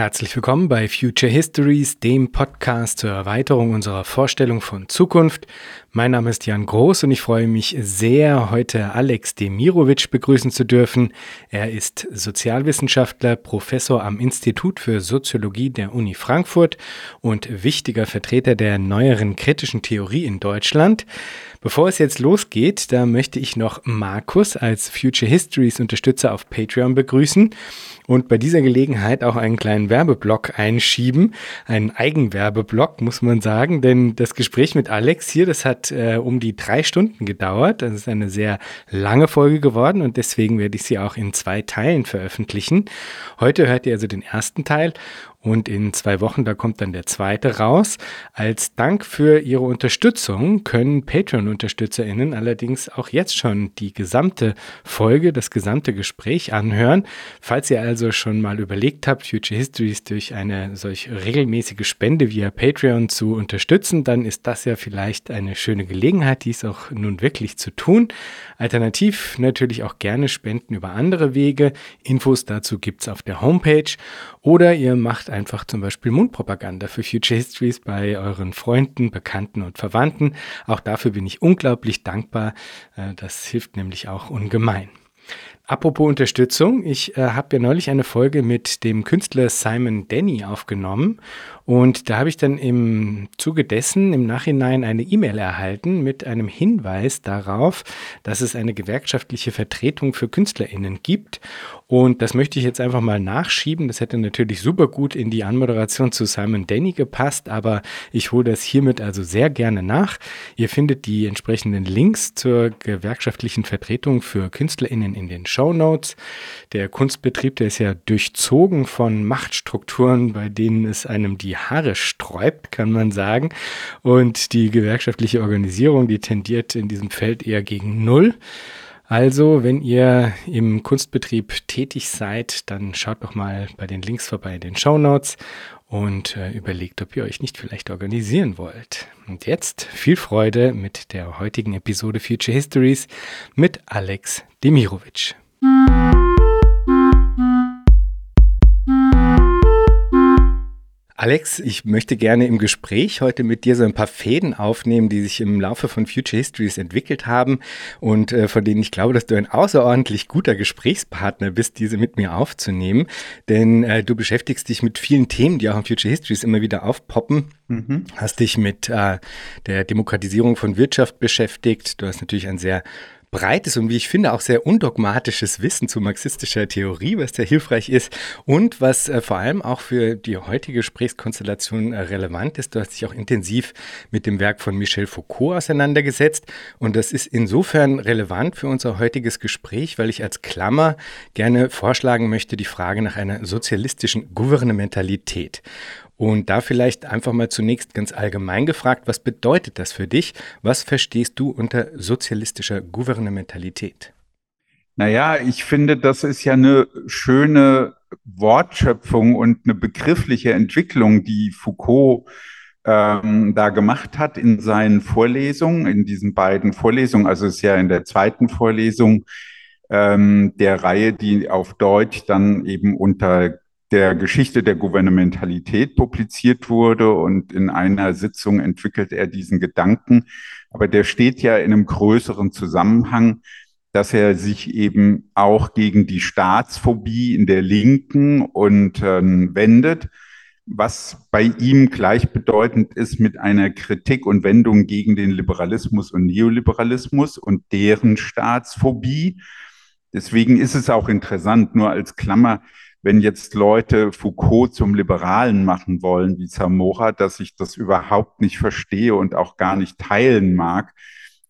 Herzlich willkommen bei Future Histories, dem Podcast zur Erweiterung unserer Vorstellung von Zukunft. Mein Name ist Jan Groß und ich freue mich sehr, heute Alex Demirovic begrüßen zu dürfen. Er ist Sozialwissenschaftler, Professor am Institut für Soziologie der Uni Frankfurt und wichtiger Vertreter der neueren kritischen Theorie in Deutschland. Bevor es jetzt losgeht, da möchte ich noch Markus als Future Histories Unterstützer auf Patreon begrüßen und bei dieser Gelegenheit auch einen kleinen Werbeblock einschieben. Einen Eigenwerbeblock, muss man sagen, denn das Gespräch mit Alex hier, das hat äh, um die drei Stunden gedauert. Das ist eine sehr lange Folge geworden und deswegen werde ich sie auch in zwei Teilen veröffentlichen. Heute hört ihr also den ersten Teil und in zwei Wochen, da kommt dann der zweite raus. Als Dank für Ihre Unterstützung können Patreon-UnterstützerInnen allerdings auch jetzt schon die gesamte Folge, das gesamte Gespräch anhören. Falls ihr also schon mal überlegt habt, Future Histories durch eine solch regelmäßige Spende via Patreon zu unterstützen, dann ist das ja vielleicht eine schöne Gelegenheit, dies auch nun wirklich zu tun. Alternativ natürlich auch gerne Spenden über andere Wege. Infos dazu gibt's auf der Homepage oder ihr macht einfach zum Beispiel Mundpropaganda für Future Histories bei euren Freunden, Bekannten und Verwandten. Auch dafür bin ich unglaublich dankbar. Äh, das hilft nämlich auch ungemein. Apropos Unterstützung, ich äh, habe ja neulich eine Folge mit dem Künstler Simon Denny aufgenommen und da habe ich dann im Zuge dessen im Nachhinein eine E-Mail erhalten mit einem Hinweis darauf, dass es eine gewerkschaftliche Vertretung für KünstlerInnen gibt. Und das möchte ich jetzt einfach mal nachschieben. Das hätte natürlich super gut in die Anmoderation zu Simon Denny gepasst, aber ich hole das hiermit also sehr gerne nach. Ihr findet die entsprechenden Links zur gewerkschaftlichen Vertretung für KünstlerInnen in den Show Notes. Der Kunstbetrieb, der ist ja durchzogen von Machtstrukturen, bei denen es einem die Haare sträubt, kann man sagen. Und die gewerkschaftliche Organisierung, die tendiert in diesem Feld eher gegen Null. Also, wenn ihr im Kunstbetrieb tätig seid, dann schaut doch mal bei den Links vorbei in den Show Notes und äh, überlegt, ob ihr euch nicht vielleicht organisieren wollt. Und jetzt viel Freude mit der heutigen Episode Future Histories mit Alex Demirovic. Alex, ich möchte gerne im Gespräch heute mit dir so ein paar Fäden aufnehmen, die sich im Laufe von Future Histories entwickelt haben und äh, von denen ich glaube, dass du ein außerordentlich guter Gesprächspartner bist, diese mit mir aufzunehmen. Denn äh, du beschäftigst dich mit vielen Themen, die auch in Future Histories immer wieder aufpoppen. Mhm. Hast dich mit äh, der Demokratisierung von Wirtschaft beschäftigt. Du hast natürlich ein sehr breites und wie ich finde auch sehr undogmatisches Wissen zu marxistischer Theorie, was sehr hilfreich ist und was äh, vor allem auch für die heutige Gesprächskonstellation äh, relevant ist. Du hast dich auch intensiv mit dem Werk von Michel Foucault auseinandergesetzt und das ist insofern relevant für unser heutiges Gespräch, weil ich als Klammer gerne vorschlagen möchte die Frage nach einer sozialistischen Gouvernementalität. Und da vielleicht einfach mal zunächst ganz allgemein gefragt, was bedeutet das für dich? Was verstehst du unter sozialistischer Gouvernementalität? Naja, ich finde, das ist ja eine schöne Wortschöpfung und eine begriffliche Entwicklung, die Foucault ähm, da gemacht hat in seinen Vorlesungen, in diesen beiden Vorlesungen. Also es ist ja in der zweiten Vorlesung ähm, der Reihe, die auf Deutsch dann eben unter der Geschichte der Gouvernementalität publiziert wurde und in einer Sitzung entwickelt er diesen Gedanken. Aber der steht ja in einem größeren Zusammenhang, dass er sich eben auch gegen die Staatsphobie in der Linken und äh, wendet, was bei ihm gleichbedeutend ist mit einer Kritik und Wendung gegen den Liberalismus und Neoliberalismus und deren Staatsphobie. Deswegen ist es auch interessant, nur als Klammer, wenn jetzt Leute Foucault zum Liberalen machen wollen, wie Zamora, dass ich das überhaupt nicht verstehe und auch gar nicht teilen mag,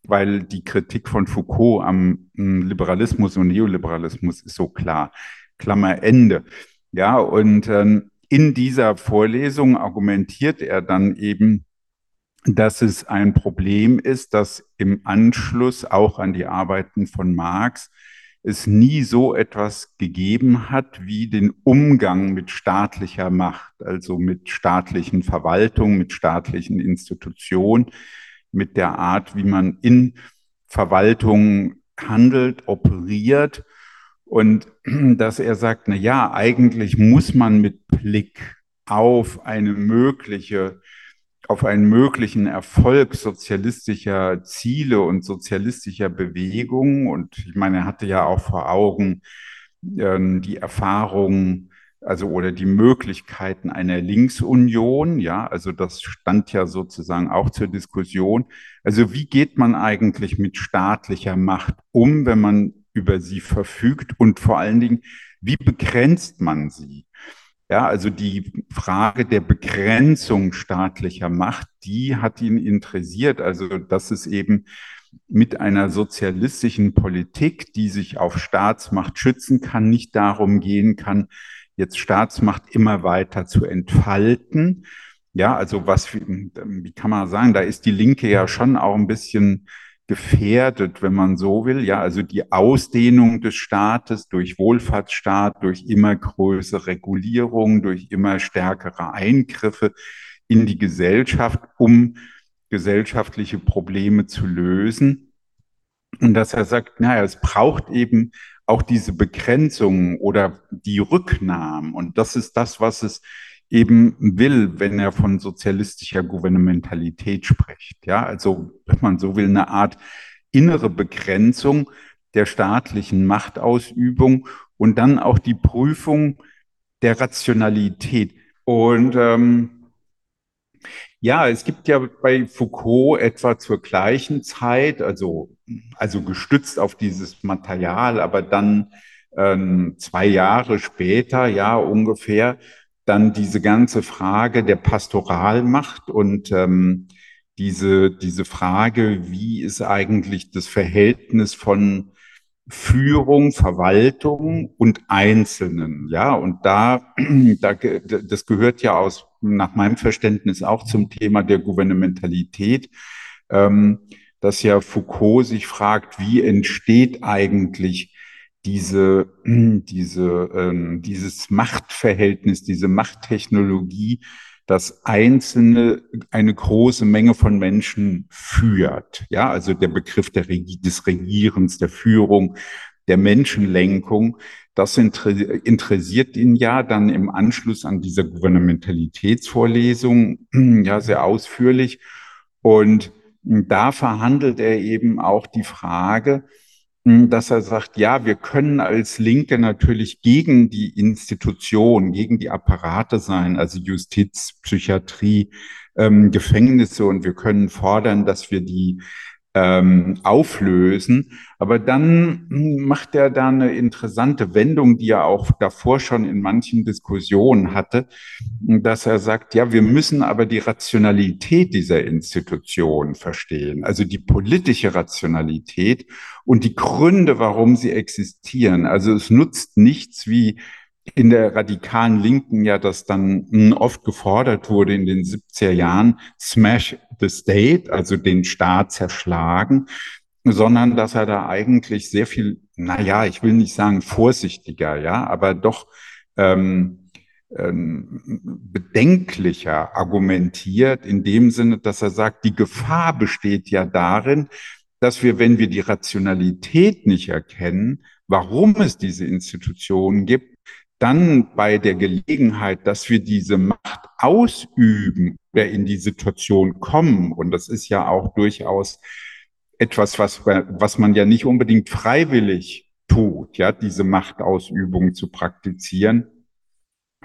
weil die Kritik von Foucault am hm, Liberalismus und Neoliberalismus ist so klar. Klammer Ende. Ja, und äh, in dieser Vorlesung argumentiert er dann eben, dass es ein Problem ist, dass im Anschluss auch an die Arbeiten von Marx es nie so etwas gegeben hat wie den Umgang mit staatlicher Macht, also mit staatlichen Verwaltungen, mit staatlichen Institutionen, mit der Art, wie man in Verwaltungen handelt, operiert. Und dass er sagt, na ja, eigentlich muss man mit Blick auf eine mögliche auf einen möglichen Erfolg sozialistischer Ziele und sozialistischer Bewegungen. Und ich meine, er hatte ja auch vor Augen äh, die Erfahrung, also oder die Möglichkeiten einer Linksunion, ja, also das stand ja sozusagen auch zur Diskussion. Also wie geht man eigentlich mit staatlicher Macht um, wenn man über sie verfügt und vor allen Dingen, wie begrenzt man sie? Ja, also die Frage der Begrenzung staatlicher Macht, die hat ihn interessiert. Also, dass es eben mit einer sozialistischen Politik, die sich auf Staatsmacht schützen kann, nicht darum gehen kann, jetzt Staatsmacht immer weiter zu entfalten. Ja, also was, wie kann man sagen, da ist die Linke ja schon auch ein bisschen gefährdet, wenn man so will. Ja, also die Ausdehnung des Staates durch Wohlfahrtsstaat, durch immer größere Regulierung, durch immer stärkere Eingriffe in die Gesellschaft, um gesellschaftliche Probleme zu lösen. Und dass er sagt, naja, es braucht eben auch diese Begrenzungen oder die Rücknahmen. Und das ist das, was es eben will, wenn er von sozialistischer Gouvernementalität spricht. Ja, also, wenn man so will, eine Art innere Begrenzung der staatlichen Machtausübung und dann auch die Prüfung der Rationalität. Und ähm, ja, es gibt ja bei Foucault etwa zur gleichen Zeit, also, also gestützt auf dieses Material, aber dann ähm, zwei Jahre später, ja ungefähr, dann diese ganze Frage der Pastoralmacht und ähm, diese, diese Frage, wie ist eigentlich das Verhältnis von Führung, Verwaltung und Einzelnen, ja, und da, da, das gehört ja aus, nach meinem Verständnis auch zum Thema der Gouvernementalität, ähm, dass ja Foucault sich fragt, wie entsteht eigentlich diese, diese, ähm, dieses Machtverhältnis, diese Machttechnologie, das Einzelne eine große Menge von Menschen führt. Ja, also der Begriff der des Regierens, der Führung, der Menschenlenkung, das interessiert ihn ja dann im Anschluss an dieser Gouvernementalitätsvorlesung ja sehr ausführlich. Und da verhandelt er eben auch die Frage, dass er sagt, ja, wir können als Linke natürlich gegen die Institution, gegen die Apparate sein, also Justiz, Psychiatrie, ähm, Gefängnisse und wir können fordern, dass wir die ähm, auflösen. Aber dann hm, macht er da eine interessante Wendung, die er auch davor schon in manchen Diskussionen hatte, dass er sagt, ja, wir müssen aber die Rationalität dieser Institution verstehen, also die politische Rationalität und die Gründe, warum sie existieren. Also es nutzt nichts wie in der radikalen Linken ja, das dann hm, oft gefordert wurde in den 70er Jahren, smash the state, also den Staat zerschlagen, sondern dass er da eigentlich sehr viel, naja, ich will nicht sagen vorsichtiger, ja, aber doch ähm, ähm, bedenklicher argumentiert, in dem Sinne, dass er sagt, die Gefahr besteht ja darin, dass wir, wenn wir die Rationalität nicht erkennen, warum es diese Institutionen gibt, dann bei der Gelegenheit, dass wir diese Macht ausüben oder in die Situation kommen, und das ist ja auch durchaus etwas, was, was man ja nicht unbedingt freiwillig tut, ja, diese Machtausübung zu praktizieren,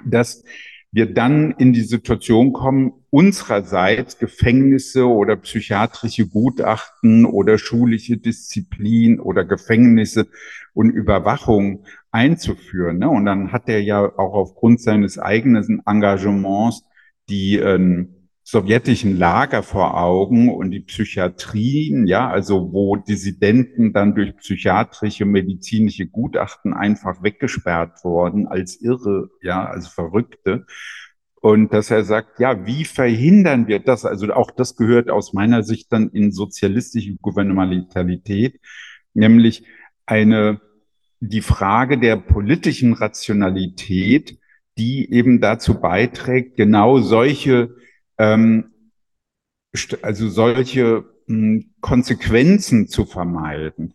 dass wir dann in die Situation kommen, unsererseits Gefängnisse oder psychiatrische Gutachten oder schulische Disziplin oder Gefängnisse und Überwachung einzuführen. Ne? Und dann hat er ja auch aufgrund seines eigenen Engagements die ähm, sowjetischen Lager vor Augen und die Psychiatrien, ja, also wo Dissidenten dann durch psychiatrische, medizinische Gutachten einfach weggesperrt wurden als Irre, ja, als Verrückte. Und dass er sagt, ja, wie verhindern wir das? Also auch das gehört aus meiner Sicht dann in sozialistische Gouvernementalität, nämlich eine die Frage der politischen Rationalität, die eben dazu beiträgt, genau solche, ähm, also solche hm, Konsequenzen zu vermeiden.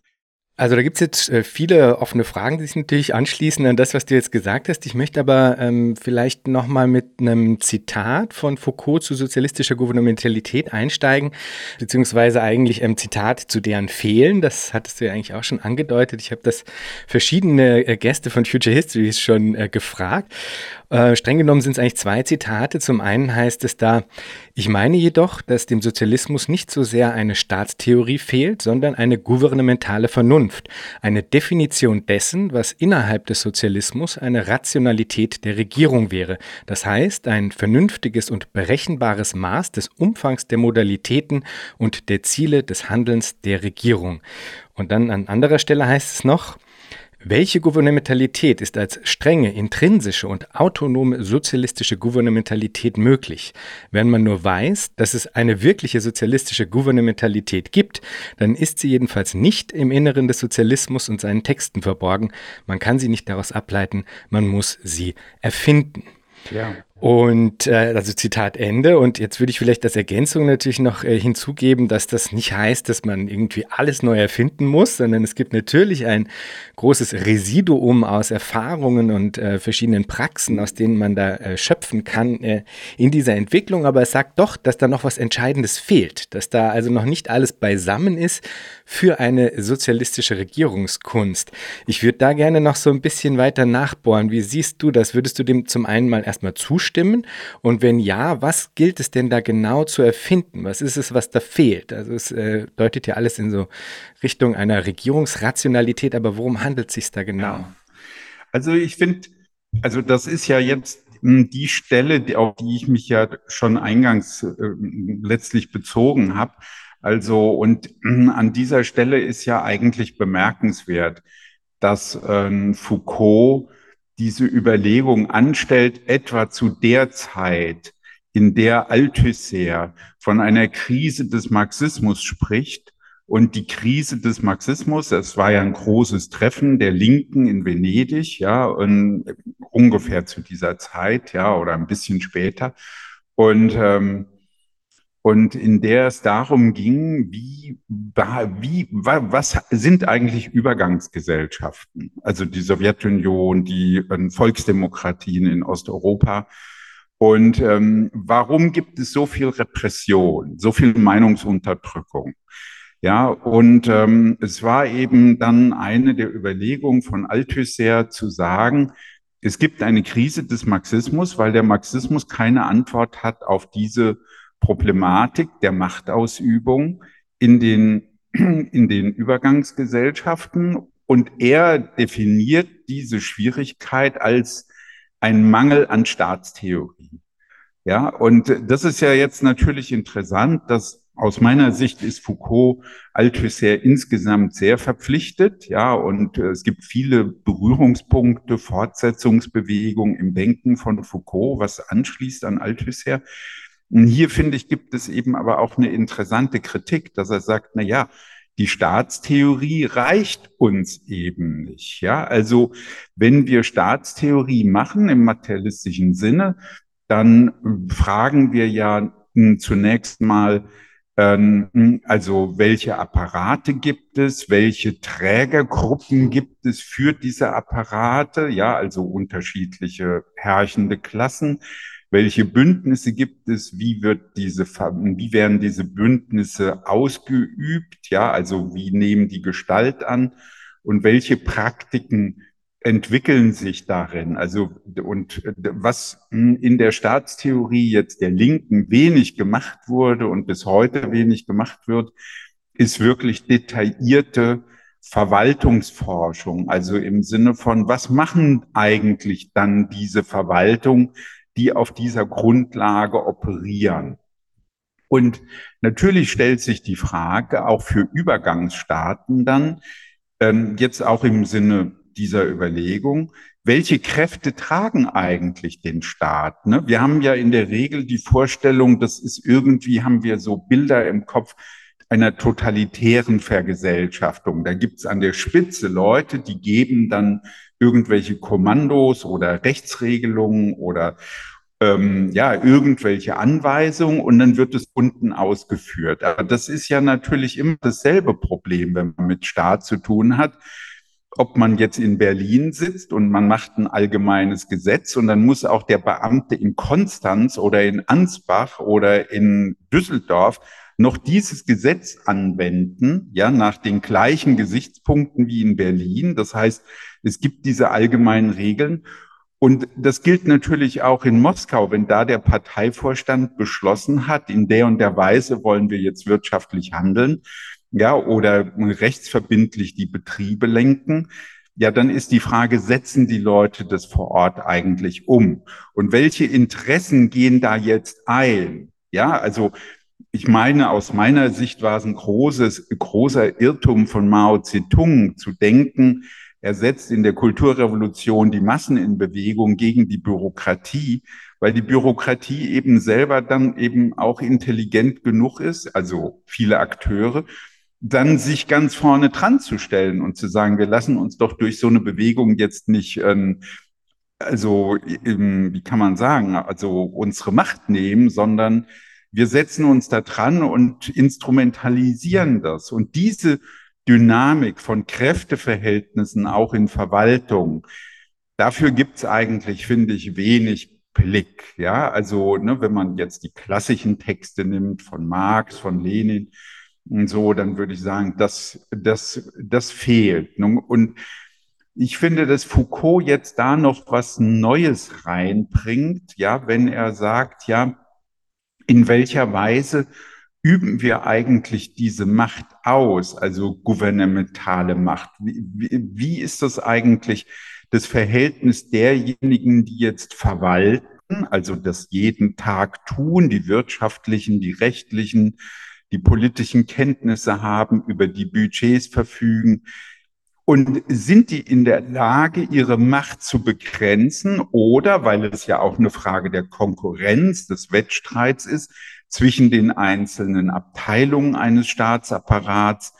Also da gibt es jetzt äh, viele offene Fragen, die sich natürlich anschließen an das, was du jetzt gesagt hast. Ich möchte aber ähm, vielleicht nochmal mit einem Zitat von Foucault zu sozialistischer Gouvernementalität einsteigen, beziehungsweise eigentlich ein ähm, Zitat zu deren Fehlen. Das hattest du ja eigentlich auch schon angedeutet. Ich habe das verschiedene äh, Gäste von Future Histories schon äh, gefragt. Äh, streng genommen sind es eigentlich zwei Zitate. Zum einen heißt es da, ich meine jedoch, dass dem Sozialismus nicht so sehr eine Staatstheorie fehlt, sondern eine gouvernementale Vernunft, eine Definition dessen, was innerhalb des Sozialismus eine Rationalität der Regierung wäre. Das heißt, ein vernünftiges und berechenbares Maß des Umfangs der Modalitäten und der Ziele des Handelns der Regierung. Und dann an anderer Stelle heißt es noch, welche Gouvernementalität ist als strenge, intrinsische und autonome sozialistische Gouvernementalität möglich? Wenn man nur weiß, dass es eine wirkliche sozialistische Gouvernementalität gibt, dann ist sie jedenfalls nicht im Inneren des Sozialismus und seinen Texten verborgen. Man kann sie nicht daraus ableiten, man muss sie erfinden. Ja. Und äh, also Zitat Ende. Und jetzt würde ich vielleicht als Ergänzung natürlich noch äh, hinzugeben, dass das nicht heißt, dass man irgendwie alles neu erfinden muss, sondern es gibt natürlich ein großes Residuum aus Erfahrungen und äh, verschiedenen Praxen, aus denen man da äh, schöpfen kann äh, in dieser Entwicklung. Aber es sagt doch, dass da noch was Entscheidendes fehlt, dass da also noch nicht alles beisammen ist für eine sozialistische Regierungskunst. Ich würde da gerne noch so ein bisschen weiter nachbohren. Wie siehst du das? Würdest du dem zum einen mal erstmal zustimmen? Zustimmen? Und wenn ja, was gilt es denn da genau zu erfinden? Was ist es, was da fehlt? Also es äh, deutet ja alles in so Richtung einer Regierungsrationalität, aber worum handelt es sich da genau? Ja. Also ich finde, also das ist ja jetzt hm, die Stelle, auf die ich mich ja schon eingangs äh, letztlich bezogen habe. Also und hm, an dieser Stelle ist ja eigentlich bemerkenswert, dass äh, Foucault diese Überlegung anstellt, etwa zu der Zeit, in der Althusser von einer Krise des Marxismus spricht. Und die Krise des Marxismus, das war ja ein großes Treffen der Linken in Venedig, ja, und ungefähr zu dieser Zeit, ja, oder ein bisschen später. Und ähm, und in der es darum ging, wie, wie, was sind eigentlich Übergangsgesellschaften? Also die Sowjetunion, die äh, Volksdemokratien in Osteuropa. Und ähm, warum gibt es so viel Repression, so viel Meinungsunterdrückung? Ja, und ähm, es war eben dann eine der Überlegungen von Althusser zu sagen, es gibt eine Krise des Marxismus, weil der Marxismus keine Antwort hat auf diese Problematik der Machtausübung in den, in den Übergangsgesellschaften. Und er definiert diese Schwierigkeit als ein Mangel an Staatstheorie. Ja, und das ist ja jetzt natürlich interessant, dass aus meiner Sicht ist Foucault Althusser insgesamt sehr verpflichtet, ja, und es gibt viele Berührungspunkte, Fortsetzungsbewegungen im Denken von Foucault, was anschließt an Althusser. Und hier finde ich, gibt es eben aber auch eine interessante Kritik, dass er sagt, na ja, die Staatstheorie reicht uns eben nicht. Ja, also wenn wir Staatstheorie machen im materialistischen Sinne, dann fragen wir ja zunächst mal, ähm, also welche Apparate gibt es, welche Trägergruppen gibt es für diese Apparate, ja, also unterschiedliche herrschende Klassen. Welche Bündnisse gibt es? Wie wird diese, wie werden diese Bündnisse ausgeübt? Ja, also wie nehmen die Gestalt an? Und welche Praktiken entwickeln sich darin? Also, und was in der Staatstheorie jetzt der Linken wenig gemacht wurde und bis heute wenig gemacht wird, ist wirklich detaillierte Verwaltungsforschung. Also im Sinne von, was machen eigentlich dann diese Verwaltung? Die auf dieser Grundlage operieren. Und natürlich stellt sich die Frage auch für Übergangsstaaten dann, ähm, jetzt auch im Sinne dieser Überlegung, welche Kräfte tragen eigentlich den Staat? Ne? Wir haben ja in der Regel die Vorstellung, das ist irgendwie, haben wir so Bilder im Kopf einer totalitären Vergesellschaftung. Da gibt's an der Spitze Leute, die geben dann irgendwelche Kommandos oder Rechtsregelungen oder ähm, ja, irgendwelche Anweisungen und dann wird es unten ausgeführt. Aber das ist ja natürlich immer dasselbe Problem, wenn man mit Staat zu tun hat. Ob man jetzt in Berlin sitzt und man macht ein allgemeines Gesetz und dann muss auch der Beamte in Konstanz oder in Ansbach oder in Düsseldorf noch dieses Gesetz anwenden, ja, nach den gleichen Gesichtspunkten wie in Berlin. Das heißt, es gibt diese allgemeinen Regeln und das gilt natürlich auch in Moskau, wenn da der Parteivorstand beschlossen hat, in der und der Weise wollen wir jetzt wirtschaftlich handeln, ja, oder rechtsverbindlich die Betriebe lenken. Ja, dann ist die Frage, setzen die Leute das vor Ort eigentlich um? Und welche Interessen gehen da jetzt ein? Ja, also ich meine, aus meiner Sicht war es ein großes, großer Irrtum von Mao Zedong zu denken, er setzt in der Kulturrevolution die Massen in Bewegung gegen die Bürokratie, weil die Bürokratie eben selber dann eben auch intelligent genug ist, also viele Akteure, dann sich ganz vorne dran zu stellen und zu sagen, wir lassen uns doch durch so eine Bewegung jetzt nicht, ähm, also wie kann man sagen, also unsere Macht nehmen, sondern wir setzen uns da dran und instrumentalisieren das. Und diese Dynamik von Kräfteverhältnissen auch in Verwaltung, dafür gibt es eigentlich, finde ich, wenig Blick. Ja, also ne, wenn man jetzt die klassischen Texte nimmt von Marx, von Lenin und so, dann würde ich sagen, das, das, das fehlt. Und ich finde, dass Foucault jetzt da noch was Neues reinbringt, ja, wenn er sagt, ja, in welcher Weise üben wir eigentlich diese Macht aus, also gouvernementale Macht? Wie, wie, ist das eigentlich das Verhältnis derjenigen, die jetzt verwalten, also das jeden Tag tun, die wirtschaftlichen, die rechtlichen, die politischen Kenntnisse haben, über die Budgets verfügen, und sind die in der Lage, ihre Macht zu begrenzen oder, weil es ja auch eine Frage der Konkurrenz, des Wettstreits ist, zwischen den einzelnen Abteilungen eines Staatsapparats,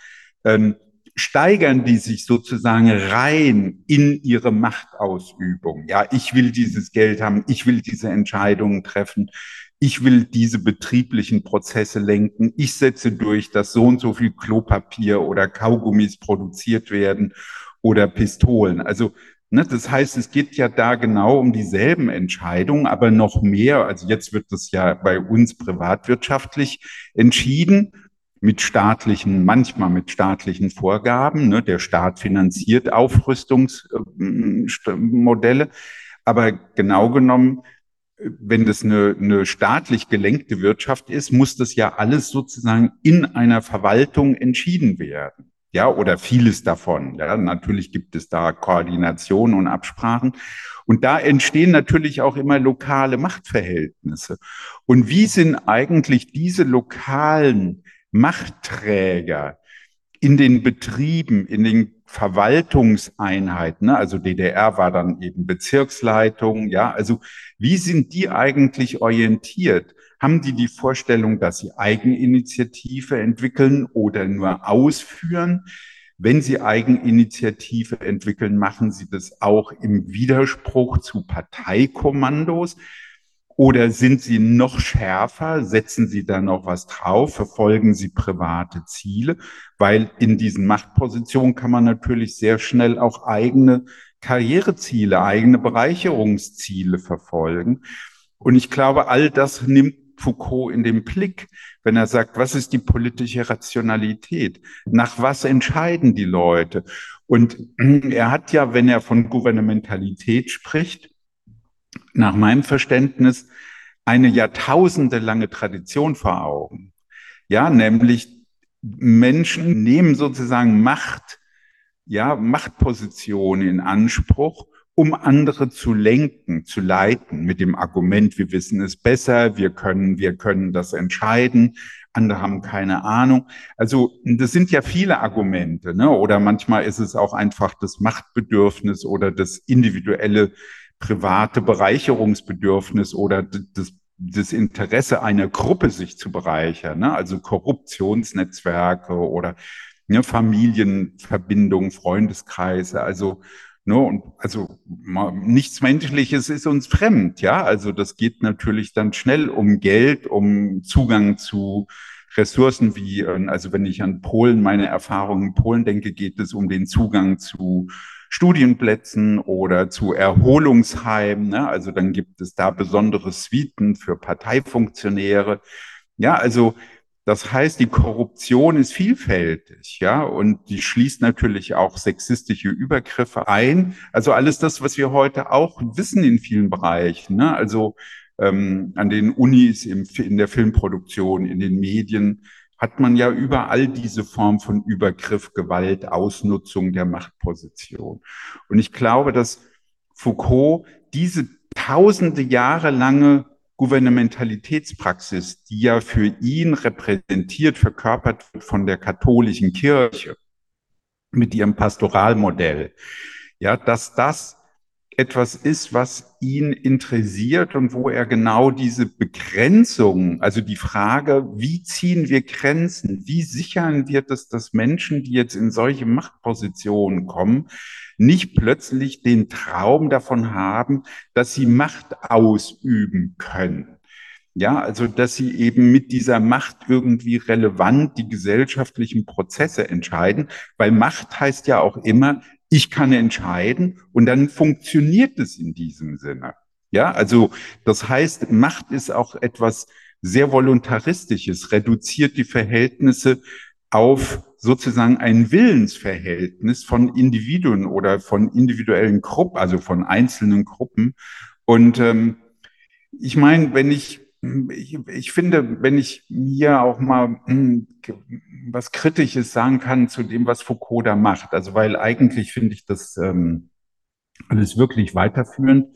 ähm, steigern die sich sozusagen rein in ihre Machtausübung. Ja, ich will dieses Geld haben, ich will diese Entscheidungen treffen, ich will diese betrieblichen Prozesse lenken, ich setze durch, dass so und so viel Klopapier oder Kaugummis produziert werden oder Pistolen. Also das heißt, es geht ja da genau um dieselben Entscheidungen, aber noch mehr. Also jetzt wird das ja bei uns privatwirtschaftlich entschieden mit staatlichen, manchmal mit staatlichen Vorgaben. Ne? Der Staat finanziert Aufrüstungsmodelle. Aber genau genommen, wenn das eine, eine staatlich gelenkte Wirtschaft ist, muss das ja alles sozusagen in einer Verwaltung entschieden werden ja, oder vieles davon. Ja, natürlich gibt es da Koordination und Absprachen. Und da entstehen natürlich auch immer lokale Machtverhältnisse. Und wie sind eigentlich diese lokalen Machtträger in den Betrieben, in den Verwaltungseinheiten, ne? also DDR war dann eben Bezirksleitung, ja, also wie sind die eigentlich orientiert? Haben die die Vorstellung, dass sie Eigeninitiative entwickeln oder nur ausführen? Wenn sie Eigeninitiative entwickeln, machen sie das auch im Widerspruch zu Parteikommandos? Oder sind sie noch schärfer? Setzen sie da noch was drauf? Verfolgen sie private Ziele? Weil in diesen Machtpositionen kann man natürlich sehr schnell auch eigene Karriereziele, eigene Bereicherungsziele verfolgen. Und ich glaube, all das nimmt Foucault in den Blick, wenn er sagt, was ist die politische Rationalität? Nach was entscheiden die Leute? Und er hat ja, wenn er von Gouvernementalität spricht, nach meinem Verständnis eine jahrtausendelange Tradition vor Augen. Ja, nämlich Menschen nehmen sozusagen Macht, ja, Machtpositionen in Anspruch um andere zu lenken, zu leiten mit dem Argument, wir wissen es besser, wir können, wir können das entscheiden, andere haben keine Ahnung. Also das sind ja viele Argumente, ne? Oder manchmal ist es auch einfach das Machtbedürfnis oder das individuelle private Bereicherungsbedürfnis oder das das Interesse einer Gruppe sich zu bereichern, ne? also Korruptionsnetzwerke oder ne, Familienverbindungen, Freundeskreise. Also Ne? Und also nichts Menschliches ist uns fremd, ja. Also das geht natürlich dann schnell um Geld, um Zugang zu Ressourcen wie, ähm, also wenn ich an Polen, meine Erfahrungen in Polen denke, geht es um den Zugang zu Studienplätzen oder zu Erholungsheimen. Ne? Also dann gibt es da besondere Suiten für Parteifunktionäre. Ja, also das heißt, die Korruption ist vielfältig, ja, und die schließt natürlich auch sexistische Übergriffe ein. Also alles das, was wir heute auch wissen in vielen Bereichen, ne? also ähm, an den Unis, im, in der Filmproduktion, in den Medien, hat man ja überall diese Form von Übergriff, Gewalt, Ausnutzung der Machtposition. Und ich glaube, dass Foucault diese tausende Jahre lange Gouvernementalitätspraxis, die ja für ihn repräsentiert, verkörpert wird von der katholischen Kirche mit ihrem Pastoralmodell, ja, dass das etwas ist, was ihn interessiert und wo er genau diese Begrenzung, also die Frage, wie ziehen wir Grenzen, wie sichern wir das, dass Menschen, die jetzt in solche Machtpositionen kommen, nicht plötzlich den Traum davon haben, dass sie Macht ausüben können. Ja, also dass sie eben mit dieser Macht irgendwie relevant die gesellschaftlichen Prozesse entscheiden, weil Macht heißt ja auch immer, ich kann entscheiden und dann funktioniert es in diesem Sinne. Ja, also das heißt, Macht ist auch etwas sehr voluntaristisches, reduziert die Verhältnisse auf sozusagen ein Willensverhältnis von Individuen oder von individuellen Gruppen, also von einzelnen Gruppen. Und ähm, ich meine, wenn ich, ich, ich finde, wenn ich hier auch mal hm, was Kritisches sagen kann zu dem, was Foucault da macht, also weil eigentlich finde ich das ähm, alles wirklich weiterführend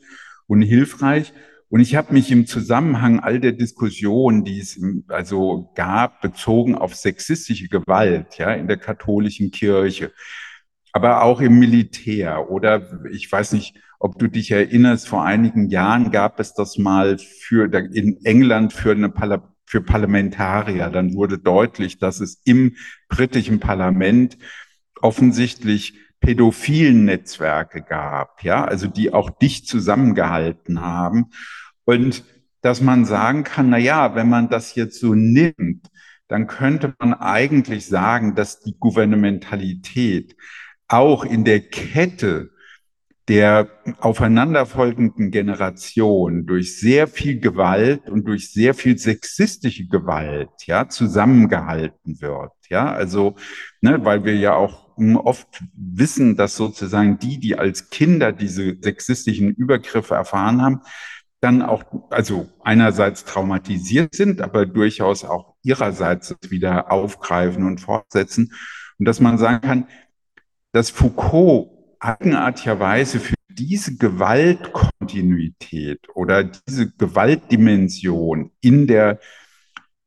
und hilfreich. Und ich habe mich im Zusammenhang all der Diskussionen, die es also gab, bezogen auf sexistische Gewalt, ja, in der katholischen Kirche, aber auch im Militär oder ich weiß nicht, ob du dich erinnerst, vor einigen Jahren gab es das mal für in England für eine Parla für Parlamentarier. Dann wurde deutlich, dass es im britischen Parlament offensichtlich pädophilen Netzwerke gab, ja, also die auch dicht zusammengehalten haben. Und dass man sagen kann, na ja, wenn man das jetzt so nimmt, dann könnte man eigentlich sagen, dass die Gouvernementalität auch in der Kette der aufeinanderfolgenden Generation durch sehr viel Gewalt und durch sehr viel sexistische Gewalt, ja, zusammengehalten wird. Ja, also, ne, weil wir ja auch oft wissen, dass sozusagen die, die als Kinder diese sexistischen Übergriffe erfahren haben, dann auch, also einerseits traumatisiert sind, aber durchaus auch ihrerseits wieder aufgreifen und fortsetzen. Und dass man sagen kann, dass Foucault eigenartigerweise für diese Gewaltkontinuität oder diese Gewaltdimension in der,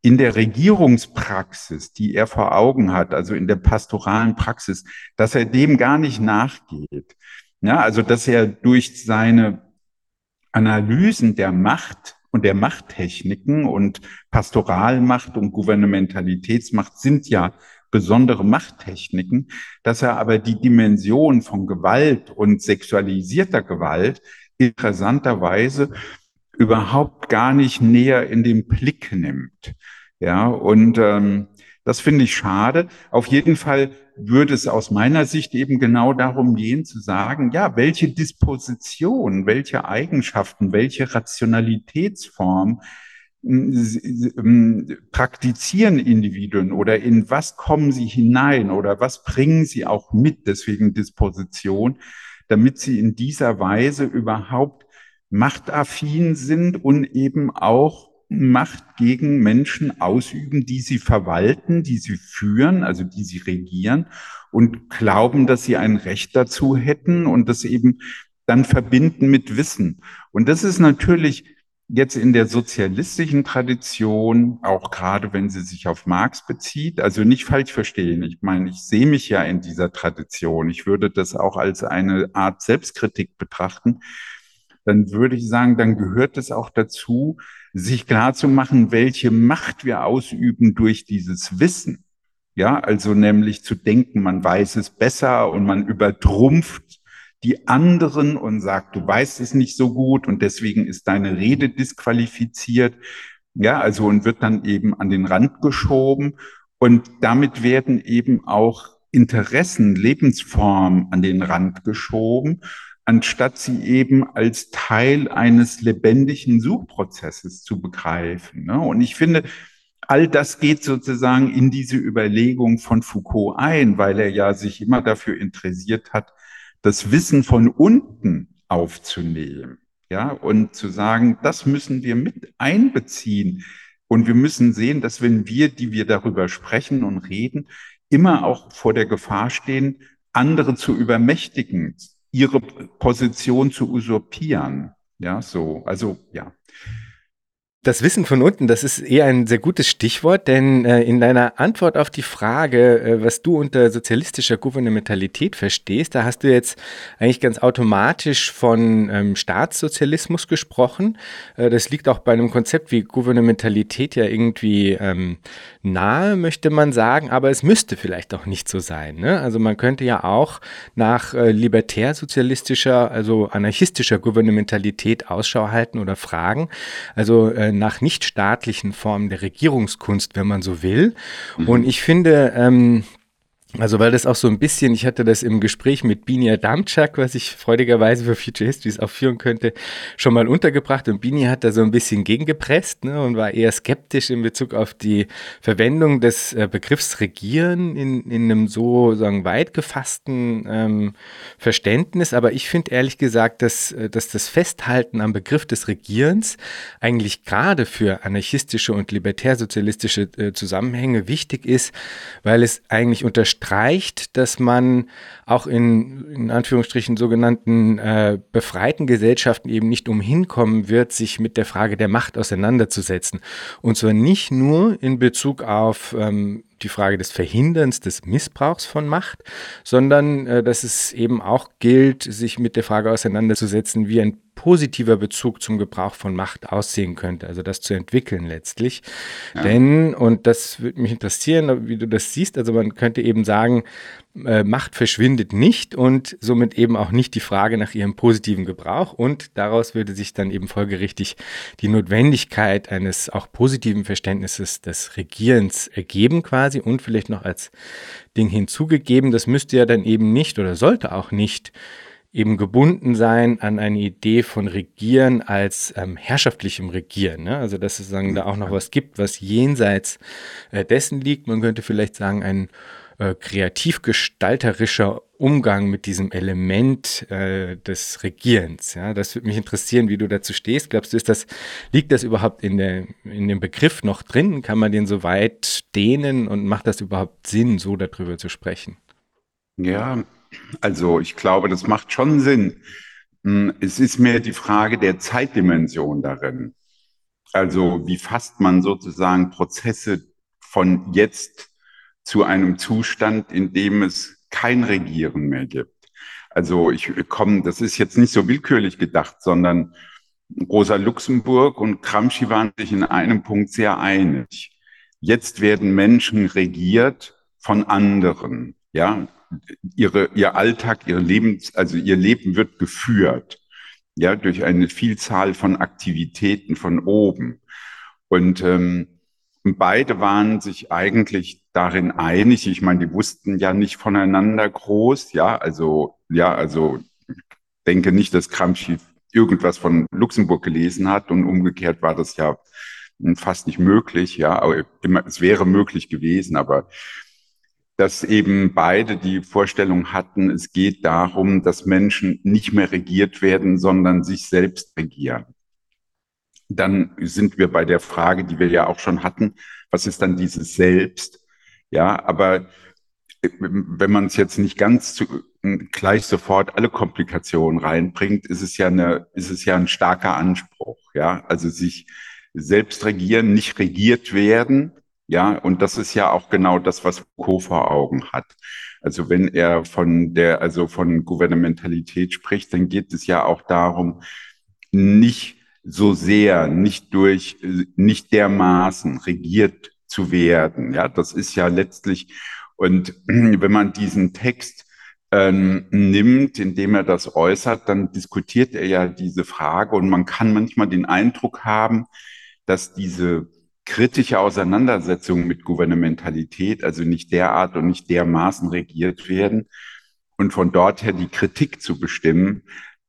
in der Regierungspraxis, die er vor Augen hat, also in der pastoralen Praxis, dass er dem gar nicht nachgeht. Ja, also dass er durch seine Analysen der Macht und der Machttechniken und Pastoralmacht und Gouvernementalitätsmacht sind ja besondere Machttechniken, dass er aber die Dimension von Gewalt und sexualisierter Gewalt interessanterweise überhaupt gar nicht näher in den Blick nimmt. Ja, und ähm, das finde ich schade. Auf jeden Fall würde es aus meiner Sicht eben genau darum gehen zu sagen, ja, welche Disposition, welche Eigenschaften, welche Rationalitätsform praktizieren Individuen oder in was kommen sie hinein oder was bringen sie auch mit, deswegen Disposition, damit sie in dieser Weise überhaupt machtaffin sind und eben auch Macht gegen Menschen ausüben, die sie verwalten, die sie führen, also die sie regieren und glauben, dass sie ein Recht dazu hätten und das eben dann verbinden mit Wissen. Und das ist natürlich jetzt in der sozialistischen Tradition, auch gerade wenn sie sich auf Marx bezieht, also nicht falsch verstehen. Ich meine, ich sehe mich ja in dieser Tradition. Ich würde das auch als eine Art Selbstkritik betrachten. Dann würde ich sagen, dann gehört es auch dazu, sich klar zu machen, welche Macht wir ausüben durch dieses Wissen. Ja, also nämlich zu denken, man weiß es besser und man übertrumpft die anderen und sagt, du weißt es nicht so gut und deswegen ist deine Rede disqualifiziert. Ja, also und wird dann eben an den Rand geschoben und damit werden eben auch Interessen, Lebensformen an den Rand geschoben, anstatt sie eben als Teil eines lebendigen Suchprozesses zu begreifen. Ne? Und ich finde, all das geht sozusagen in diese Überlegung von Foucault ein, weil er ja sich immer dafür interessiert hat, das Wissen von unten aufzunehmen. Ja, und zu sagen, das müssen wir mit einbeziehen. Und wir müssen sehen, dass wenn wir, die wir darüber sprechen und reden, immer auch vor der Gefahr stehen, andere zu übermächtigen, ihre Position zu usurpieren. Ja, so, also, ja. Das Wissen von unten, das ist eher ein sehr gutes Stichwort, denn äh, in deiner Antwort auf die Frage, äh, was du unter sozialistischer Gouvernementalität verstehst, da hast du jetzt eigentlich ganz automatisch von ähm, Staatssozialismus gesprochen. Äh, das liegt auch bei einem Konzept wie Gouvernementalität ja irgendwie ähm, nahe, möchte man sagen, aber es müsste vielleicht auch nicht so sein. Ne? Also man könnte ja auch nach äh, libertär-sozialistischer, also anarchistischer Gouvernementalität Ausschau halten oder fragen. Also äh, nach nichtstaatlichen Formen der Regierungskunst, wenn man so will. Mhm. Und ich finde, ähm, also weil das auch so ein bisschen, ich hatte das im Gespräch mit Bini Adamczak, was ich freudigerweise für Future Histories auch führen könnte, schon mal untergebracht und Bini hat da so ein bisschen gegengepresst ne, und war eher skeptisch in Bezug auf die Verwendung des äh, Begriffs Regieren in, in einem so sagen, weit gefassten ähm, Verständnis. Aber ich finde ehrlich gesagt, dass, äh, dass das Festhalten am Begriff des Regierens eigentlich gerade für anarchistische und libertärsozialistische äh, Zusammenhänge wichtig ist, weil es eigentlich unterstreicht, unterstreicht, dass man auch in, in Anführungsstrichen sogenannten äh, befreiten Gesellschaften eben nicht umhin kommen wird, sich mit der Frage der Macht auseinanderzusetzen. Und zwar nicht nur in Bezug auf ähm, die Frage des Verhinderns des Missbrauchs von Macht, sondern äh, dass es eben auch gilt, sich mit der Frage auseinanderzusetzen, wie ein positiver Bezug zum Gebrauch von Macht aussehen könnte, also das zu entwickeln letztlich. Ja. Denn, und das würde mich interessieren, wie du das siehst, also man könnte eben sagen, äh, Macht verschwindet nicht und somit eben auch nicht die Frage nach ihrem positiven Gebrauch. Und daraus würde sich dann eben folgerichtig die Notwendigkeit eines auch positiven Verständnisses des Regierens ergeben quasi und vielleicht noch als Ding hinzugegeben. Das müsste ja dann eben nicht oder sollte auch nicht eben gebunden sein an eine Idee von Regieren als ähm, herrschaftlichem Regieren. Ne? Also dass es sagen, da auch noch was gibt, was jenseits äh, dessen liegt. Man könnte vielleicht sagen, ein äh, kreativ-gestalterischer Umgang mit diesem Element äh, des Regierens. Ja, das würde mich interessieren, wie du dazu stehst. Glaubst du, ist das, liegt das überhaupt in, der, in dem Begriff noch drin? Kann man den so weit dehnen und macht das überhaupt Sinn, so darüber zu sprechen? Ja, also ich glaube, das macht schon Sinn. Hm, es ist mehr die Frage der Zeitdimension darin. Also wie fasst man sozusagen Prozesse von jetzt zu einem Zustand, in dem es kein Regieren mehr gibt. Also ich komme, das ist jetzt nicht so willkürlich gedacht, sondern Rosa Luxemburg und Gramsci waren sich in einem Punkt sehr einig. Jetzt werden Menschen regiert von anderen. Ja, ihre, ihr Alltag, ihr Leben, also ihr Leben wird geführt. Ja, durch eine Vielzahl von Aktivitäten von oben. Und ähm, beide waren sich eigentlich darin einig. Ich meine, die wussten ja nicht voneinander groß. Ja, also, ja, also, denke nicht, dass Gramsci irgendwas von Luxemburg gelesen hat und umgekehrt war das ja fast nicht möglich. Ja, aber es wäre möglich gewesen, aber dass eben beide die Vorstellung hatten, es geht darum, dass Menschen nicht mehr regiert werden, sondern sich selbst regieren dann sind wir bei der Frage, die wir ja auch schon hatten, was ist dann dieses Selbst? Ja, aber äh, wenn man es jetzt nicht ganz zu, gleich sofort alle Komplikationen reinbringt, ist es ja eine, ist es ja ein starker Anspruch. Ja, also sich selbst regieren, nicht regiert werden. Ja, und das ist ja auch genau das, was Foucault vor Augen hat. Also wenn er von der, also von Gouvernementalität spricht, dann geht es ja auch darum, nicht so sehr, nicht durch, nicht dermaßen regiert zu werden. Ja, das ist ja letztlich, und wenn man diesen Text ähm, nimmt, indem er das äußert, dann diskutiert er ja diese Frage und man kann manchmal den Eindruck haben, dass diese kritische Auseinandersetzung mit Gouvernementalität, also nicht derart und nicht dermaßen regiert werden und von dort her die Kritik zu bestimmen,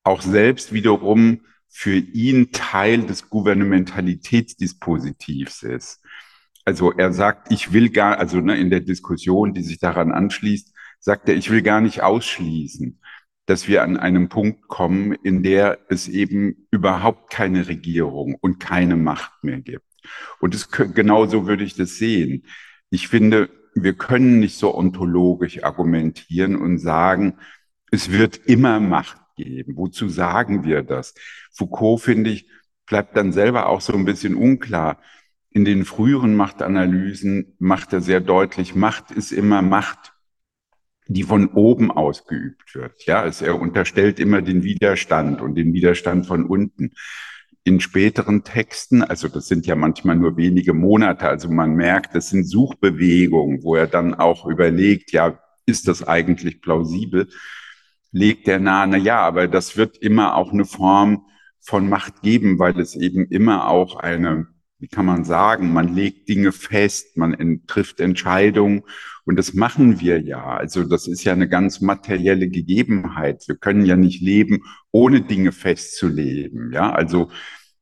auch selbst wiederum für ihn Teil des Gouvernementalitätsdispositivs ist. Also er sagt, ich will gar, also ne, in der Diskussion, die sich daran anschließt, sagt er, ich will gar nicht ausschließen, dass wir an einem Punkt kommen, in der es eben überhaupt keine Regierung und keine Macht mehr gibt. Und es, genauso würde ich das sehen. Ich finde, wir können nicht so ontologisch argumentieren und sagen, es wird immer Macht geben. Wozu sagen wir das? Foucault, finde ich, bleibt dann selber auch so ein bisschen unklar. In den früheren Machtanalysen macht er sehr deutlich, Macht ist immer Macht die von oben ausgeübt wird. Ja, also er unterstellt immer den Widerstand und den Widerstand von unten. In späteren Texten, also das sind ja manchmal nur wenige Monate, also man merkt, das sind Suchbewegungen, wo er dann auch überlegt, ja, ist das eigentlich plausibel? Legt er nahe, na ja, aber das wird immer auch eine Form von Macht geben, weil es eben immer auch eine wie kann man sagen, man legt Dinge fest, man trifft Entscheidungen und das machen wir ja. Also das ist ja eine ganz materielle Gegebenheit. Wir können ja nicht leben, ohne Dinge festzuleben. Ja, also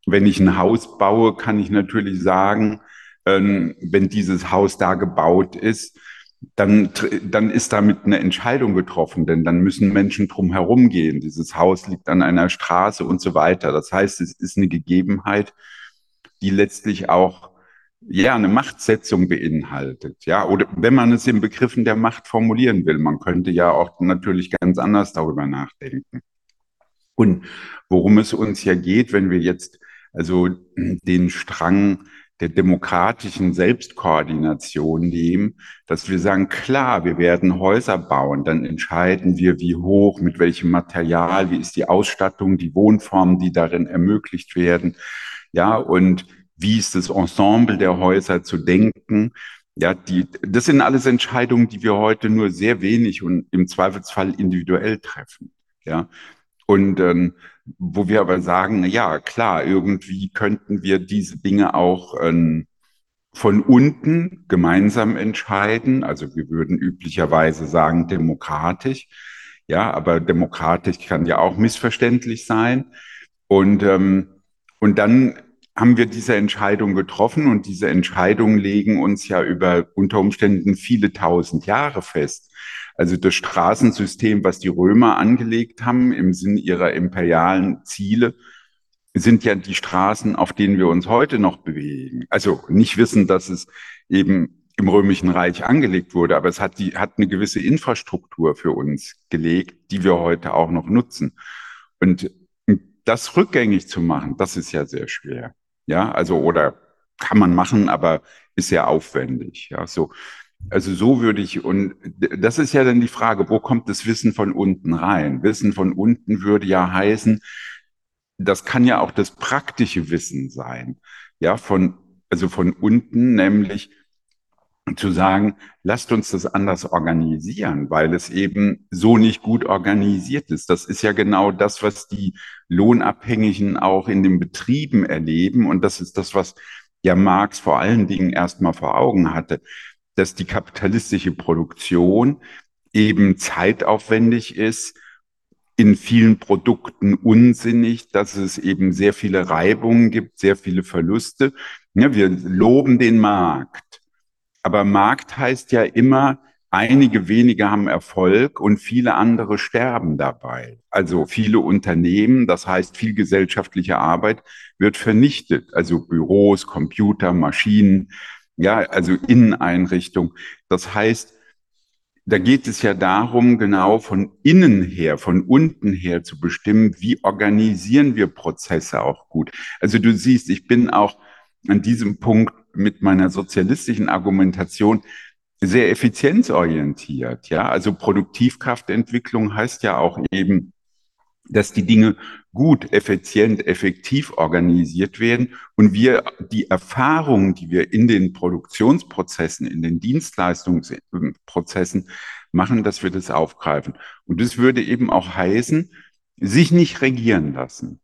wenn ich ein Haus baue, kann ich natürlich sagen, ähm, wenn dieses Haus da gebaut ist, dann, dann ist damit eine Entscheidung getroffen, denn dann müssen Menschen drum herum gehen. Dieses Haus liegt an einer Straße und so weiter. Das heißt, es ist eine Gegebenheit, die letztlich auch ja eine Machtsetzung beinhaltet, ja, oder wenn man es in Begriffen der Macht formulieren will, man könnte ja auch natürlich ganz anders darüber nachdenken. Und worum es uns ja geht, wenn wir jetzt also den Strang der demokratischen Selbstkoordination nehmen, dass wir sagen, klar, wir werden Häuser bauen, dann entscheiden wir, wie hoch, mit welchem Material, wie ist die Ausstattung, die Wohnformen, die darin ermöglicht werden. Ja, und wie ist das Ensemble der Häuser zu denken? Ja, die, das sind alles Entscheidungen, die wir heute nur sehr wenig und im Zweifelsfall individuell treffen. Ja, und ähm, wo wir aber sagen, ja, klar, irgendwie könnten wir diese Dinge auch ähm, von unten gemeinsam entscheiden. Also wir würden üblicherweise sagen demokratisch. Ja, aber demokratisch kann ja auch missverständlich sein. Und, ähm, und dann haben wir diese Entscheidung getroffen und diese Entscheidungen legen uns ja über unter Umständen viele tausend Jahre fest. Also das Straßensystem, was die Römer angelegt haben im Sinn ihrer imperialen Ziele, sind ja die Straßen, auf denen wir uns heute noch bewegen. Also nicht wissen, dass es eben im Römischen Reich angelegt wurde, aber es hat die, hat eine gewisse Infrastruktur für uns gelegt, die wir heute auch noch nutzen. Und das rückgängig zu machen, das ist ja sehr schwer. Ja, also oder kann man machen, aber ist sehr aufwendig. Ja, so. Also so würde ich, und das ist ja dann die Frage, wo kommt das Wissen von unten rein? Wissen von unten würde ja heißen, das kann ja auch das praktische Wissen sein. Ja, von, also von unten, nämlich zu sagen, lasst uns das anders organisieren, weil es eben so nicht gut organisiert ist. Das ist ja genau das, was die Lohnabhängigen auch in den Betrieben erleben. Und das ist das, was ja Marx vor allen Dingen erstmal vor Augen hatte, dass die kapitalistische Produktion eben zeitaufwendig ist, in vielen Produkten unsinnig, dass es eben sehr viele Reibungen gibt, sehr viele Verluste. Ja, wir loben den Markt. Aber Markt heißt ja immer, einige wenige haben Erfolg und viele andere sterben dabei. Also viele Unternehmen, das heißt viel gesellschaftliche Arbeit wird vernichtet. Also Büros, Computer, Maschinen, ja, also Inneneinrichtung. Das heißt, da geht es ja darum, genau von innen her, von unten her zu bestimmen, wie organisieren wir Prozesse auch gut. Also du siehst, ich bin auch an diesem Punkt mit meiner sozialistischen Argumentation sehr effizienzorientiert. Ja, also Produktivkraftentwicklung heißt ja auch eben, dass die Dinge gut, effizient, effektiv organisiert werden und wir die Erfahrungen, die wir in den Produktionsprozessen, in den Dienstleistungsprozessen machen, dass wir das aufgreifen. Und das würde eben auch heißen, sich nicht regieren lassen.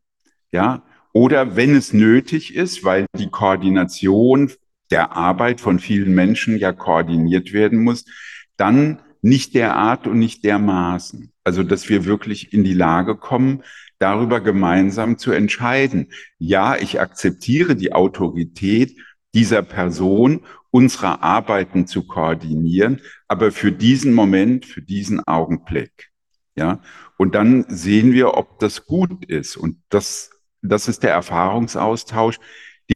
Ja, oder wenn es nötig ist, weil die Koordination der Arbeit von vielen Menschen ja koordiniert werden muss, dann nicht der Art und nicht der Maßen. Also, dass wir wirklich in die Lage kommen, darüber gemeinsam zu entscheiden. Ja, ich akzeptiere die Autorität dieser Person, unsere Arbeiten zu koordinieren, aber für diesen Moment, für diesen Augenblick. Ja, und dann sehen wir, ob das gut ist. Und das, das ist der Erfahrungsaustausch,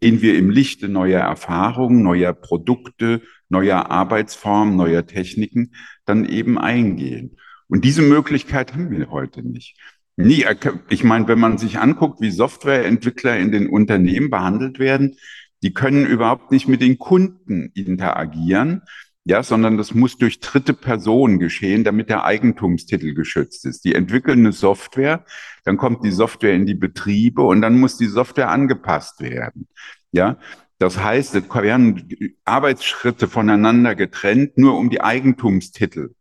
den wir im Lichte neuer Erfahrungen, neuer Produkte, neuer Arbeitsformen, neuer Techniken dann eben eingehen. Und diese Möglichkeit haben wir heute nicht. Nie, ich meine, wenn man sich anguckt, wie Softwareentwickler in den Unternehmen behandelt werden, die können überhaupt nicht mit den Kunden interagieren, ja, sondern das muss durch dritte Personen geschehen, damit der Eigentumstitel geschützt ist. Die entwickeln eine Software, dann kommt die Software in die Betriebe und dann muss die Software angepasst werden. Ja, das heißt, es werden Arbeitsschritte voneinander getrennt, nur um die Eigentumstitel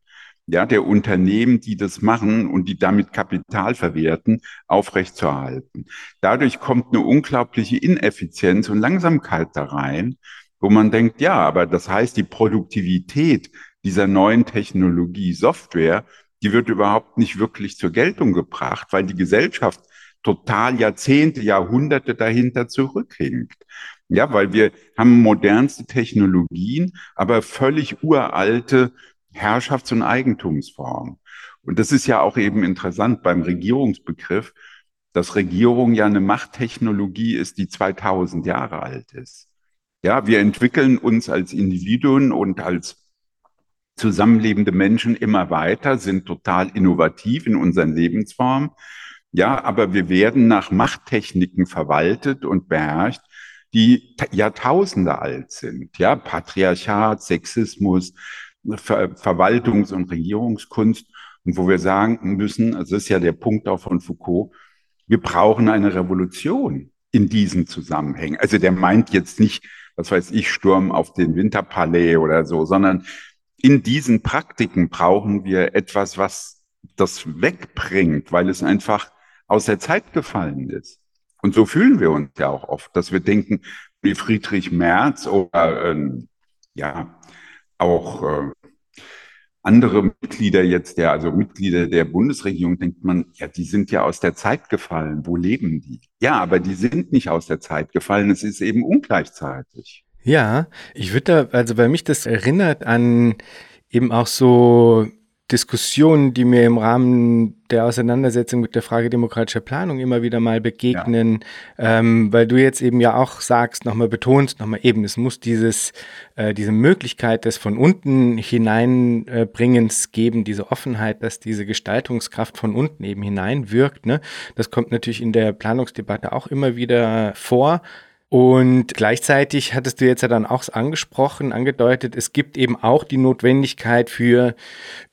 ja, der Unternehmen, die das machen und die damit Kapital verwerten, aufrechtzuerhalten. Dadurch kommt eine unglaubliche Ineffizienz und Langsamkeit da rein, wo man denkt, ja, aber das heißt, die Produktivität dieser neuen Technologie Software, die wird überhaupt nicht wirklich zur Geltung gebracht, weil die Gesellschaft total Jahrzehnte, Jahrhunderte dahinter zurückhinkt. Ja, weil wir haben modernste Technologien, aber völlig uralte Herrschafts- und Eigentumsform. Und das ist ja auch eben interessant beim Regierungsbegriff, dass Regierung ja eine Machttechnologie ist, die 2000 Jahre alt ist. Ja, wir entwickeln uns als Individuen und als zusammenlebende Menschen immer weiter, sind total innovativ in unseren Lebensformen. Ja, aber wir werden nach Machttechniken verwaltet und beherrscht, die Jahrtausende alt sind. Ja, Patriarchat, Sexismus, Ver Verwaltungs- und Regierungskunst und wo wir sagen müssen, das ist ja der Punkt auch von Foucault, wir brauchen eine Revolution in diesen Zusammenhängen. Also der meint jetzt nicht, was weiß ich, Sturm auf den Winterpalais oder so, sondern in diesen Praktiken brauchen wir etwas, was das wegbringt, weil es einfach aus der Zeit gefallen ist. Und so fühlen wir uns ja auch oft, dass wir denken, wie Friedrich Merz oder ähm, ja, auch äh, andere Mitglieder jetzt der, also Mitglieder der Bundesregierung, denkt man, ja, die sind ja aus der Zeit gefallen. Wo leben die? Ja, aber die sind nicht aus der Zeit gefallen. Es ist eben ungleichzeitig. Ja, ich würde da, also bei mich das erinnert an eben auch so Diskussionen, die mir im Rahmen der Auseinandersetzung mit der Frage demokratischer Planung immer wieder mal begegnen, ja. ähm, weil du jetzt eben ja auch sagst, nochmal betonst, nochmal eben, es muss dieses, äh, diese Möglichkeit des von unten hineinbringens geben, diese Offenheit, dass diese Gestaltungskraft von unten eben hineinwirkt. Ne? Das kommt natürlich in der Planungsdebatte auch immer wieder vor. Und gleichzeitig hattest du jetzt ja dann auch angesprochen, angedeutet, es gibt eben auch die Notwendigkeit für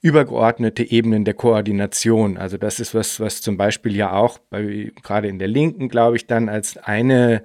übergeordnete Ebenen der Koordination. Also das ist was, was zum Beispiel ja auch bei, gerade in der Linken, glaube ich, dann als eine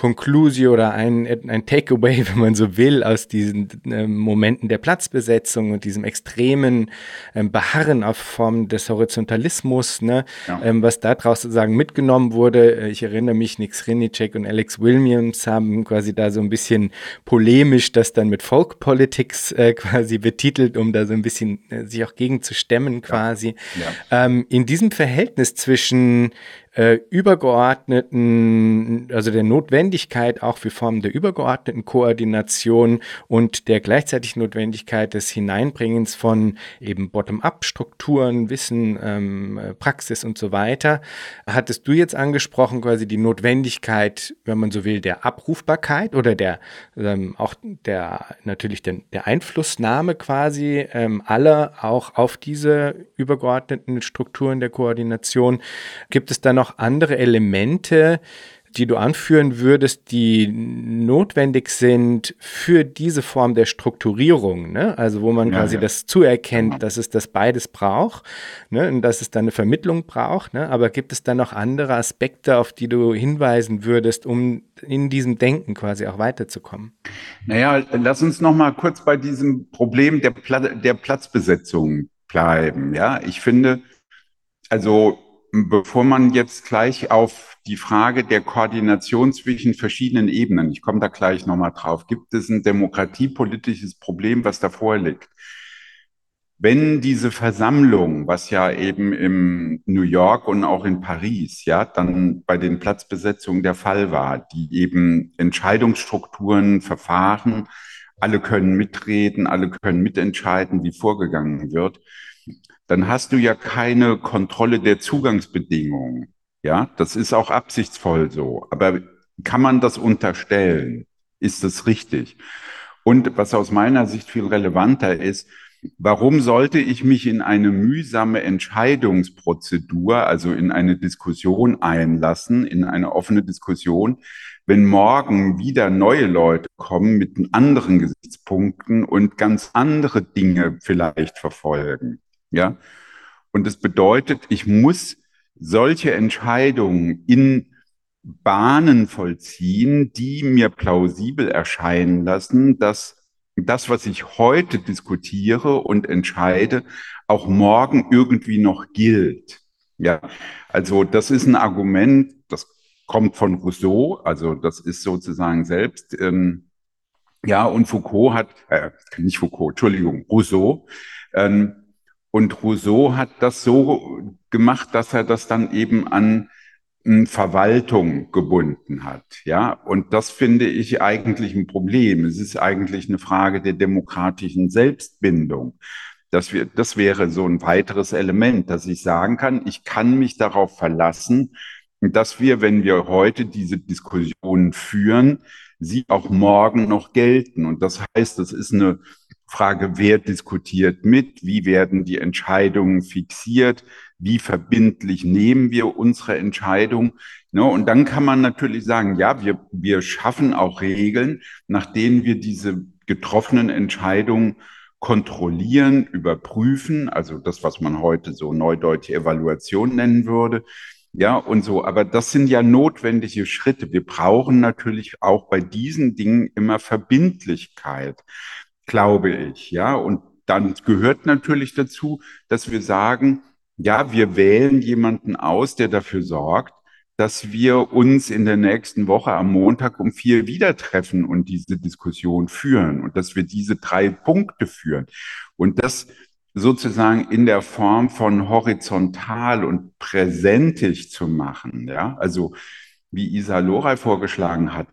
Conclusio oder ein, ein Takeaway, wenn man so will, aus diesen äh, Momenten der Platzbesetzung und diesem extremen ähm, Beharren auf Formen des Horizontalismus, ne, ja. ähm, was daraus sozusagen mitgenommen wurde. Äh, ich erinnere mich, Nick Srinicek und Alex Williams haben quasi da so ein bisschen polemisch das dann mit Folk Politics äh, quasi betitelt, um da so ein bisschen äh, sich auch gegen zu stemmen quasi. Ja. Ja. Ähm, in diesem Verhältnis zwischen äh, übergeordneten, also der Notwendigkeit auch für Formen der übergeordneten Koordination und der gleichzeitig Notwendigkeit des Hineinbringens von eben Bottom-up-Strukturen, Wissen, ähm, Praxis und so weiter, hattest du jetzt angesprochen, quasi die Notwendigkeit, wenn man so will, der Abrufbarkeit oder der ähm, auch der natürlich der, der Einflussnahme quasi ähm, aller auch auf diese übergeordneten Strukturen der Koordination. Gibt es da noch andere Elemente, die du anführen würdest, die notwendig sind für diese Form der Strukturierung, ne? also wo man ja, quasi ja. das zuerkennt, dass es das beides braucht ne? und dass es dann eine Vermittlung braucht. Ne? Aber gibt es dann noch andere Aspekte, auf die du hinweisen würdest, um in diesem Denken quasi auch weiterzukommen? Naja, lass uns noch mal kurz bei diesem Problem der, Pla der Platzbesetzung bleiben. Ja, ich finde, also bevor man jetzt gleich auf die Frage der Koordination zwischen verschiedenen Ebenen, ich komme da gleich nochmal drauf, gibt es ein demokratiepolitisches Problem, was davor liegt? Wenn diese Versammlung, was ja eben im New York und auch in Paris, ja, dann bei den Platzbesetzungen der Fall war, die eben Entscheidungsstrukturen, Verfahren, alle können mitreden, alle können mitentscheiden, wie vorgegangen wird, dann hast du ja keine Kontrolle der Zugangsbedingungen. Ja, das ist auch absichtsvoll so. Aber kann man das unterstellen? Ist das richtig? Und was aus meiner Sicht viel relevanter ist, warum sollte ich mich in eine mühsame Entscheidungsprozedur, also in eine Diskussion einlassen, in eine offene Diskussion, wenn morgen wieder neue Leute kommen mit anderen Gesichtspunkten und ganz andere Dinge vielleicht verfolgen? Ja. Und das bedeutet, ich muss solche Entscheidungen in Bahnen vollziehen, die mir plausibel erscheinen lassen, dass das, was ich heute diskutiere und entscheide, auch morgen irgendwie noch gilt. Ja, also das ist ein Argument, das kommt von Rousseau, also das ist sozusagen selbst, ähm, ja, und Foucault hat, äh, nicht Foucault, Entschuldigung, Rousseau, ähm, und Rousseau hat das so gemacht, dass er das dann eben an hm, Verwaltung gebunden hat. Ja, und das finde ich eigentlich ein Problem. Es ist eigentlich eine Frage der demokratischen Selbstbindung. Das, wir, das wäre so ein weiteres Element, dass ich sagen kann, ich kann mich darauf verlassen, dass wir, wenn wir heute diese Diskussionen führen, sie auch morgen noch gelten. Und das heißt, das ist eine Frage, wer diskutiert mit, wie werden die Entscheidungen fixiert, wie verbindlich nehmen wir unsere Entscheidung. Ne? Und dann kann man natürlich sagen, ja, wir, wir schaffen auch Regeln, nach denen wir diese getroffenen Entscheidungen kontrollieren, überprüfen, also das, was man heute so neudeutsche Evaluation nennen würde. Ja, und so. Aber das sind ja notwendige Schritte. Wir brauchen natürlich auch bei diesen Dingen immer Verbindlichkeit glaube ich. Ja, und dann gehört natürlich dazu, dass wir sagen, ja, wir wählen jemanden aus, der dafür sorgt, dass wir uns in der nächsten Woche am Montag um vier wieder treffen und diese Diskussion führen und dass wir diese drei Punkte führen. Und das sozusagen in der Form von horizontal und präsentisch zu machen, ja, also wie Isa Loray vorgeschlagen hat,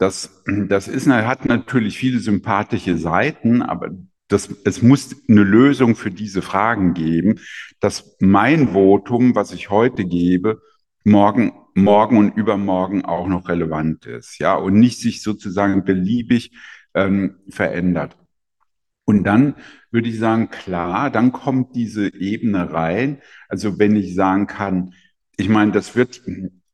das, das ist, hat natürlich viele sympathische Seiten, aber das, es muss eine Lösung für diese Fragen geben, dass mein Votum, was ich heute gebe, morgen, morgen und übermorgen auch noch relevant ist, ja, und nicht sich sozusagen beliebig ähm, verändert. Und dann würde ich sagen, klar, dann kommt diese Ebene rein. Also wenn ich sagen kann, ich meine, das wird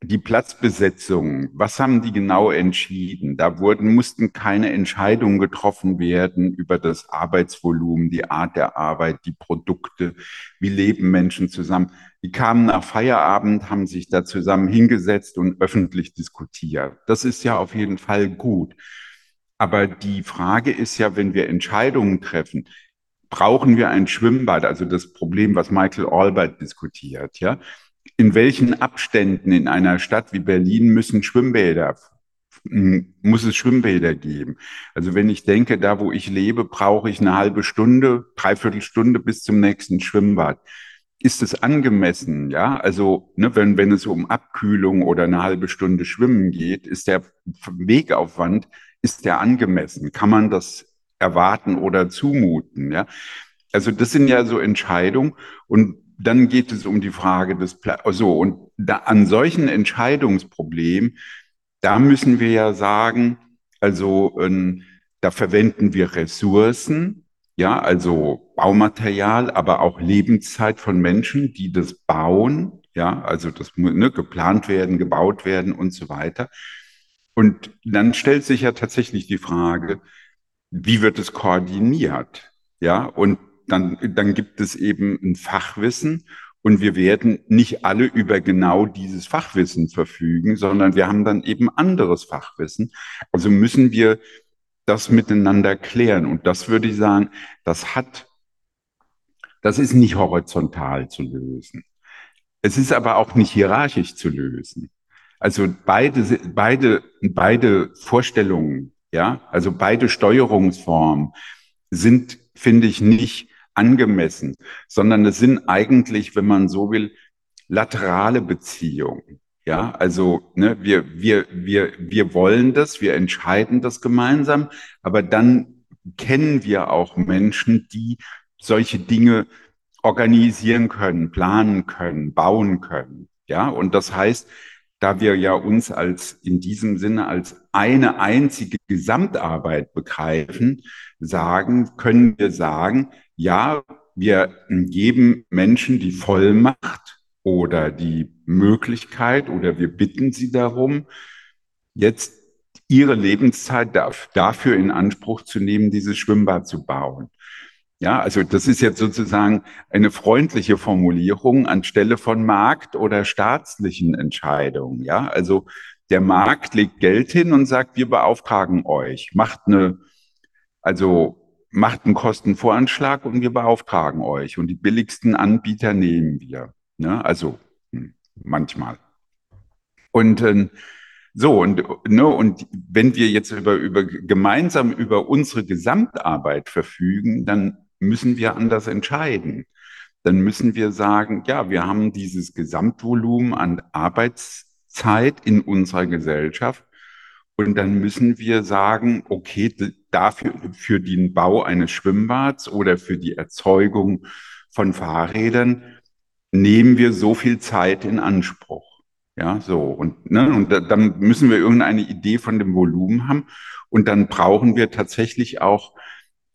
die Platzbesetzung, was haben die genau entschieden? Da wurden, mussten keine Entscheidungen getroffen werden über das Arbeitsvolumen, die Art der Arbeit, die Produkte, wie leben Menschen zusammen. Die kamen nach Feierabend, haben sich da zusammen hingesetzt und öffentlich diskutiert. Das ist ja auf jeden Fall gut. Aber die Frage ist ja, wenn wir Entscheidungen treffen, brauchen wir ein Schwimmbad? Also das Problem, was Michael Albert diskutiert, ja in welchen Abständen in einer Stadt wie Berlin müssen Schwimmbäder, muss es Schwimmbäder geben? Also wenn ich denke, da wo ich lebe, brauche ich eine halbe Stunde, dreiviertel Stunde bis zum nächsten Schwimmbad. Ist es angemessen? Ja, also ne, wenn, wenn es um Abkühlung oder eine halbe Stunde Schwimmen geht, ist der Wegaufwand, ist der angemessen? Kann man das erwarten oder zumuten? Ja, also das sind ja so Entscheidungen und dann geht es um die Frage des, Pla so, und da, an solchen Entscheidungsproblemen, da müssen wir ja sagen, also ähm, da verwenden wir Ressourcen, ja, also Baumaterial, aber auch Lebenszeit von Menschen, die das bauen, Ja, also das ne, geplant werden, gebaut werden und so weiter. Und dann stellt sich ja tatsächlich die Frage, wie wird es koordiniert? Ja, und dann, dann gibt es eben ein Fachwissen und wir werden nicht alle über genau dieses Fachwissen verfügen, sondern wir haben dann eben anderes Fachwissen. Also müssen wir das miteinander klären. Und das würde ich sagen, das hat, das ist nicht horizontal zu lösen. Es ist aber auch nicht hierarchisch zu lösen. Also beide, beide, beide Vorstellungen, ja, also beide Steuerungsformen sind, finde ich, nicht angemessen, sondern es sind eigentlich, wenn man so will, laterale Beziehungen. Ja, also ne, wir, wir, wir, wir wollen das, wir entscheiden das gemeinsam, aber dann kennen wir auch Menschen, die solche Dinge organisieren können, planen können, bauen können. Ja, und das heißt, da wir ja uns als in diesem Sinne als eine einzige Gesamtarbeit begreifen, sagen, können wir sagen, ja, wir geben Menschen die Vollmacht oder die Möglichkeit oder wir bitten sie darum, jetzt ihre Lebenszeit dafür in Anspruch zu nehmen, dieses Schwimmbad zu bauen. Ja, also das ist jetzt sozusagen eine freundliche Formulierung anstelle von Markt- oder staatlichen Entscheidungen. Ja, also der Markt legt Geld hin und sagt, wir beauftragen euch, macht eine, also macht einen Kostenvoranschlag und wir beauftragen euch und die billigsten Anbieter nehmen wir. Ne? Also hm, manchmal. Und äh, so, und, ne, und wenn wir jetzt über, über gemeinsam über unsere Gesamtarbeit verfügen, dann müssen wir anders entscheiden. Dann müssen wir sagen, ja, wir haben dieses Gesamtvolumen an Arbeitszeit in unserer Gesellschaft. Und dann müssen wir sagen, okay, dafür, für den Bau eines Schwimmbads oder für die Erzeugung von Fahrrädern nehmen wir so viel Zeit in Anspruch. Ja, so. Und, ne, und da, dann müssen wir irgendeine Idee von dem Volumen haben. Und dann brauchen wir tatsächlich auch,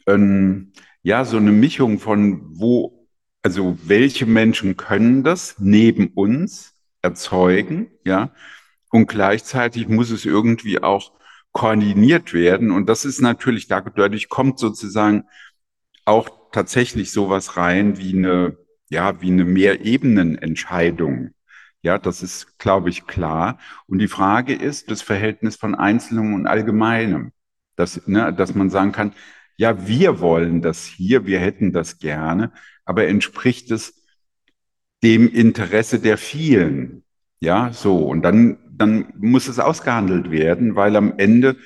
ähm, ja, so eine Mischung von wo, also welche Menschen können das neben uns erzeugen, ja, und gleichzeitig muss es irgendwie auch koordiniert werden. Und das ist natürlich, dadurch kommt sozusagen auch tatsächlich sowas rein wie eine, ja, wie eine Mehrebenenentscheidung. Ja, das ist, glaube ich, klar. Und die Frage ist das Verhältnis von Einzelnen und Allgemeinem. Dass, ne, dass man sagen kann, ja, wir wollen das hier, wir hätten das gerne, aber entspricht es dem Interesse der vielen? Ja, so. Und dann, dann muss es ausgehandelt werden, weil am Ende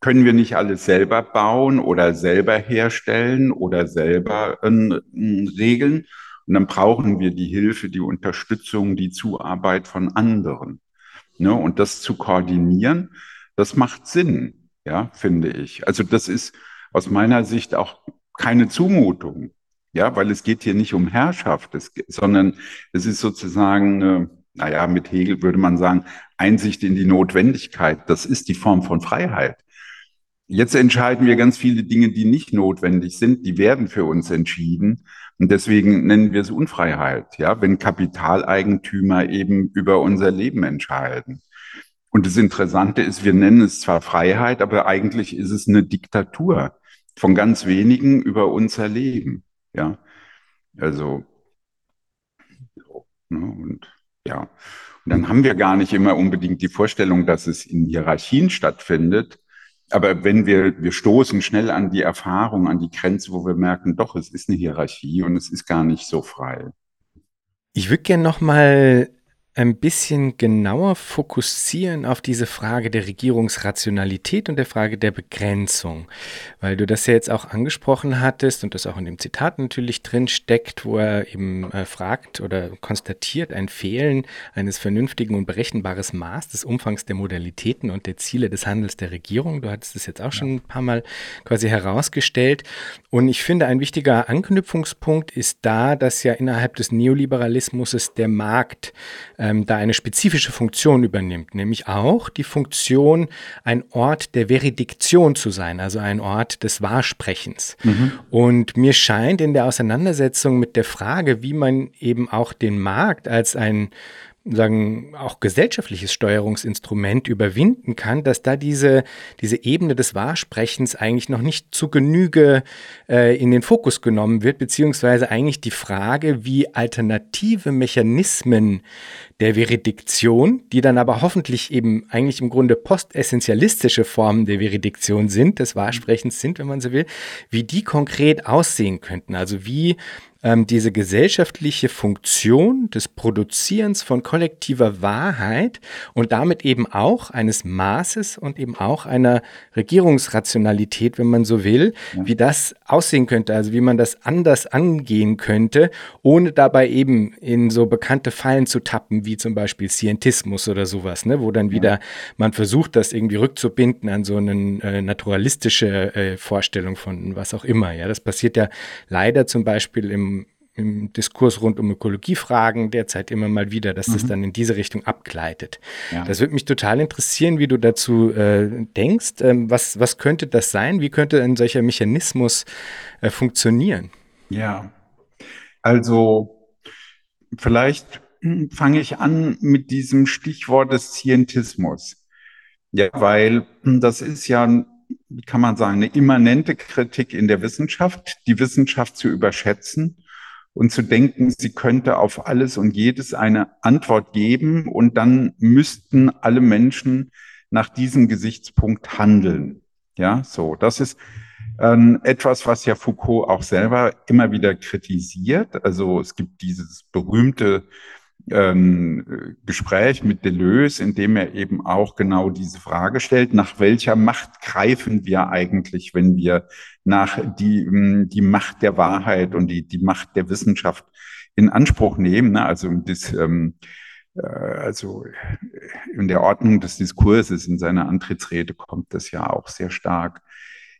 können wir nicht alles selber bauen oder selber herstellen oder selber äh, regeln. Und dann brauchen wir die Hilfe, die Unterstützung, die Zuarbeit von anderen. Ne? Und das zu koordinieren, das macht Sinn, ja, finde ich. Also das ist, aus meiner Sicht auch keine Zumutung. Ja, weil es geht hier nicht um Herrschaft, es, sondern es ist sozusagen, äh, naja, mit Hegel würde man sagen, Einsicht in die Notwendigkeit. Das ist die Form von Freiheit. Jetzt entscheiden wir ganz viele Dinge, die nicht notwendig sind, die werden für uns entschieden. Und deswegen nennen wir es Unfreiheit, ja, wenn Kapitaleigentümer eben über unser Leben entscheiden. Und das Interessante ist, wir nennen es zwar Freiheit, aber eigentlich ist es eine Diktatur von ganz wenigen über unser Leben. Ja, also, so, ne, und ja, und dann haben wir gar nicht immer unbedingt die Vorstellung, dass es in Hierarchien stattfindet. Aber wenn wir, wir stoßen schnell an die Erfahrung, an die Grenze, wo wir merken, doch, es ist eine Hierarchie und es ist gar nicht so frei. Ich würde gerne nochmal ein bisschen genauer fokussieren auf diese Frage der Regierungsrationalität und der Frage der Begrenzung, weil du das ja jetzt auch angesprochen hattest und das auch in dem Zitat natürlich drin steckt, wo er eben äh, fragt oder konstatiert ein Fehlen eines vernünftigen und berechenbares Maß des Umfangs der Modalitäten und der Ziele des Handels der Regierung. Du hattest es jetzt auch schon ein paar Mal quasi herausgestellt und ich finde ein wichtiger Anknüpfungspunkt ist da, dass ja innerhalb des Neoliberalismus der Markt äh, ähm, da eine spezifische Funktion übernimmt, nämlich auch die Funktion, ein Ort der Veridiktion zu sein, also ein Ort des Wahrsprechens. Mhm. Und mir scheint in der Auseinandersetzung mit der Frage, wie man eben auch den Markt als ein sagen, auch gesellschaftliches Steuerungsinstrument überwinden kann, dass da diese, diese Ebene des Wahrsprechens eigentlich noch nicht zu Genüge äh, in den Fokus genommen wird, beziehungsweise eigentlich die Frage, wie alternative Mechanismen der Veridiktion, die dann aber hoffentlich eben eigentlich im Grunde postessentialistische Formen der Veridiktion sind, des Wahrsprechens sind, wenn man so will, wie die konkret aussehen könnten. Also wie ähm, diese gesellschaftliche Funktion des Produzierens von kollektiver Wahrheit und damit eben auch eines Maßes und eben auch einer Regierungsrationalität, wenn man so will, ja. wie das aussehen könnte, also wie man das anders angehen könnte, ohne dabei eben in so bekannte Fallen zu tappen, wie zum Beispiel Scientismus oder sowas, ne, wo dann wieder ja. man versucht, das irgendwie rückzubinden an so eine äh, naturalistische äh, Vorstellung von was auch immer. Ja, das passiert ja leider zum Beispiel im im Diskurs rund um Ökologiefragen derzeit immer mal wieder, dass mhm. das dann in diese Richtung abgleitet. Ja. Das würde mich total interessieren, wie du dazu äh, denkst. Ähm, was, was könnte das sein? Wie könnte ein solcher Mechanismus äh, funktionieren? Ja, also vielleicht fange ich an mit diesem Stichwort des Scientismus. Ja, weil das ist ja, wie kann man sagen, eine immanente Kritik in der Wissenschaft, die Wissenschaft zu überschätzen und zu denken, sie könnte auf alles und jedes eine Antwort geben und dann müssten alle Menschen nach diesem Gesichtspunkt handeln. Ja, so, das ist ähm, etwas, was ja Foucault auch selber immer wieder kritisiert. Also es gibt dieses berühmte ähm, Gespräch mit Deleuze, in dem er eben auch genau diese Frage stellt, nach welcher Macht greifen wir eigentlich, wenn wir nach die, ähm, die Macht der Wahrheit und die, die Macht der Wissenschaft in Anspruch nehmen. Ne? Also das, ähm, äh, also in der Ordnung des Diskurses, in seiner Antrittsrede kommt das ja auch sehr stark.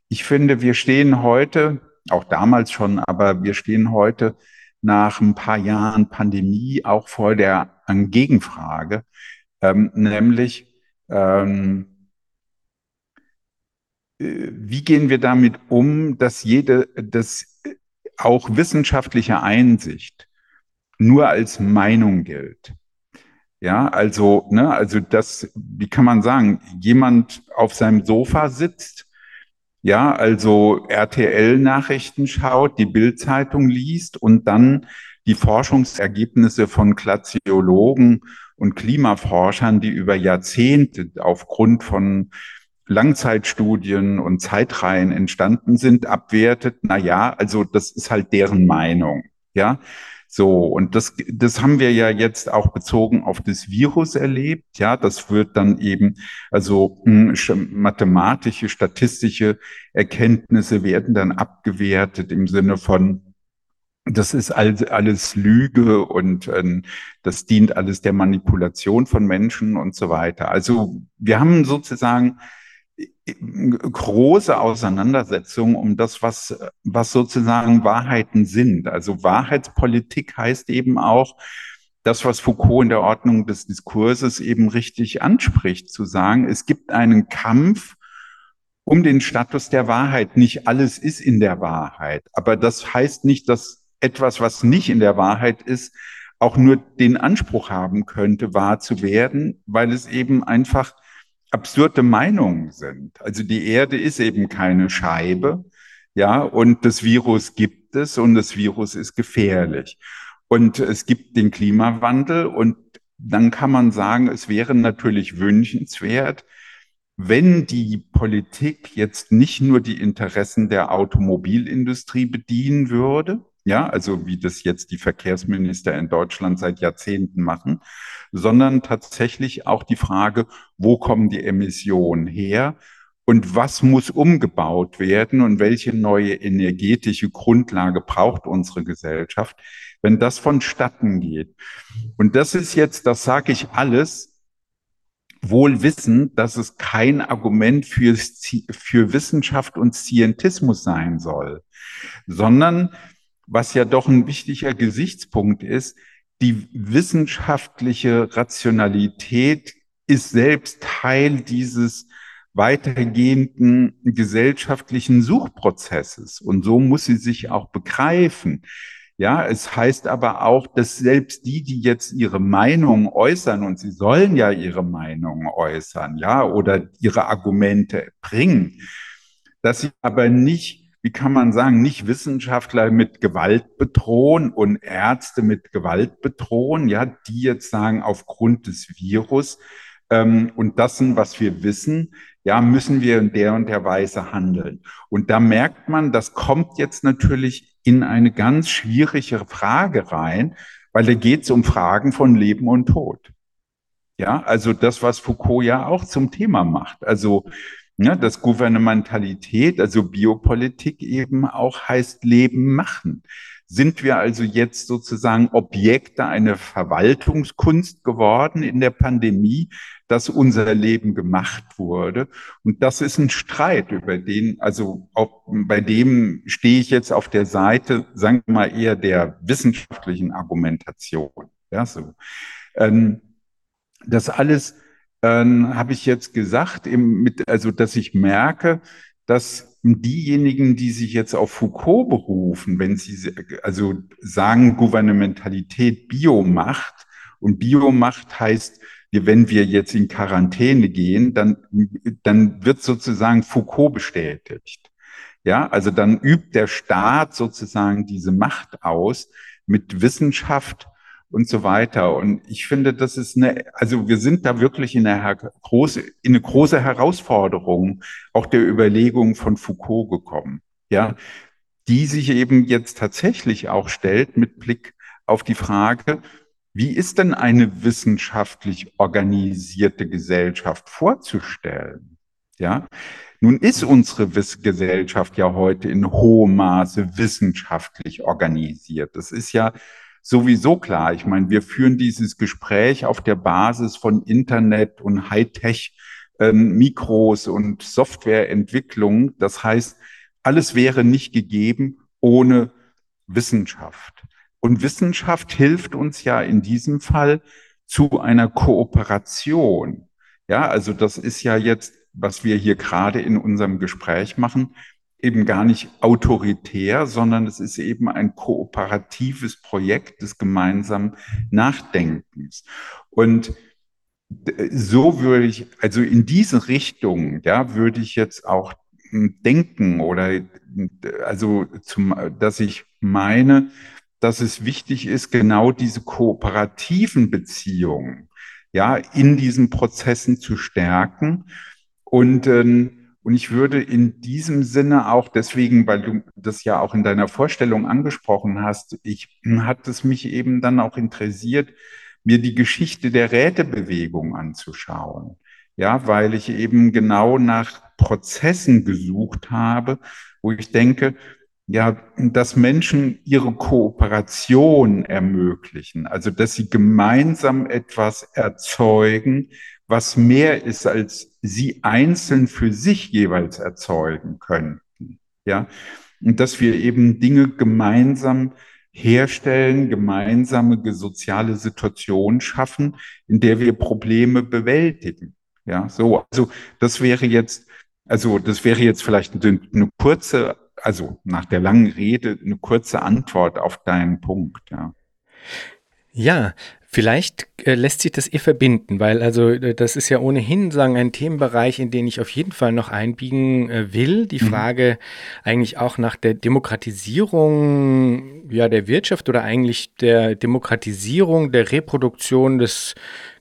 Ich finde, wir stehen heute, auch damals schon, aber wir stehen heute nach ein paar Jahren Pandemie auch vor der Gegenfrage, ähm, nämlich ähm, äh, wie gehen wir damit um, dass jede, dass auch wissenschaftliche Einsicht nur als Meinung gilt? Ja, also, ne, also das, wie kann man sagen, jemand auf seinem Sofa sitzt ja, also RTL-Nachrichten schaut, die Bild-Zeitung liest und dann die Forschungsergebnisse von Glaziologen und Klimaforschern, die über Jahrzehnte aufgrund von Langzeitstudien und Zeitreihen entstanden sind, abwertet. Na ja, also das ist halt deren Meinung. Ja, so, und das, das haben wir ja jetzt auch bezogen auf das Virus erlebt. Ja, das wird dann eben, also hm, mathematische, statistische Erkenntnisse werden dann abgewertet im Sinne von, das ist alles, alles Lüge und äh, das dient alles der Manipulation von Menschen und so weiter. Also wir haben sozusagen große Auseinandersetzung um das, was, was sozusagen Wahrheiten sind. Also Wahrheitspolitik heißt eben auch, das, was Foucault in der Ordnung des Diskurses eben richtig anspricht, zu sagen, es gibt einen Kampf um den Status der Wahrheit. Nicht alles ist in der Wahrheit, aber das heißt nicht, dass etwas, was nicht in der Wahrheit ist, auch nur den Anspruch haben könnte, wahr zu werden, weil es eben einfach absurde Meinungen sind. Also die Erde ist eben keine Scheibe, ja, und das Virus gibt es und das Virus ist gefährlich. Und es gibt den Klimawandel und dann kann man sagen, es wäre natürlich wünschenswert, wenn die Politik jetzt nicht nur die Interessen der Automobilindustrie bedienen würde, ja, also wie das jetzt die Verkehrsminister in Deutschland seit Jahrzehnten machen, sondern tatsächlich auch die Frage, wo kommen die Emissionen her und was muss umgebaut werden und welche neue energetische Grundlage braucht unsere Gesellschaft, wenn das vonstatten geht. Und das ist jetzt, das sage ich alles, wohl wissend, dass es kein Argument für, für Wissenschaft und Scientismus sein soll, sondern was ja doch ein wichtiger Gesichtspunkt ist, die wissenschaftliche Rationalität ist selbst Teil dieses weitergehenden gesellschaftlichen Suchprozesses. Und so muss sie sich auch begreifen. Ja, es heißt aber auch, dass selbst die, die jetzt ihre Meinung äußern, und sie sollen ja ihre Meinung äußern, ja, oder ihre Argumente bringen, dass sie aber nicht, wie kann man sagen, nicht Wissenschaftler mit Gewalt bedrohen und Ärzte mit Gewalt bedrohen, ja, die jetzt sagen, aufgrund des Virus ähm, und das sind, was wir wissen, ja, müssen wir in der und der Weise handeln. Und da merkt man, das kommt jetzt natürlich in eine ganz schwierige Frage rein, weil da geht es um Fragen von Leben und Tod. Ja, also das, was Foucault ja auch zum Thema macht. Also, ja, ne, dass Gouvernementalität, also Biopolitik eben auch heißt Leben machen. Sind wir also jetzt sozusagen Objekte einer Verwaltungskunst geworden in der Pandemie, dass unser Leben gemacht wurde? Und das ist ein Streit, über den, also auch bei dem stehe ich jetzt auf der Seite, sagen wir mal eher der wissenschaftlichen Argumentation. Ja, so. Ähm, das alles ähm, habe ich jetzt gesagt, eben mit, also dass ich merke, dass diejenigen, die sich jetzt auf Foucault berufen, wenn sie also sagen, Gouvernementalität Biomacht und Biomacht heißt, wenn wir jetzt in Quarantäne gehen, dann, dann wird sozusagen Foucault bestätigt. Ja, also dann übt der Staat sozusagen diese Macht aus mit Wissenschaft und so weiter. Und ich finde, das ist eine, also wir sind da wirklich in eine große, in eine große Herausforderung auch der Überlegung von Foucault gekommen. Ja, die sich eben jetzt tatsächlich auch stellt mit Blick auf die Frage, wie ist denn eine wissenschaftlich organisierte Gesellschaft vorzustellen? Ja, nun ist unsere Gesellschaft ja heute in hohem Maße wissenschaftlich organisiert. Das ist ja sowieso klar. Ich meine, wir führen dieses Gespräch auf der Basis von Internet und Hightech. Ähm, Mikros und Softwareentwicklung. Das heißt, alles wäre nicht gegeben ohne Wissenschaft. Und Wissenschaft hilft uns ja in diesem Fall zu einer Kooperation. Ja, also das ist ja jetzt, was wir hier gerade in unserem Gespräch machen, eben gar nicht autoritär, sondern es ist eben ein kooperatives Projekt des gemeinsamen Nachdenkens. Und so würde ich, also in diese Richtung, ja, würde ich jetzt auch denken oder also zum, dass ich meine, dass es wichtig ist, genau diese kooperativen Beziehungen, ja, in diesen Prozessen zu stärken und ähm, und ich würde in diesem Sinne auch deswegen, weil du das ja auch in deiner Vorstellung angesprochen hast, ich hat es mich eben dann auch interessiert, mir die Geschichte der Rätebewegung anzuschauen. Ja, weil ich eben genau nach Prozessen gesucht habe, wo ich denke, ja, dass Menschen ihre Kooperation ermöglichen, also dass sie gemeinsam etwas erzeugen, was mehr ist, als sie einzeln für sich jeweils erzeugen könnten. Ja, und dass wir eben Dinge gemeinsam herstellen, gemeinsame soziale Situationen schaffen, in der wir Probleme bewältigen. Ja, so, also das wäre jetzt, also das wäre jetzt vielleicht eine, eine kurze, also nach der langen Rede eine kurze Antwort auf deinen Punkt. Ja. Ja, Vielleicht äh, lässt sich das eh verbinden, weil also äh, das ist ja ohnehin sagen ein Themenbereich, in den ich auf jeden Fall noch einbiegen äh, will. Die mhm. Frage eigentlich auch nach der Demokratisierung ja der Wirtschaft oder eigentlich der Demokratisierung der Reproduktion des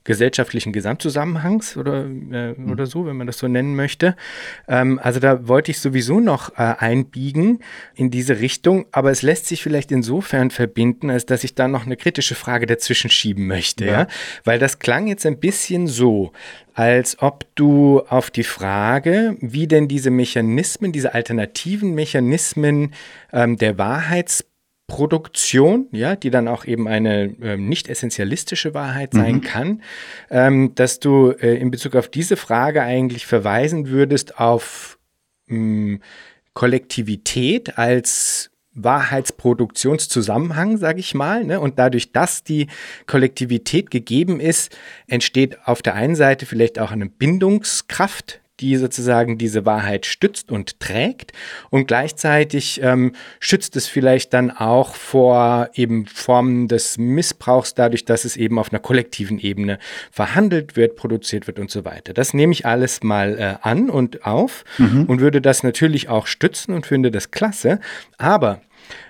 gesellschaftlichen Gesamtzusammenhangs oder, äh, mhm. oder so, wenn man das so nennen möchte. Ähm, also da wollte ich sowieso noch äh, einbiegen in diese Richtung, aber es lässt sich vielleicht insofern verbinden, als dass ich da noch eine kritische Frage dazwischen schieben möchte, ja. ja? Weil das klang jetzt ein bisschen so, als ob du auf die Frage, wie denn diese Mechanismen, diese alternativen Mechanismen ähm, der Wahrheits Produktion, ja, die dann auch eben eine ähm, nicht essentialistische Wahrheit sein mhm. kann, ähm, dass du äh, in Bezug auf diese Frage eigentlich verweisen würdest auf mh, hm, Kollektivität als Wahrheitsproduktionszusammenhang, sage ich mal. Ne? Und dadurch, dass die Kollektivität gegeben ist, entsteht auf der einen Seite vielleicht auch eine Bindungskraft die sozusagen diese Wahrheit stützt und trägt und gleichzeitig ähm, schützt es vielleicht dann auch vor eben Formen des Missbrauchs dadurch, dass es eben auf einer kollektiven Ebene verhandelt wird, produziert wird und so weiter. Das nehme ich alles mal äh, an und auf mhm. und würde das natürlich auch stützen und finde das klasse, aber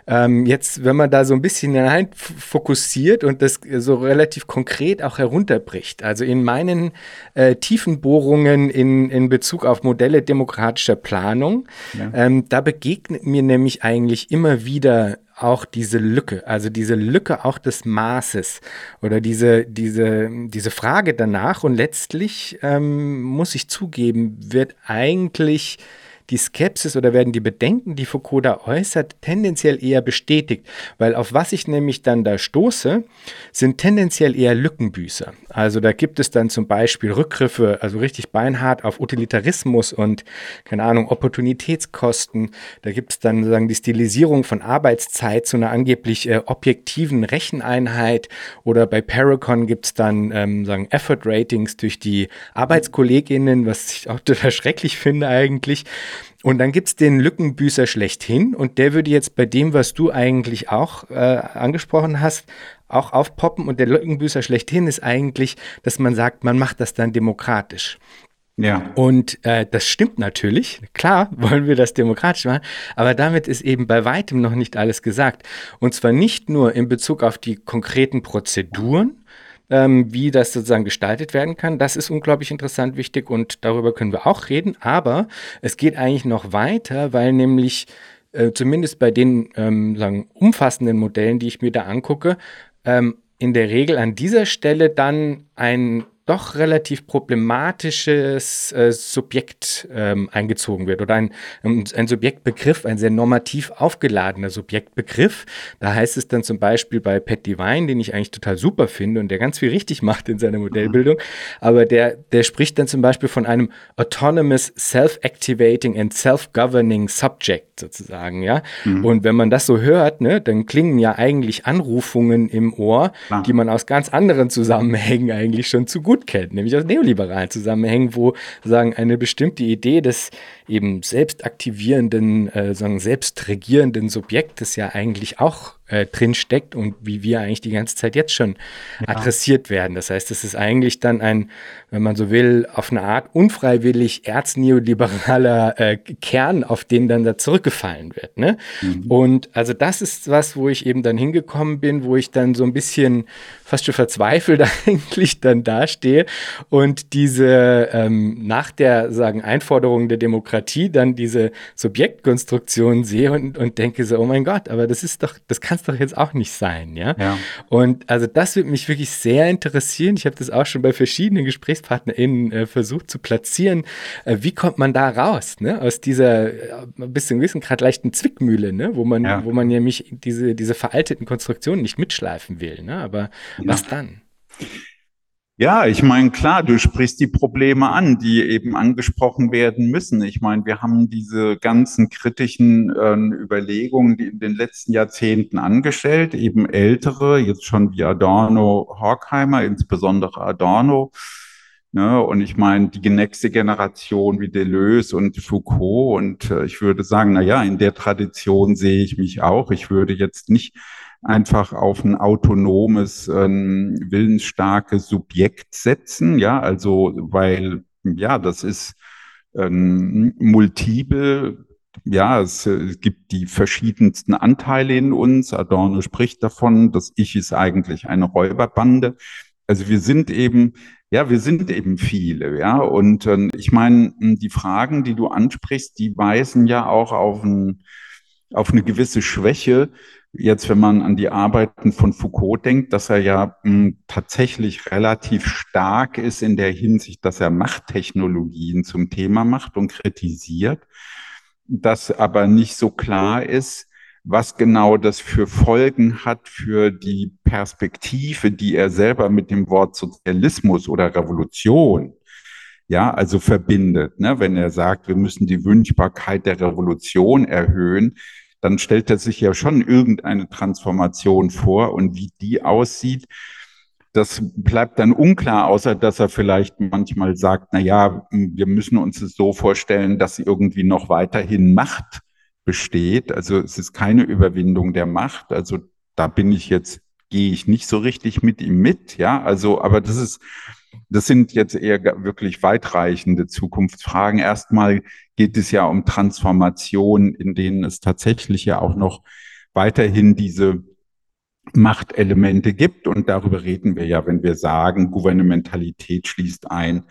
ähm, jetzt, wenn man da so ein bisschen hinein fokussiert und das so relativ konkret auch herunterbricht, also in meinen äh, tiefen Bohrungen in, in Bezug auf Modelle demokratischer Planung, ja. ähm, da begegnet mir nämlich eigentlich immer wieder auch diese Lücke, also diese Lücke auch des Maßes oder diese, diese, diese Frage danach und letztlich ähm, muss ich zugeben, wird eigentlich die Skepsis oder werden die Bedenken, die Foucault da äußert, tendenziell eher bestätigt, weil auf was ich nämlich dann da stoße, sind tendenziell eher Lückenbüßer. Also da gibt es dann zum Beispiel Rückgriffe, also richtig beinhart auf Utilitarismus und, keine Ahnung, Opportunitätskosten. Da gibt es dann sozusagen die Stilisierung von Arbeitszeit zu einer angeblich äh, objektiven Recheneinheit oder bei Paracon gibt es dann ähm, sagen Effort Ratings durch die Arbeitskolleginnen, was ich auch total schrecklich finde eigentlich. Und dann gibt es den Lückenbüßer schlechthin und der würde jetzt bei dem, was du eigentlich auch äh, angesprochen hast, auch aufpoppen. Und der Lückenbüßer schlechthin ist eigentlich, dass man sagt, man macht das dann demokratisch. Ja. Und äh, das stimmt natürlich. Klar wollen wir das demokratisch machen, aber damit ist eben bei weitem noch nicht alles gesagt. Und zwar nicht nur in Bezug auf die konkreten Prozeduren, ähm, wie das sozusagen gestaltet werden kann. Das ist unglaublich interessant, wichtig und darüber können wir auch reden. Aber es geht eigentlich noch weiter, weil nämlich äh, zumindest bei den ähm, sagen, umfassenden Modellen, die ich mir da angucke, ähm, in der Regel an dieser Stelle dann ein doch relativ problematisches äh, Subjekt ähm, eingezogen wird oder ein, ein Subjektbegriff, ein sehr normativ aufgeladener Subjektbegriff. Da heißt es dann zum Beispiel bei Pat Devine, den ich eigentlich total super finde und der ganz viel richtig macht in seiner Modellbildung, mhm. aber der, der spricht dann zum Beispiel von einem autonomous self-activating and self-governing subject sozusagen, ja. Mhm. Und wenn man das so hört, ne, dann klingen ja eigentlich Anrufungen im Ohr, Klar. die man aus ganz anderen Zusammenhängen eigentlich schon zu gut gut kennt, nämlich aus neoliberalen Zusammenhängen, wo sagen eine bestimmte Idee des eben selbstaktivierenden, äh, sagen selbstregierenden Subjektes ja eigentlich auch äh, drin steckt und wie wir eigentlich die ganze Zeit jetzt schon ja. adressiert werden. Das heißt, es ist eigentlich dann ein, wenn man so will, auf eine Art unfreiwillig erzneoliberaler äh, Kern, auf den dann da zurückgefallen wird. Ne? Mhm. Und also das ist was, wo ich eben dann hingekommen bin, wo ich dann so ein bisschen fast schon verzweifelt eigentlich dann dastehe und diese ähm, nach der sagen Einforderung der Demokratie dann diese Subjektkonstruktion sehe und, und denke so, oh mein Gott, aber das ist doch, das kann es doch jetzt auch nicht sein, ja? ja? Und also das würde mich wirklich sehr interessieren. Ich habe das auch schon bei verschiedenen GesprächspartnerInnen äh, versucht zu platzieren. Äh, wie kommt man da raus, ne? Aus dieser äh, bis zu einem gewissen Grad leichten Zwickmühle, ne? Wo man, ja. wo man nämlich diese, diese veralteten Konstruktionen nicht mitschleifen will, ne? Aber was dann? Ja, ich meine, klar, du sprichst die Probleme an, die eben angesprochen werden müssen. Ich meine, wir haben diese ganzen kritischen äh, Überlegungen, die in den letzten Jahrzehnten angestellt, eben ältere, jetzt schon wie Adorno, Horkheimer, insbesondere Adorno. Ne? Und ich meine, die nächste Generation wie Deleuze und Foucault. Und äh, ich würde sagen, na ja, in der Tradition sehe ich mich auch. Ich würde jetzt nicht einfach auf ein autonomes, ähm, willensstarkes Subjekt setzen, ja, also weil, ja, das ist ähm, multiple, ja, es, es gibt die verschiedensten Anteile in uns. Adorno spricht davon, das Ich ist eigentlich eine Räuberbande. Also wir sind eben, ja, wir sind eben viele, ja. Und äh, ich meine, die Fragen, die du ansprichst, die weisen ja auch auf, ein, auf eine gewisse Schwäche, Jetzt, wenn man an die Arbeiten von Foucault denkt, dass er ja mh, hm, tatsächlich relativ stark ist in der Hinsicht, dass er Machttechnologien zum Thema macht und kritisiert, dass aber nicht so klar ist, was genau das für Folgen hat für die Perspektive, die er selber mit dem Wort Sozialismus oder Revolution ja, also verbindet. Ne? Wenn er sagt, wir müssen die Wünschbarkeit der Revolution erhöhen, dann stellt er sich ja schon irgendeine Transformation vor und wie die aussieht, das bleibt dann unklar, außer dass er vielleicht manchmal sagt, na ja, wir müssen uns es so vorstellen, dass irgendwie noch weiterhin Macht besteht. Also es ist keine Überwindung der Macht. Also da bin ich jetzt, gehe ich nicht so richtig mit ihm mit. Ja, also, aber das ist, das sind jetzt eher wirklich weitreichende Zukunftsfragen. Erstmal geht es ja um Transformation, in denen es tatsächlich ja auch noch weiterhin diese Machtelemente gibt. Und darüber reden wir ja, wenn wir sagen, Gouvernementalität schließt ein,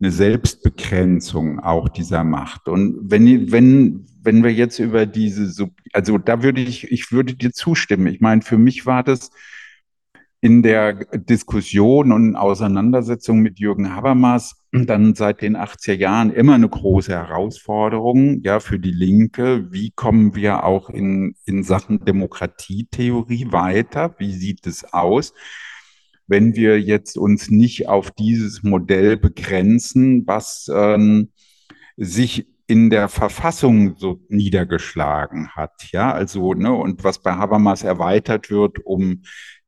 eine Selbstbegrenzung auch dieser Macht. Und wenn, wenn, wenn wir jetzt über diese, also da würde ich, ich würde dir zustimmen. Ich meine, für mich war das in der Diskussion und Auseinandersetzung mit Jürgen Habermas dann seit den 80er Jahren immer eine große Herausforderung, ja, für die Linke. Wie kommen wir auch in, in Sachen Demokratietheorie weiter? Wie sieht es aus? Wenn wir jetzt uns nicht auf dieses Modell begrenzen, was ähm, sich in der Verfassung so niedergeschlagen hat, ja, also, ne, und was bei Habermas erweitert wird um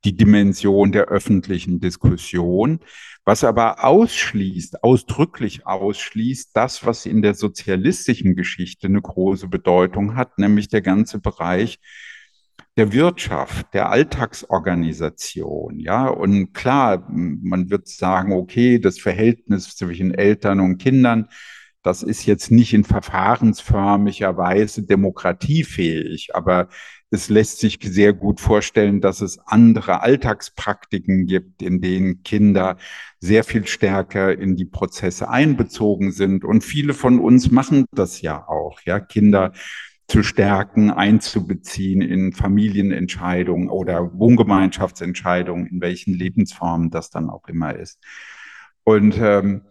die Dimension der öffentlichen Diskussion, was aber ausschließt, ausdrücklich ausschließt, das, was in der sozialistischen Geschichte eine große Bedeutung hat, nämlich der ganze Bereich der Wirtschaft, der Alltagsorganisation, ja. Und klar, man wird sagen, okay, das Verhältnis zwischen Eltern und Kindern, das ist jetzt nicht in verfahrensförmiger Weise demokratiefähig, aber es lässt sich sehr gut vorstellen, dass es andere Alltagspraktiken gibt, in denen Kinder sehr viel stärker in die Prozesse einbezogen sind. Und viele von uns machen das ja auch, ja, Kinder zu stärken, einzubeziehen in Familienentscheidungen oder Wohngemeinschaftsentscheidungen, in welchen Lebensformen das dann auch immer ist. Und ähm,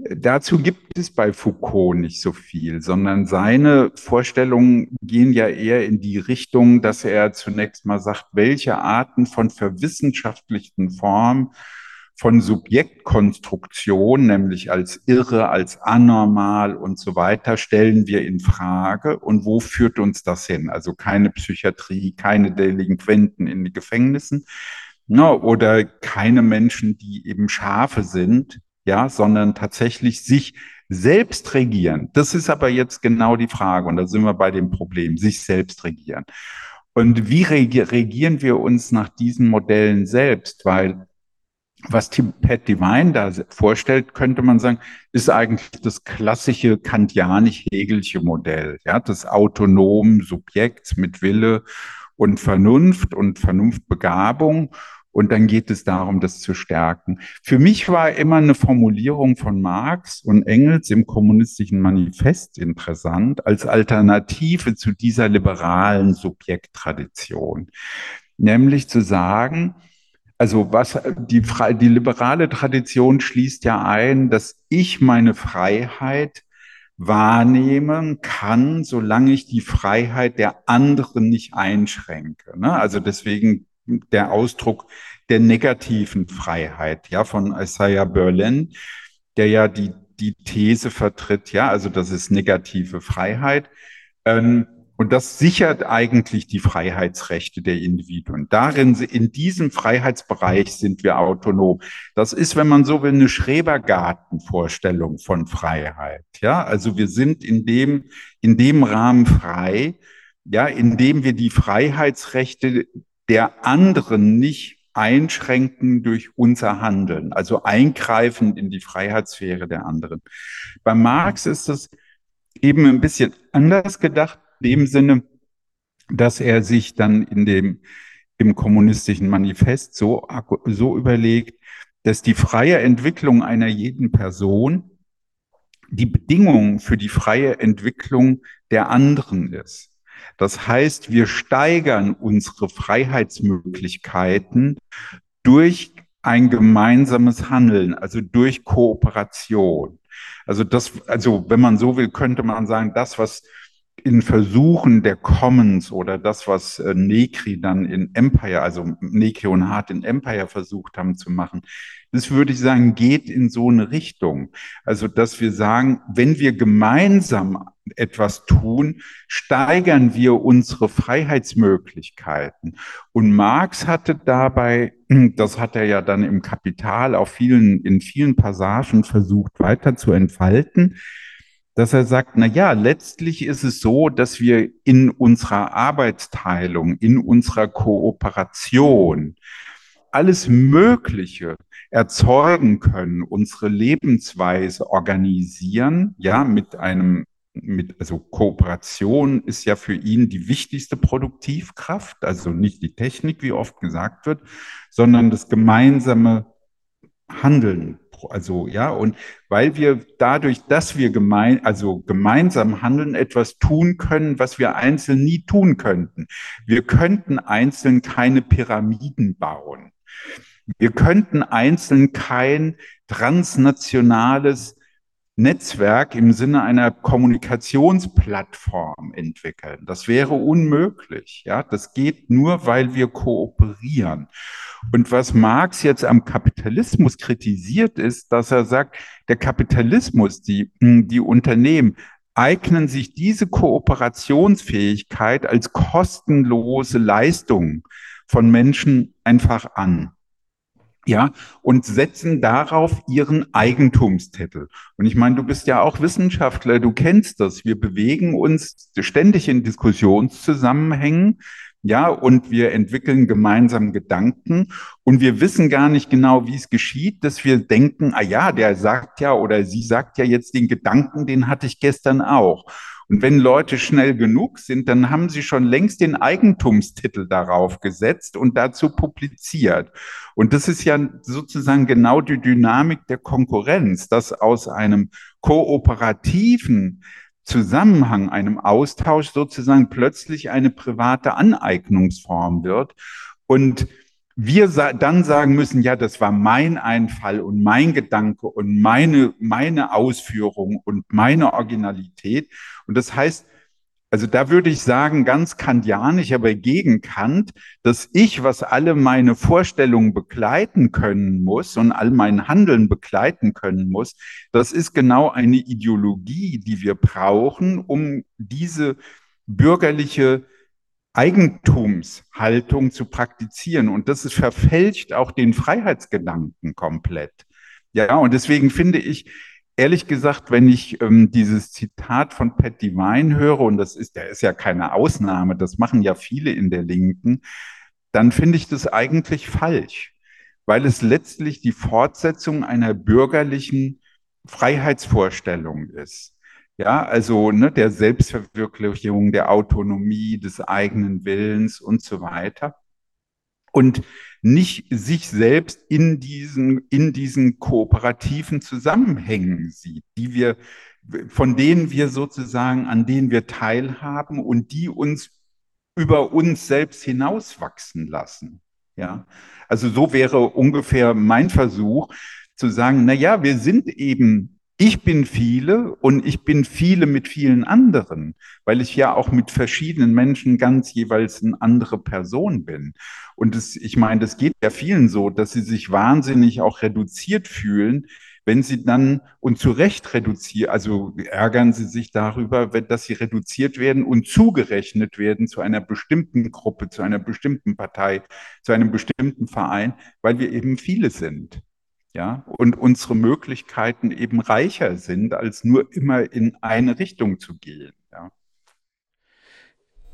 Dazu gibt es bei Foucault nicht so viel, sondern seine Vorstellungen gehen ja eher in die Richtung, dass er zunächst mal sagt, welche Arten von verwissenschaftlichten Formen von Subjektkonstruktion, nämlich als irre, als anormal und so weiter, stellen wir in Frage und wo führt uns das hin? Also keine Psychiatrie, keine Delinquenten in die Gefängnissen no, oder keine Menschen, die eben Schafe sind, ja, sondern tatsächlich sich selbst regieren. Das ist aber jetzt genau die Frage und da sind wir bei dem Problem, sich selbst regieren. Und wie regieren wir uns nach diesen Modellen selbst? Weil was Pat Divine da vorstellt, könnte man sagen, ist eigentlich das klassische kantianisch-hegelsche Modell, ja, des autonomen Subjekts mit Wille und Vernunft und Vernunftbegabung. Und dann geht es darum, das zu stärken. Für mich war immer eine Formulierung von Marx und Engels im kommunistischen Manifest interessant als Alternative zu dieser liberalen Subjekttradition. Nämlich zu sagen, also was die, die liberale Tradition schließt ja ein, dass ich meine Freiheit wahrnehmen kann, solange ich die Freiheit der anderen nicht einschränke. Ne? Also deswegen der Ausdruck der negativen Freiheit, ja, von Isaiah Berlin, der ja die, die These vertritt, ja, also das ist negative Freiheit. Ähm, und das sichert eigentlich die Freiheitsrechte der Individuen. Darin, in diesem Freiheitsbereich sind wir autonom. Das ist, wenn man so will, eine Schrebergartenvorstellung von Freiheit. Ja, also wir sind in dem, in dem Rahmen frei, ja, indem wir die Freiheitsrechte der anderen nicht einschränken durch unser Handeln, also eingreifen in die Freiheitssphäre der anderen. Bei Marx ist das eben ein bisschen anders gedacht, in dem Sinne, dass er sich dann in dem, im kommunistischen Manifest so, so überlegt, dass die freie Entwicklung einer jeden Person die Bedingung für die freie Entwicklung der anderen ist. Das heißt, wir steigern unsere Freiheitsmöglichkeiten durch ein gemeinsames Handeln, also durch Kooperation. Also das, also wenn man so will, könnte man sagen, das, was in Versuchen der Commons oder das, was äh, Negri dann in Empire, also Negri und Hart in Empire versucht haben zu machen, das würde ich sagen, geht in so eine Richtung. Also, dass wir sagen, wenn wir gemeinsam etwas tun, steigern wir unsere Freiheitsmöglichkeiten. Und Marx hatte dabei, das hat er ja dann im Kapital auf vielen, in vielen Passagen versucht weiter zu entfalten, dass er sagt, na ja, letztlich ist es so, dass wir in unserer Arbeitsteilung, in unserer Kooperation alles Mögliche erzeugen können, unsere Lebensweise organisieren, ja, mit einem mit, also Kooperation ist ja für ihn die wichtigste Produktivkraft, also nicht die Technik, wie oft gesagt wird, sondern das gemeinsame Handeln. Also, ja, und weil wir dadurch, dass wir gemein, also gemeinsam handeln, etwas tun können, was wir einzeln nie tun könnten. Wir könnten einzeln keine Pyramiden bauen. Wir könnten einzeln kein transnationales Netzwerk im Sinne einer Kommunikationsplattform entwickeln. Das wäre unmöglich. Ja, das geht nur, weil wir kooperieren. Und was Marx jetzt am Kapitalismus kritisiert, ist, dass er sagt, der Kapitalismus, die, die Unternehmen eignen sich diese Kooperationsfähigkeit als kostenlose Leistung von Menschen einfach an ja, und setzen darauf ihren Eigentumstitel. Und ich meine, du bist ja auch Wissenschaftler, du kennst das. Wir bewegen uns ständig in Diskussionszusammenhängen, ja, und wir entwickeln gemeinsam Gedanken und wir wissen gar nicht genau, wie es geschieht, dass wir denken, ah ja, der sagt ja oder sie sagt ja jetzt den Gedanken, den hatte ich gestern auch. Und wenn Leute schnell genug sind, dann haben sie schon längst den Eigentumstitel darauf gesetzt und dazu publiziert. Und das ist ja sozusagen genau die Dynamik der Konkurrenz, dass aus einem kooperativen Zusammenhang, einem Austausch sozusagen plötzlich eine private Aneignungsform wird. Und wir dann sagen müssen, ja, das war mein Einfall und mein Gedanke und meine, meine Ausführung und meine Originalität. Und das heißt, also da würde ich sagen, ganz kantianisch, aber gegen Kant, dass ich, was alle meine Vorstellungen begleiten können muss und all mein Handeln begleiten können muss, das ist genau eine Ideologie, die wir brauchen, um diese bürgerliche Eigentumshaltung zu praktizieren. Und das ist verfälscht auch den Freiheitsgedanken komplett. Ja, und deswegen finde ich, ehrlich gesagt, wenn ich ähm, dieses Zitat von Pat Divine höre, und das ist, der ist ja keine Ausnahme, das machen ja viele in der Linken, dann finde ich das eigentlich falsch, weil es letztlich die Fortsetzung einer bürgerlichen Freiheitsvorstellung ist. Ja, also ne, der Selbstverwirklichung, der Autonomie, des eigenen Willens und so weiter. Und nicht sich selbst in diesen, in diesen kooperativen Zusammenhängen sieht, die wir, von denen wir sozusagen, an denen wir teilhaben und die uns über uns selbst hinauswachsen lassen. Ja, also so wäre ungefähr mein Versuch zu sagen, na ja, wir sind eben ich bin viele und ich bin viele mit vielen anderen, weil ich ja auch mit verschiedenen Menschen ganz jeweils eine andere Person bin. Und das, ich meine, das geht ja vielen so, dass sie sich wahnsinnig auch reduziert fühlen, wenn sie dann und zu Recht reduzieren, also ärgern sie sich darüber, dass sie reduziert werden und zugerechnet werden zu einer bestimmten Gruppe, zu einer bestimmten Partei, zu einem bestimmten Verein, weil wir eben viele sind ja, und unsere Möglichkeiten eben reicher sind, als nur immer in eine Richtung zu gehen. Ja.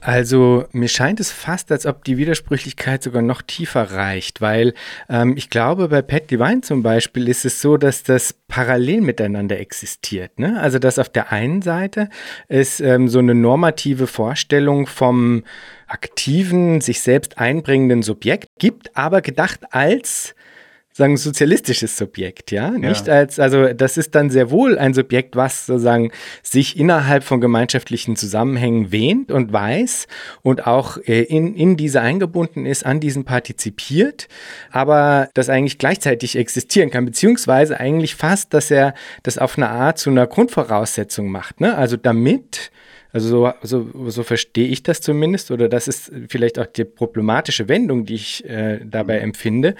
Also mir scheint es fast, als ob die Widersprüchlichkeit sogar noch tiefer reicht, weil ähm, ich glaube, bei Pat Divine zum Beispiel ist es so, dass das parallel miteinander existiert. Ne? Also dass auf der einen Seite es ähm, so eine normative Vorstellung vom aktiven, sich selbst einbringenden Subjekt gibt, aber gedacht als sagen sozialistisches Subjekt, ja, nicht ja. als also das ist dann sehr wohl ein Subjekt, was sozusagen sich innerhalb von gemeinschaftlichen Zusammenhängen wähnt und weiß und auch äh, in in diese eingebunden ist, an diesen partizipiert, aber das eigentlich gleichzeitig existieren kann, beziehungsweise eigentlich fast, dass er das auf eine Art zu einer Grundvoraussetzung macht, ne? Also damit Also so, so, so verstehe ich das zumindest oder das ist vielleicht auch die problematische Wendung, die ich äh, dabei empfinde,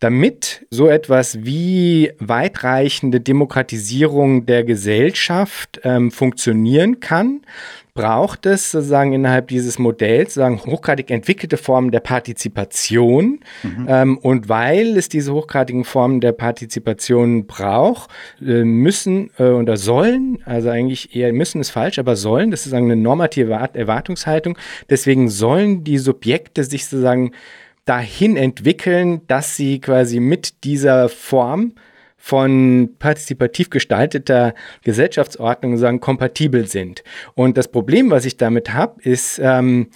damit so etwas wie weitreichende Demokratisierung der Gesellschaft ähm, funktionieren kann braucht es sozusagen innerhalb dieses Modells sozusagen hochgradig entwickelte Formen der Partizipation. Mhm. Ähm, und weil es diese hochgradigen Formen der Partizipation braucht, äh, müssen äh, oder sollen, also eigentlich eher müssen ist falsch, aber sollen, das ist sozusagen eine normative Erwartungshaltung, deswegen sollen die Subjekte sich sozusagen dahin entwickeln, dass sie quasi mit dieser Form von partizipativ gestalteter Gesellschaftsordnung sagen, kompatibel sind. Und das Problem, was ich damit habe, ist, ähm,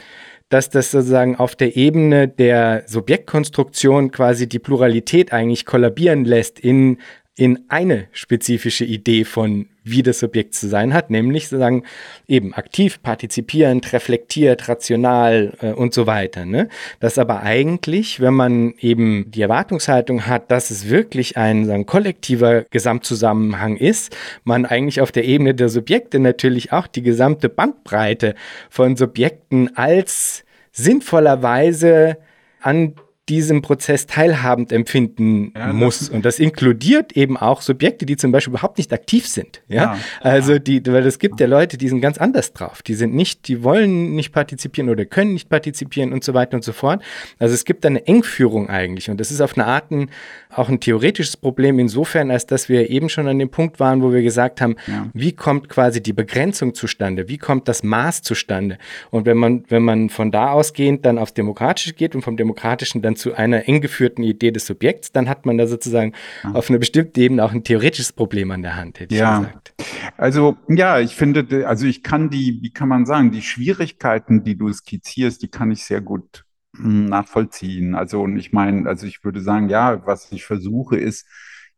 dass das sozusagen auf der Ebene der Subjektkonstruktion quasi die Pluralität eigentlich kollabieren lässt in in eine spezifische Idee von, wie das Subjekt zu sein hat, nämlich sozusagen eben aktiv, partizipierend, reflektiert, rational äh, und so weiter. Ne? Das aber eigentlich, wenn man eben die Erwartungshaltung hat, dass es wirklich ein sagen, kollektiver Gesamtzusammenhang ist, man eigentlich auf der Ebene der Subjekte natürlich auch die gesamte Bandbreite von Subjekten als sinnvollerweise an diesem Prozess teilhabend empfinden ja, muss. Und das inkludiert eben auch Subjekte, die zum Beispiel überhaupt nicht aktiv sind. Ja, ja also die, weil es gibt ja Leute, die sind ganz anders drauf. Die sind nicht, die wollen nicht partizipieren oder können nicht partizipieren und so weiter und so fort. Also es gibt eine Engführung eigentlich. Und das ist auf eine Art ein, auch ein theoretisches Problem insofern, als dass wir eben schon an dem Punkt waren, wo wir gesagt haben, ja. wie kommt quasi die Begrenzung zustande? Wie kommt das Maß zustande? Und wenn man, wenn man von da ausgehend dann aufs Demokratische geht und vom Demokratischen dann dann zu einer eng geführten Idee des Subjekts, dann hat man da sozusagen ja. auf einer bestimmten Ebene auch ein theoretisches Problem an der Hand, hätte ja. ich gesagt. Also ja, ich finde, also ich kann die, wie kann man sagen, die Schwierigkeiten, die du skizzierst, die kann ich sehr gut hm, nachvollziehen. Also und ich meine, also ich würde sagen, ja, was ich versuche ist,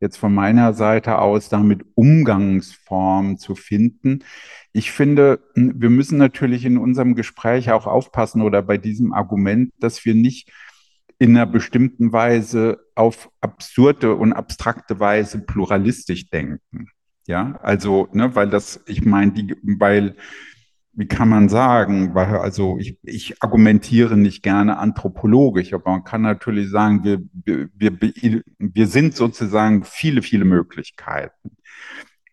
jetzt von meiner Seite aus damit Umgangsformen zu finden. Ich finde, hm, wir müssen natürlich in unserem Gespräch auch aufpassen oder bei diesem Argument, dass wir nicht in einer bestimmten Weise auf absurde und abstrakte Weise pluralistisch denken. Ja, also, ne, weil das, ich meine, die, weil, wie kann man sagen, weil, also ich, ich argumentiere nicht gerne anthropologisch, aber man kann natürlich sagen, wir, wir, wir, wir sind sozusagen viele, viele Möglichkeiten.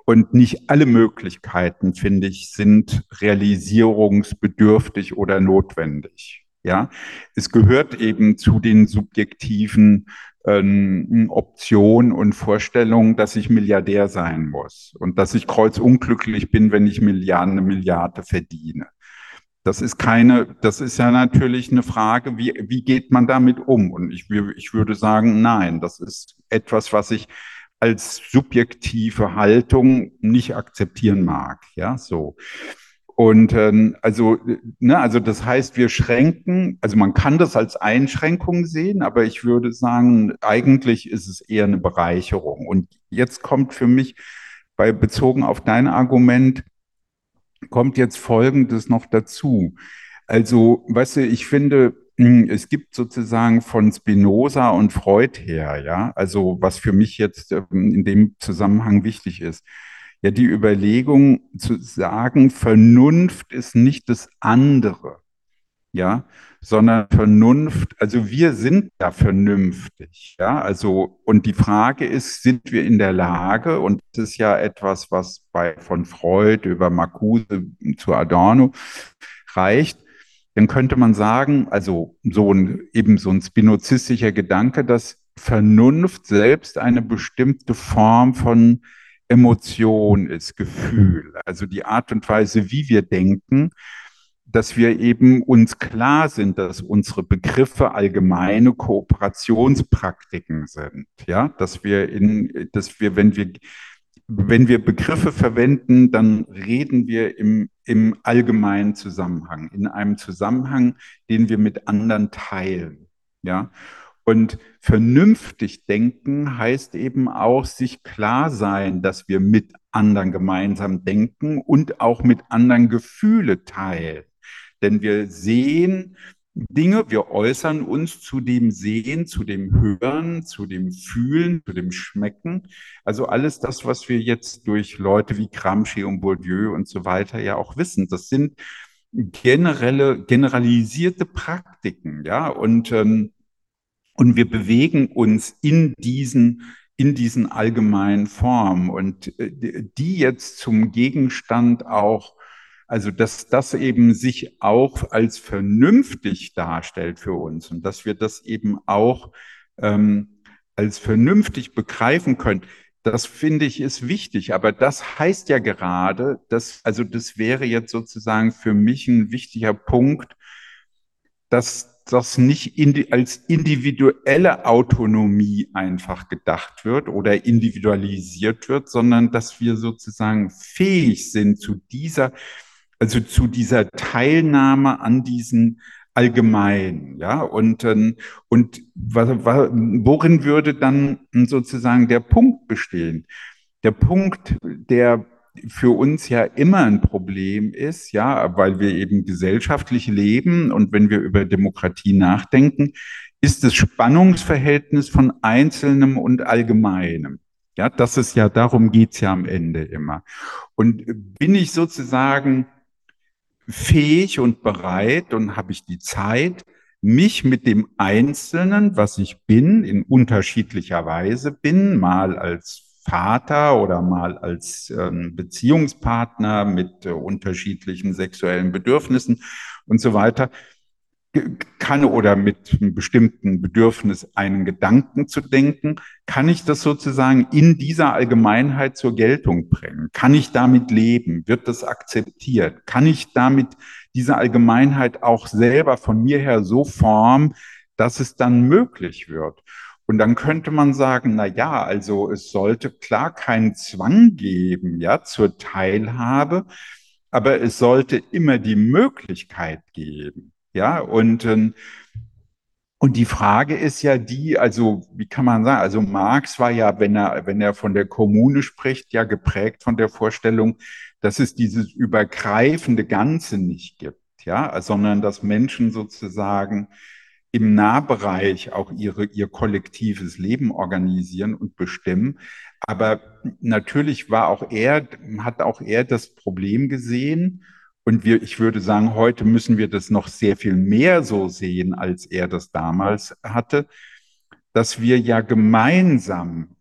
Und nicht alle Möglichkeiten, finde ich, sind realisierungsbedürftig oder notwendig. Ja, es gehört eben zu den subjektiven ähm, Optionen und Vorstellungen, dass ich Milliardär sein muss und dass ich kreuzunglücklich bin, wenn ich Milliarden, eine Milliarde verdiene. Das ist keine, das ist ja natürlich eine Frage, wie, wie geht man damit um? Und ich, ich würde sagen, nein, das ist etwas, was ich als subjektive Haltung nicht akzeptieren mag. Ja, so. Und ähm, also, ne, also das heißt, wir schränken, also man kann das als Einschränkung sehen, aber ich würde sagen, eigentlich ist es eher eine Bereicherung. Und jetzt kommt für mich, bei bezogen auf dein Argument, kommt jetzt Folgendes noch dazu. Also, weißt du, ich finde, hm, es gibt sozusagen von Spinoza und Freud her, ja, also was für mich jetzt ähm, in dem Zusammenhang wichtig ist ja die Überlegung zu sagen, Vernunft ist nicht das andere, ja, sondern Vernunft, also wir sind ja vernünftig, ja, also und die Frage ist, sind wir in der Lage, und das ist ja etwas, was bei von Freud über Marcuse zu Adorno reicht, dann könnte man sagen, also so ein, eben so ein spinozistischer Gedanke, dass Vernunft selbst eine bestimmte Form von Emotion ist, Gefühl, also die Art und Weise, wie wir denken, dass wir eben uns klar sind, dass unsere Begriffe allgemeine Kooperationspraktiken sind, ja, dass wir in, dass wir, wenn wir, wenn wir Begriffe verwenden, dann reden wir im, im allgemeinen Zusammenhang, in einem Zusammenhang, den wir mit anderen teilen, ja. Und vernünftig denken heißt eben auch sich klar sein, dass wir mit anderen gemeinsam denken und auch mit anderen Gefühle teilen. Denn wir sehen Dinge, wir äußern uns zu dem Sehen, zu dem Hören, zu dem Fühlen, zu dem Schmecken. Also alles das, was wir jetzt durch Leute wie Gramsci und Bourdieu und so weiter ja auch wissen. Das sind generelle, generalisierte Praktiken, ja, und, ähm, und wir bewegen uns in diesen, in diesen allgemeinen Formen und äh, die jetzt zum Gegenstand auch also, dass das eben sich auch als vernünftig darstellt für uns und dass wir das eben auch ähm, als vernünftig begreifen können. Das finde ich ist wichtig, aber das heißt ja gerade, dass, also das wäre jetzt sozusagen für mich ein wichtiger Punkt, dass das nicht indi als individuelle Autonomie einfach gedacht wird oder individualisiert wird, sondern dass wir sozusagen fähig sind zu dieser also zu dieser Teilnahme an diesen allgemein, ja, und, ähm, und worin würde dann sozusagen der Punkt bestehen? Der Punkt, der für uns ja immer ein Problem ist, ja, weil wir eben gesellschaftlich leben und wenn wir über Demokratie nachdenken, ist das Spannungsverhältnis von Einzelnem und Allgemeinem. Ja, das ist ja, darum geht's ja am Ende immer. Und bin ich sozusagen fähig und bereit und habe ich die Zeit, mich mit dem Einzelnen, was ich bin, in unterschiedlicher Weise bin, mal als Vater oder mal als äh, Beziehungspartner mit äh, unterschiedlichen sexuellen Bedürfnissen und so weiter, kann oder mit einem bestimmten Bedürfnis einen Gedanken zu denken, kann ich das sozusagen in dieser Allgemeinheit zur Geltung bringen? Kann ich damit leben? Wird das akzeptiert? Kann ich damit diese Allgemeinheit auch selber von mir her so formen, dass es dann möglich wird? Und dann könnte man sagen, na ja, also es sollte klar keinen Zwang geben, ja, zur Teilhabe, aber es sollte immer die Möglichkeit geben. Ja, und, ähm, und die Frage ist ja die, also wie kann man sagen, also Marx war ja, wenn er, wenn er von der Kommune spricht, ja geprägt von der Vorstellung, dass es dieses übergreifende Ganze nicht gibt, ja, sondern dass Menschen sozusagen im Nahbereich auch ihre, ihr kollektives Leben organisieren und bestimmen. Aber natürlich war auch er, hat auch er das Problem gesehen, und wir, ich würde sagen, heute müssen wir das noch sehr viel mehr so sehen, als er das damals hatte, dass wir ja gemeinsam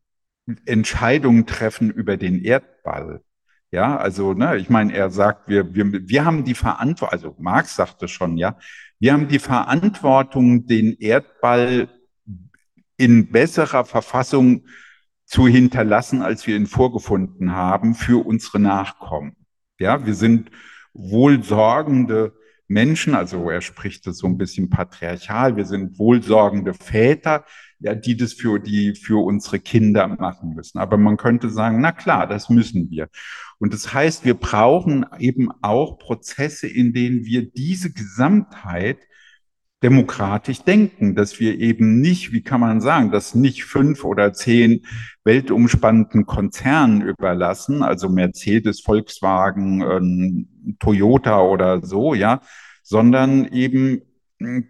Entscheidungen treffen über den Erdball. Ja, also, ne, ich meine, er sagt, wir, wir, wir haben die Verantwortung, also Marx sagte schon, ja, wir haben die Verantwortung, den Erdball in besserer Verfassung zu hinterlassen, als wir ihn vorgefunden haben, für unsere Nachkommen. Ja, wir sind wohlsorgende Menschen, also er spricht das so ein bisschen patriarchal, wir sind wohlsorgende Väter, ja, die das für die, für unsere Kinder machen müssen. Aber man könnte sagen, na klar, das müssen wir. Und das heißt, wir brauchen eben auch Prozesse, in denen wir diese Gesamtheit demokratisch denken, dass wir eben nicht, wie kann man sagen, das nicht fünf oder zehn weltumspannenden Konzernen überlassen, also Mercedes, Volkswagen, äh, Toyota oder so, ja, sondern eben,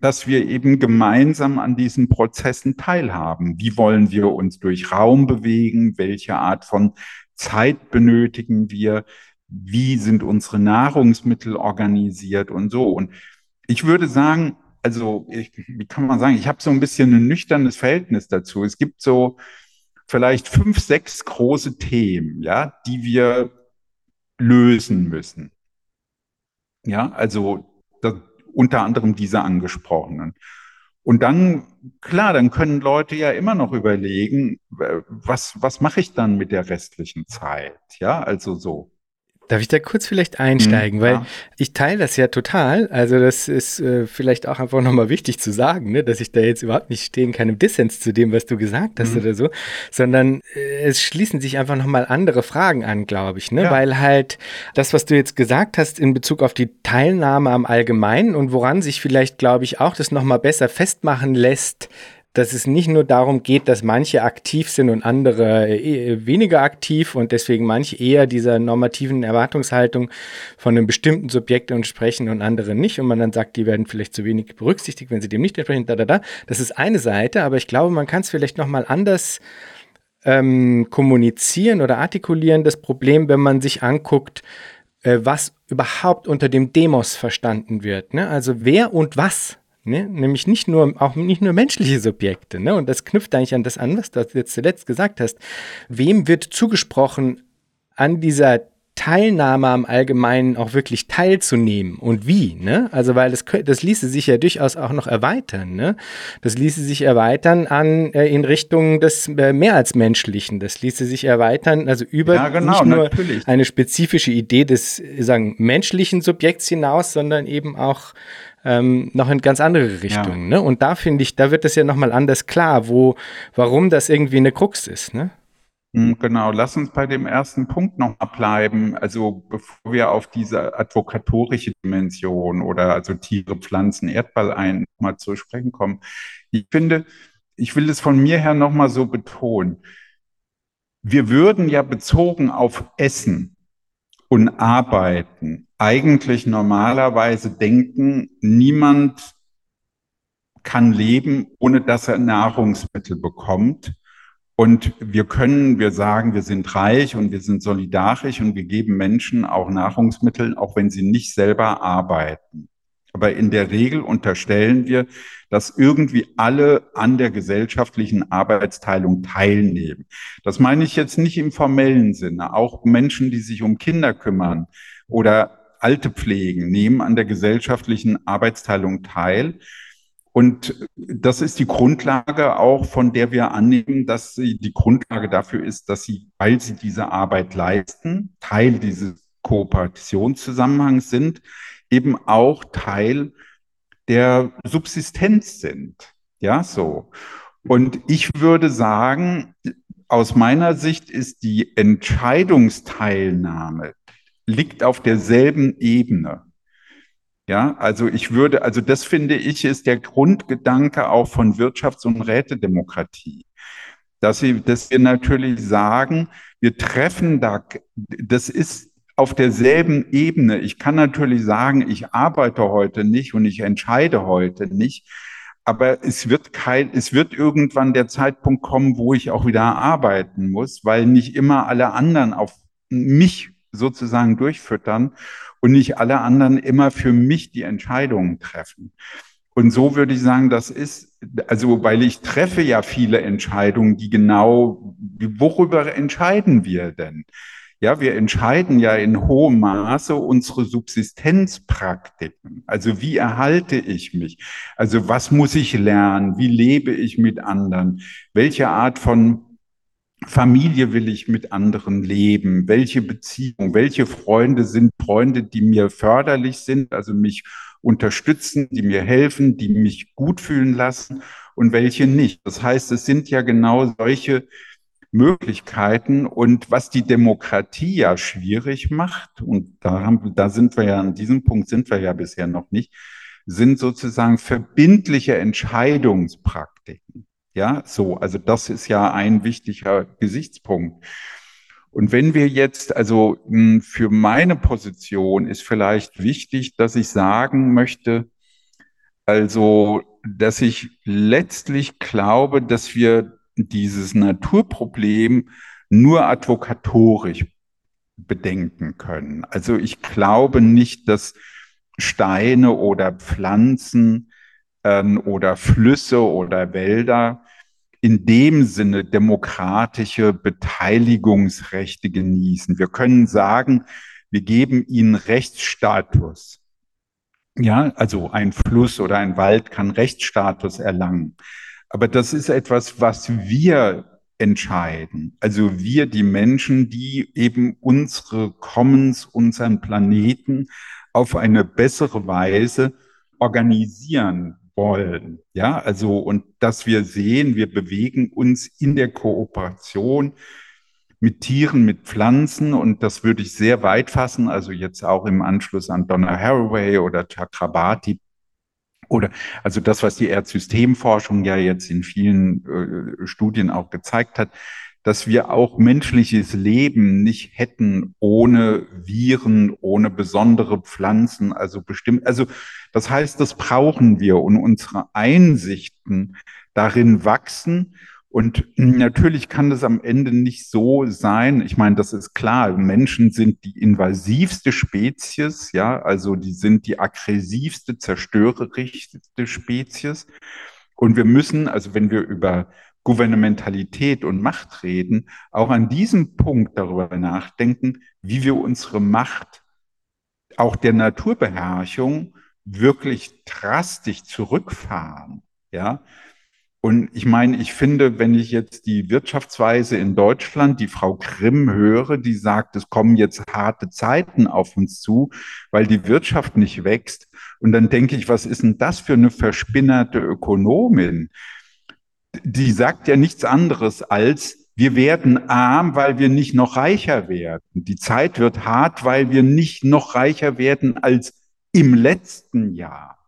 dass wir eben gemeinsam an diesen Prozessen teilhaben. Wie wollen wir uns durch Raum bewegen? Welche Art von Zeit benötigen wir? Wie sind unsere Nahrungsmittel organisiert und so? Und ich würde sagen, also ich, wie kann man sagen, ich habe so ein bisschen ein nüchternes Verhältnis dazu. Es gibt so vielleicht fünf, sechs große Themen, ja, die wir lösen müssen. Ja, also das, unter anderem diese angesprochenen. Und dann, klar, dann können Leute ja immer noch überlegen, was, was mache ich dann mit der restlichen Zeit? Ja, also so. Darf ich da kurz vielleicht einsteigen? Mhm, Weil ich teile das ja total. Also das ist äh, vielleicht auch einfach nochmal wichtig zu sagen, ne? dass ich da jetzt überhaupt nicht stehen kann im Dissens zu dem, was du gesagt hast mhm. oder so, sondern äh, es schließen sich einfach nochmal andere Fragen an, glaube ich. Ne? Ja. Weil halt das, was du jetzt gesagt hast in Bezug auf die Teilnahme am Allgemeinen und woran sich vielleicht, glaube ich, auch das nochmal besser festmachen lässt, dass es nicht nur darum geht, dass manche aktiv sind und andere äh, weniger aktiv und deswegen manche eher dieser normativen Erwartungshaltung von einem bestimmten Subjekt entsprechen und andere nicht und man dann sagt, die werden vielleicht zu wenig berücksichtigt, wenn sie dem nicht entsprechen, da, da, da. Das ist eine Seite, aber ich glaube, man kann es vielleicht nochmal anders ähm, kommunizieren oder artikulieren, das Problem, wenn man sich anguckt, äh, was überhaupt unter dem Demos verstanden wird. Ne? Also wer und was Ne? Nämlich nicht nur, auch nicht nur menschliche Subjekte. Ne? Und das knüpft eigentlich an das an, was du jetzt zuletzt gesagt hast. Wem wird zugesprochen, an dieser Teilnahme am Allgemeinen auch wirklich teilzunehmen und wie, ne? Also weil das, das ließe sich ja durchaus auch noch erweitern, ne? Das ließe sich erweitern an äh, in Richtung des äh, mehr als menschlichen. Das ließe sich erweitern, also über ja, genau, nicht nur natürlich. eine spezifische Idee des sagen menschlichen Subjekts hinaus, sondern eben auch ähm, noch in ganz andere Richtungen. Ja. Ne? Und da finde ich, da wird es ja nochmal anders klar, wo, warum das irgendwie eine Krux ist. Ne? Hm, genau, lass uns bei dem ersten Punkt noch mal bleiben. Also bevor wir auf diese advokatorische Dimension oder also Tiere, Pflanzen, Erdball ein mal zu sprechen kommen. Ich finde, ich will es von mir her noch mal so betonen. Wir würden ja bezogen auf Essen und Arbeiten eigentlich normalerweise denken, niemand kann leben, ohne dass er Nahrungsmittel bekommt. Und wir können, wir sagen, wir sind reich und wir sind solidarisch und wir geben Menschen auch Nahrungsmittel, auch wenn sie nicht selber arbeiten. Aber in der Regel unterstellen wir, dass irgendwie alle an der gesellschaftlichen Arbeitsteilung teilnehmen. Das meine ich jetzt nicht im formellen Sinne. Auch Menschen, die sich um Kinder kümmern oder Alte pflegen, nehmen an der gesellschaftlichen Arbeitsteilung teil. Und das ist die Grundlage auch, von der wir annehmen, dass sie die Grundlage dafür ist, dass sie, weil sie diese Arbeit leisten, Teil dieses Kooperationszusammenhangs sind, eben auch Teil der Subsistenz sind. Ja, so. Und ich würde sagen, aus meiner Sicht ist die Entscheidungsteilnahme liegt auf derselben Ebene. Ja, also ich würde, also das finde ich ist der Grundgedanke auch von Wirtschafts- und Rätedemokratie. Dass, sie, dass wir natürlich sagen, wir treffen da, das ist auf derselben Ebene. Ich kann natürlich sagen, ich arbeite heute nicht und ich entscheide heute nicht. Aber es wird kein, es wird irgendwann der Zeitpunkt kommen, wo ich auch wieder arbeiten muss, weil nicht immer alle anderen auf mich sozusagen durchfüttern und nicht alle anderen immer für mich die Entscheidungen treffen. Und so würde ich sagen, das ist, also, weil ich treffe ja viele Entscheidungen, die genau, worüber entscheiden wir denn? Ja, wir entscheiden ja in hohem Maße unsere Subsistenzpraktiken. Also wie erhalte ich mich? Also was muss ich lernen? Wie lebe ich mit anderen? Welche Art von Familie will ich mit anderen leben? Welche Beziehung? Welche Freunde sind Freunde, die mir förderlich sind, also mich unterstützen, die mir helfen, die mich gut fühlen lassen und welche nicht? Das heißt, es sind ja genau solche Möglichkeiten. Und was die Demokratie ja schwierig macht, und da, haben, da sind wir ja, an diesem Punkt sind wir ja bisher noch nicht, sind sozusagen verbindliche Entscheidungspraktiken. Ja, so, also das ist ja ein wichtiger Gesichtspunkt. Und wenn wir jetzt, also hm, für meine Position ist vielleicht wichtig, dass ich sagen möchte, also, dass ich letztlich glaube, dass wir dieses Naturproblem nur advokatorisch bedenken können. Also ich glaube nicht, dass Steine oder Pflanzen äh, oder Flüsse oder Wälder in dem Sinne demokratische Beteiligungsrechte genießen. Wir können sagen, wir geben ihnen Rechtsstatus. Ja, also ein Fluss oder ein Wald kann Rechtsstatus erlangen. Aber das ist etwas, was wir entscheiden. Also wir, die Menschen, die eben unsere Commons, unseren Planeten auf eine bessere Weise organisieren wollen. Ja, also, und dass wir sehen, wir bewegen uns in der Kooperation mit Tieren, mit Pflanzen und das würde ich sehr weit fassen, also jetzt auch im Anschluss an Donna Haraway oder Chakrabarti Oder also das, was die Erdsystemforschung ja jetzt in vielen äh, Studien auch gezeigt hat, dass wir auch menschliches Leben nicht hätten ohne Viren, ohne besondere Pflanzen, also bestimmt, also das heißt, das brauchen wir und unsere Einsichten darin wachsen. Und natürlich kann das am Ende nicht so sein. Ich meine, das ist klar. Menschen sind die invasivste Spezies, ja, also die sind die aggressivste, zerstörerischste Spezies. Und wir müssen, also wenn wir über Gouvernementalität und Macht reden, auch an diesem Punkt darüber nachdenken, wie wir unsere Macht auch der Naturbeherrschung wirklich drastisch zurückfahren. Ja, und ich meine, ich finde, wenn ich jetzt die Wirtschaftsweise in Deutschland, die Frau Grimm höre, die sagt, es kommen jetzt harte Zeiten auf uns zu, weil die Wirtschaft nicht wächst. Und dann denke ich, was ist denn das für eine verspinnerte Ökonomin? Die sagt ja nichts anderes als, wir werden arm, weil wir nicht noch reicher werden. Die Zeit wird hart, weil wir nicht noch reicher werden als im letzten Jahr.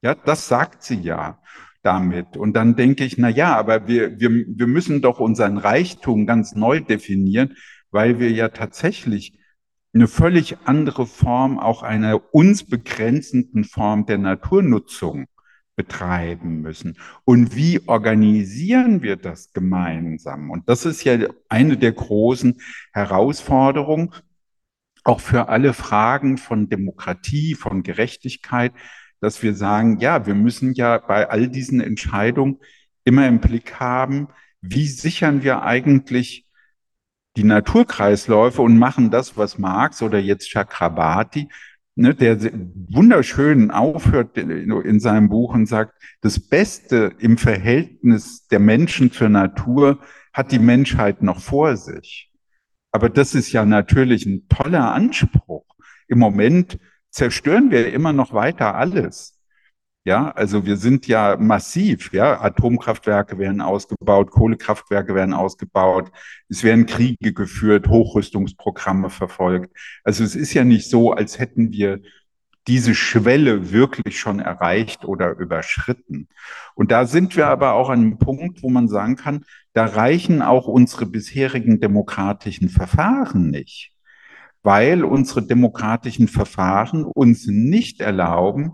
Ja, das sagt sie ja damit. Und dann denke ich, na ja, aber wir, wir, wir müssen doch unseren Reichtum ganz neu definieren, weil wir ja tatsächlich eine völlig andere Form, auch einer uns begrenzenden Form der Naturnutzung betreiben müssen. Und wie organisieren wir das gemeinsam? Und das ist ja eine der großen Herausforderungen, auch für alle Fragen von Demokratie, von Gerechtigkeit, dass wir sagen, ja, wir müssen ja bei all diesen Entscheidungen immer im Blick haben, wie sichern wir eigentlich die Naturkreisläufe und machen das, was Marx oder jetzt Chakrabarti, ne, der wunderschön aufhört in seinem Buch und sagt, das Beste im Verhältnis der Menschen zur Natur hat die Menschheit noch vor sich. Aber das ist ja natürlich ein toller Anspruch. Im Moment zerstören wir immer noch weiter alles. Ja, also wir sind ja massiv, ja, Atomkraftwerke werden ausgebaut, Kohlekraftwerke werden ausgebaut, es werden Kriege geführt, Hochrüstungsprogramme verfolgt. Also es ist ja nicht so, als hätten wir diese Schwelle wirklich schon erreicht oder überschritten. Und da sind wir aber auch an einem Punkt, wo man sagen kann, da reichen auch unsere bisherigen demokratischen Verfahren nicht weil unsere demokratischen Verfahren uns nicht erlauben,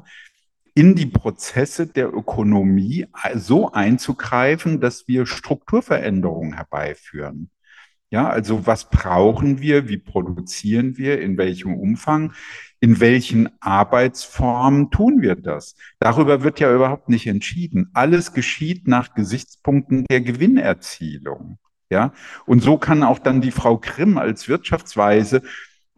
in die Prozesse der Ökonomie so einzugreifen, dass wir Strukturveränderungen herbeiführen. Ja, also was brauchen wir? Wie produzieren wir? In welchem Umfang? In welchen Arbeitsformen tun wir das? Darüber wird ja überhaupt nicht entschieden. Alles geschieht nach Gesichtspunkten der Gewinnerzielung. Ja, und so kann auch dann die Frau Grimm als Wirtschaftsweise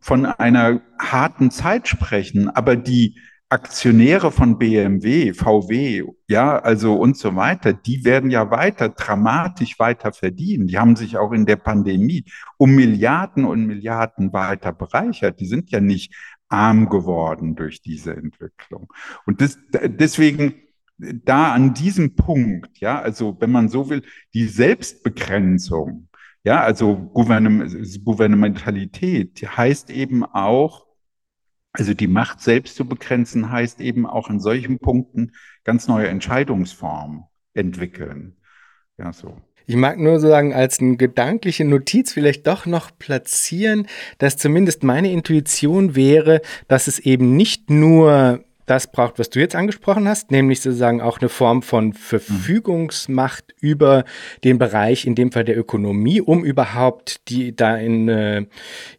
von einer harten Zeit sprechen, aber die Aktionäre von BMW, VW, ja, also und so weiter, die werden ja weiter dramatisch weiter verdienen. Die haben sich auch in der Pandemie um Milliarden und Milliarden weiter bereichert. Die sind ja nicht arm geworden durch diese Entwicklung. Und das, deswegen da an diesem Punkt, ja, also wenn man so will, die Selbstbegrenzung ja, also Gouvernementalität heißt eben auch, also die Macht selbst zu begrenzen, heißt eben auch in solchen Punkten ganz neue Entscheidungsformen entwickeln. Ja, so. Ich mag nur sagen, als eine gedankliche Notiz vielleicht doch noch platzieren, dass zumindest meine Intuition wäre, dass es eben nicht nur das braucht, was du jetzt angesprochen hast, nämlich sozusagen auch eine Form von Verfügungsmacht über den Bereich, in dem Fall der Ökonomie, um überhaupt die da in äh,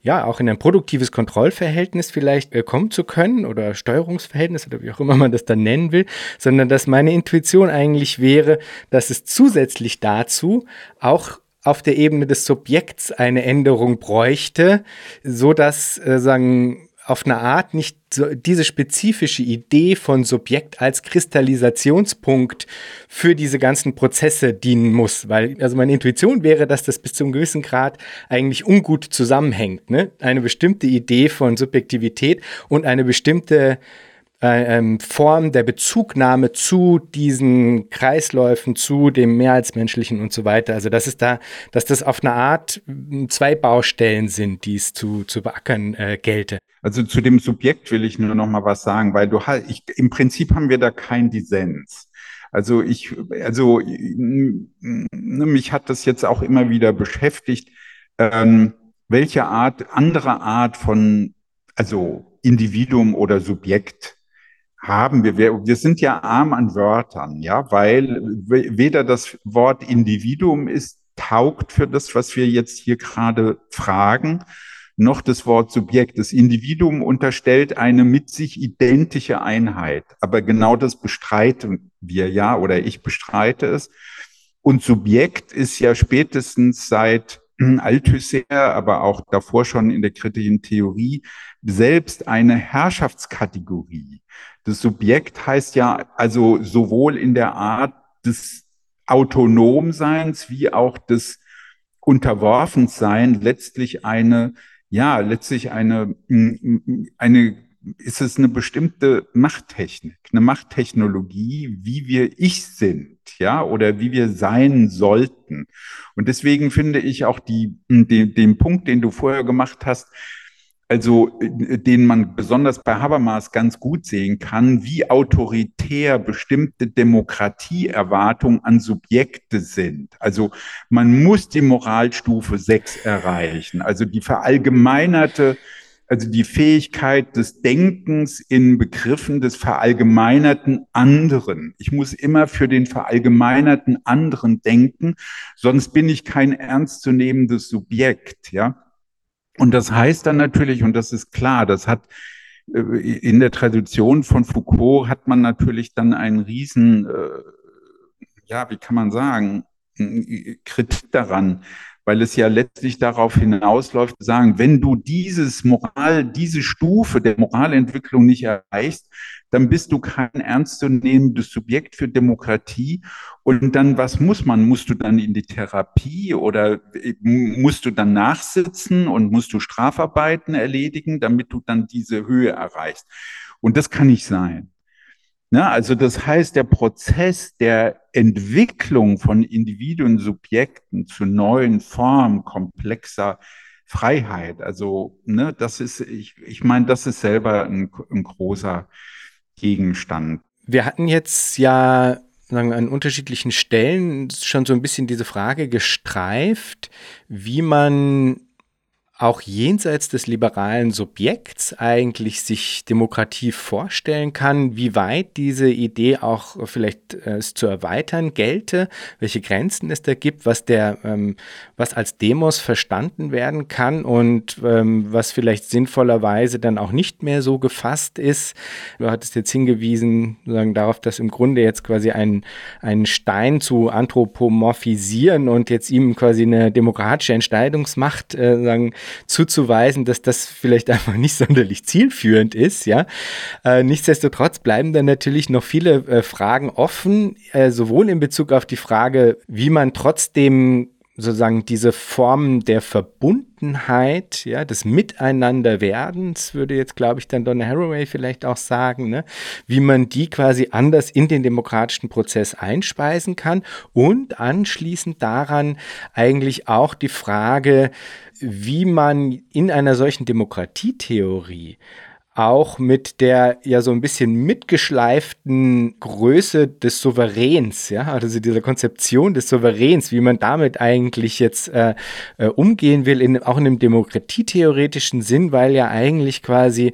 ja auch in ein produktives Kontrollverhältnis vielleicht äh, kommen zu können oder Steuerungsverhältnis oder wie auch immer man das dann nennen will, sondern dass meine Intuition eigentlich wäre, dass es zusätzlich dazu auch auf der Ebene des Subjekts eine Änderung bräuchte, so dass äh, sagen auf eine Art nicht so diese spezifische Idee von Subjekt als Kristallisationspunkt für diese ganzen Prozesse dienen muss. Weil, also meine Intuition wäre, dass das bis zu einem gewissen Grad eigentlich ungut zusammenhängt. Ne? Eine bestimmte Idee von Subjektivität und eine bestimmte äh, ähm, Form der Bezugnahme zu diesen Kreisläufen, zu dem mehr als menschlichen und so weiter. Also dass es da, dass das auf eine Art zwei Baustellen sind, die es zu, zu beackern äh, gelte. Also zu dem Subjekt will ich nur noch mal was sagen, weil du halt, ich, im Prinzip haben wir da keinen Dissens. Also ich, also mich hat das jetzt auch immer wieder beschäftigt, ähm, welche Art, andere Art von, also Individuum oder Subjekt haben wir. wir. Wir sind ja arm an Wörtern, ja, weil weder das Wort Individuum ist, taugt für das, was wir jetzt hier gerade fragen, noch das Wort Subjekt. Das Individuum unterstellt eine mit sich identische Einheit. Aber genau das bestreiten wir ja oder ich bestreite es. Und Subjekt ist ja spätestens seit Althusser, aber auch davor schon in der kritischen Theorie selbst eine Herrschaftskategorie. Das Subjekt heißt ja also sowohl in der Art des Autonomseins wie auch des Unterworfensein letztlich eine ja, letztlich eine, eine, ist es eine bestimmte Machttechnik, eine Machttechnologie, wie wir ich sind, ja, oder wie wir sein sollten. Und deswegen finde ich auch die, den, den Punkt, den du vorher gemacht hast, also äh, den man besonders bei Habermas ganz gut sehen kann, wie autoritär bestimmte Demokratieerwartungen an Subjekte sind. Also man muss die Moralstufe 6 erreichen, also die verallgemeinerte, also die Fähigkeit des Denkens in Begriffen des verallgemeinerten anderen. Ich muss immer für den verallgemeinerten anderen denken, sonst bin ich kein ernstzunehmendes Subjekt, ja. Und das heißt dann natürlich, und das ist klar, das hat äh, in der Tradition von Foucault hat man natürlich dann einen riesen, äh, ja, wie kann man sagen, Kritik daran, weil es ja letztlich darauf hinausläuft, zu sagen, wenn du dieses Moral, diese Stufe der Moralentwicklung nicht erreichst, dann bist du kein ernstzunehmendes Subjekt für Demokratie. Und dann, was muss man? Musst du dann in die Therapie oder musst du dann nachsitzen und musst du Strafarbeiten erledigen, damit du dann diese Höhe erreichst? Und das kann nicht sein. Na, also das heißt, der Prozess der Entwicklung von Individuen, Subjekten zu neuen Formen komplexer Freiheit, also ne, das ist, ich, ich meine, das ist selber ein, ein großer Gegenstand. Wir hatten jetzt ja sagen, an unterschiedlichen Stellen schon so ein bisschen diese Frage gestreift, wie man auch jenseits des liberalen Subjekts eigentlich sich Demokratie vorstellen kann, wie weit diese Idee auch vielleicht äh, zu erweitern gelte, welche Grenzen es da gibt, was der, ähm, was als Demos verstanden werden kann und ähm, was vielleicht sinnvollerweise dann auch nicht mehr so gefasst ist. Du hattest jetzt hingewiesen, sagen darauf, dass im Grunde jetzt quasi ein, ein Stein zu anthropomorphisieren und jetzt ihm quasi eine demokratische Entscheidungsmacht äh, sagen, zuzuweisen, dass das vielleicht einfach nicht sonderlich zielführend ist, ja. Äh, nichtsdestotrotz bleiben dann natürlich noch viele äh, Fragen offen, äh, sowohl in Bezug auf die Frage, wie man trotzdem sozusagen diese Form der Verbundenheit, ja, des Miteinanderwerdens, würde jetzt, glaube ich, dann Donna Haraway vielleicht auch sagen, ne, wie man die quasi anders in den demokratischen Prozess einspeisen kann und anschließend daran eigentlich auch die Frage, wie man in einer solchen Demokratietheorie auch mit der ja so ein bisschen mitgeschleiften Größe des Souveräns, ja, also dieser Konzeption des Souveräns, wie man damit eigentlich jetzt äh, äh, umgehen will, in, auch in einem demokratietheoretischen Sinn, weil ja eigentlich quasi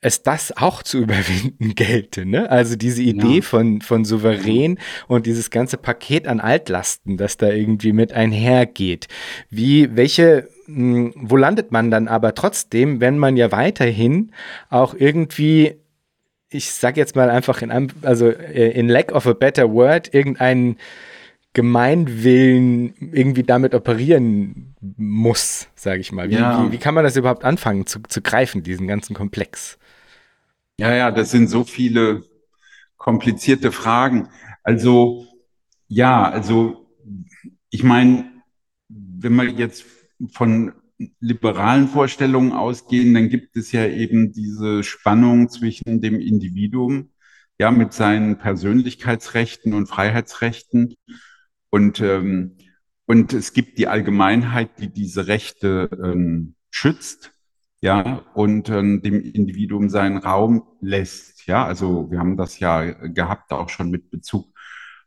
es das auch zu überwinden gelte. Ne? Also diese Idee ja. von, von souverän und dieses ganze Paket an Altlasten, das da irgendwie mit einhergeht. Wie, welche, mh, hm, wo landet man dann aber trotzdem, wenn man ja weiterhin auch irgendwie ich sag jetzt mal einfach in, also äh, in lack of a better word, irgendeinen Gemeinwillen irgendwie damit operieren muss, sage ich mal. Wie, ja. wie, wie, kann man das überhaupt anfangen zu, zu greifen, diesen ganzen Komplex? Ja, ja, das sind so viele komplizierte Fragen. Also, ja, also, ich meine, wenn wir jetzt von liberalen Vorstellungen ausgehen, dann gibt es ja eben diese Spannung zwischen dem Individuum, ja, mit seinen Persönlichkeitsrechten und Freiheitsrechten und, ähm, und es gibt die Allgemeinheit, die diese Rechte ähm, schützt ja, und äh, dem Individuum seinen Raum lässt. Ja, also wir haben das ja gehabt, auch schon mit Bezug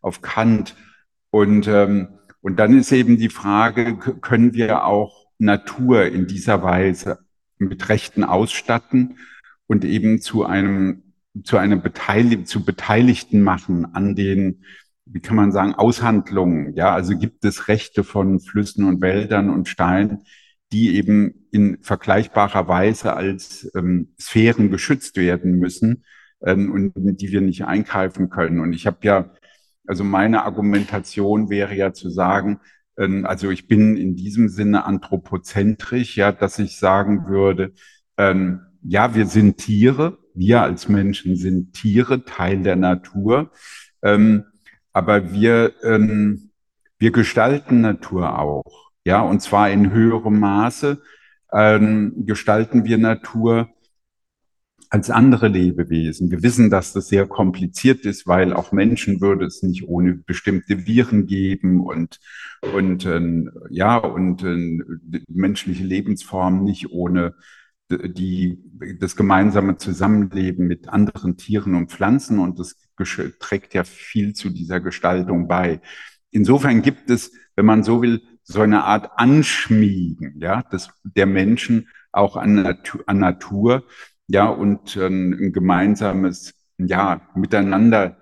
auf Kant. Und, ähm, und dann ist eben die Frage, können wir auch Natur in dieser Weise mit Rechten ausstatten und eben zu einem, zu einem Beteilig zu Beteiligten machen an den, wie kann man sagen, Aushandlungen. Ja, also gibt es Rechte von Flüssen und Wäldern und Steinen, die eben in vergleichbarer Weise als ähm, Sphären geschützt werden müssen ähm, und die wir nicht eingreifen können. Und ich habe ja, also meine Argumentation wäre ja zu sagen, ähm, also ich bin in diesem Sinne anthropozentrisch, ja, dass ich sagen würde, ähm, ja, wir sind Tiere, wir als Menschen sind Tiere, Teil der Natur, ähm, aber wir, ähm, wir gestalten Natur auch. Ja, und zwar in höherem Maße ähm, gestalten wir Natur als andere Lebewesen. Wir wissen, dass das sehr kompliziert ist, weil auch Menschen würde es nicht ohne bestimmte Viren geben und und äh, ja und äh, menschliche Lebensformen nicht ohne die das gemeinsame Zusammenleben mit anderen Tieren und Pflanzen und das trägt ja viel zu dieser Gestaltung bei. Insofern gibt es, wenn man so will, so eine Art Anschmiegen, ja, des, der Menschen auch an, Natur, an Natur, ja, und äh, ein gemeinsames, ja, Miteinander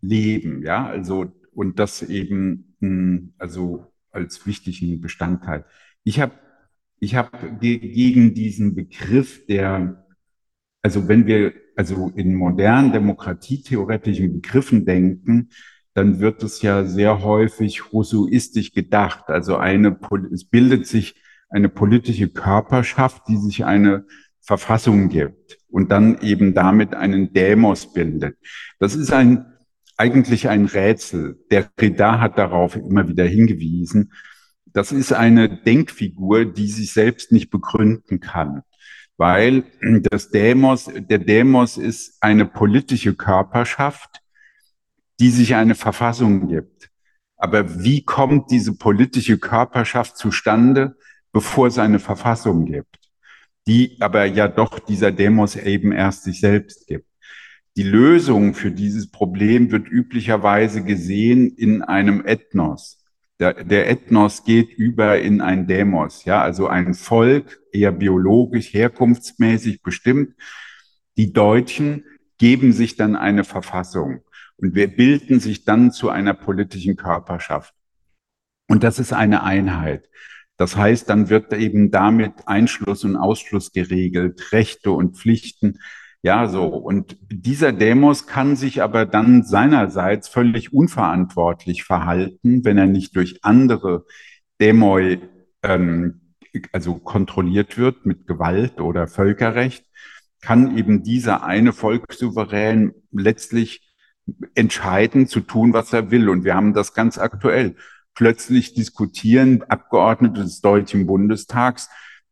leben, ja, also, und das eben, mh, hm, also als wichtigen Bestandteil. Ich habe ich hab ge gegen diesen Begriff der, also wenn wir also in modernen demokratietheoretischen Begriffen denken, dann wird es ja sehr häufig rousseauistisch gedacht. Also eine, es bildet sich eine politische Körperschaft, die sich eine Verfassung gibt und dann eben damit einen Demos bildet. Das ist ein, eigentlich ein Rätsel. Der Reda hat darauf immer wieder hingewiesen. Das ist eine Denkfigur, die sich selbst nicht begründen kann, weil das Demos, der Demos ist eine politische Körperschaft, die sich eine Verfassung gibt. Aber wie kommt diese politische Körperschaft zustande, bevor es eine Verfassung gibt, die aber ja doch dieser Demos eben erst sich selbst gibt? Die Lösung für dieses Problem wird üblicherweise gesehen in einem Ethnos. Der, der Ethnos geht über in ein Demos, ja, also ein Volk, eher biologisch, herkunftsmäßig bestimmt. Die Deutschen geben sich dann eine Verfassung. Und wir bilden sich dann zu einer politischen Körperschaft. Und das ist eine Einheit. Das heißt, dann wird eben damit Einschluss und Ausschluss geregelt, Rechte und Pflichten. Ja, so. Und dieser Demos kann sich aber dann seinerseits völlig unverantwortlich verhalten, wenn er nicht durch andere Dämoi, ähm, also kontrolliert wird mit Gewalt oder Völkerrecht, kann eben dieser eine Volkssouverän letztlich entscheiden, zu tun, was er will. Und wir haben das ganz aktuell. Plötzlich diskutieren Abgeordnete des Deutschen Bundestags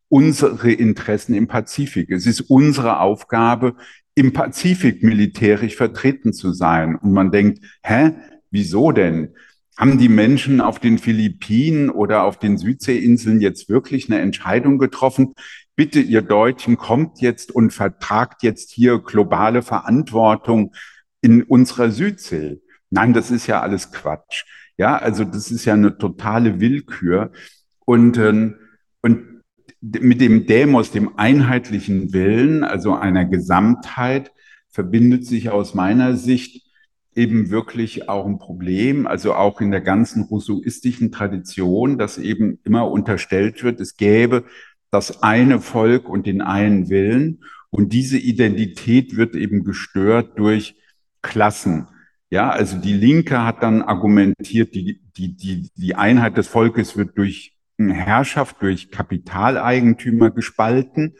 unsere Interessen im Pazifik. Es ist unsere Aufgabe, im Pazifik militärisch vertreten zu sein. Und man denkt, hä, wieso denn? Haben die Menschen auf den Philippinen oder auf den Südseeinseln jetzt wirklich eine Entscheidung getroffen? Bitte, ihr Deutschen, kommt jetzt und vertragt jetzt hier globale Verantwortung in unserer Südsee. Nein, das ist ja alles Quatsch. Ja, also das ist ja eine totale Willkür. Und, äh, und mit dem Demos, dem einheitlichen Willen, also einer Gesamtheit, verbindet sich aus meiner Sicht eben wirklich auch ein Problem, also auch in der ganzen rousseauistischen Tradition, dass eben immer unterstellt wird, es gäbe das eine Volk und den einen Willen. Und diese Identität wird eben gestört durch Klassen. Ja, also die Linke hat dann argumentiert, die, die, die, die Einheit des Volkes wird durch Herrschaft, durch Kapitaleigentümer gespalten.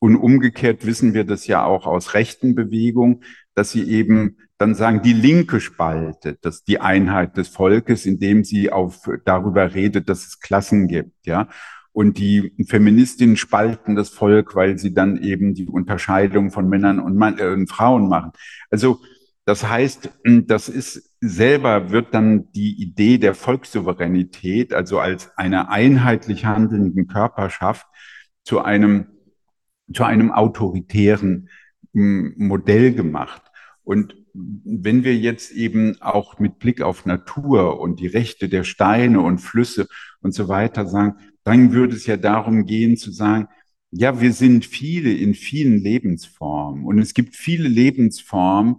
Und umgekehrt wissen wir das ja auch aus rechten Bewegungen, dass sie eben dann sagen, die Linke spaltet, dass die Einheit des Volkes, indem sie auf, darüber redet, dass es Klassen gibt, ja. Und die Feministinnen spalten das Volk, weil sie dann eben die Unterscheidung von Männern und, Mann, äh, Frauen machen. Also das heißt, hm, das ist selber wird dann die Idee der Volkssouveränität, also als einer einheitlich handelnden Körperschaft, zu einem zu einem autoritären Modell gemacht. Und wenn wir jetzt eben auch mit Blick auf Natur und die Rechte der Steine und Flüsse und so weiter sagen, dann würde es ja darum gehen zu sagen, ja, wir sind viele in vielen Lebensformen und es gibt viele Lebensformen,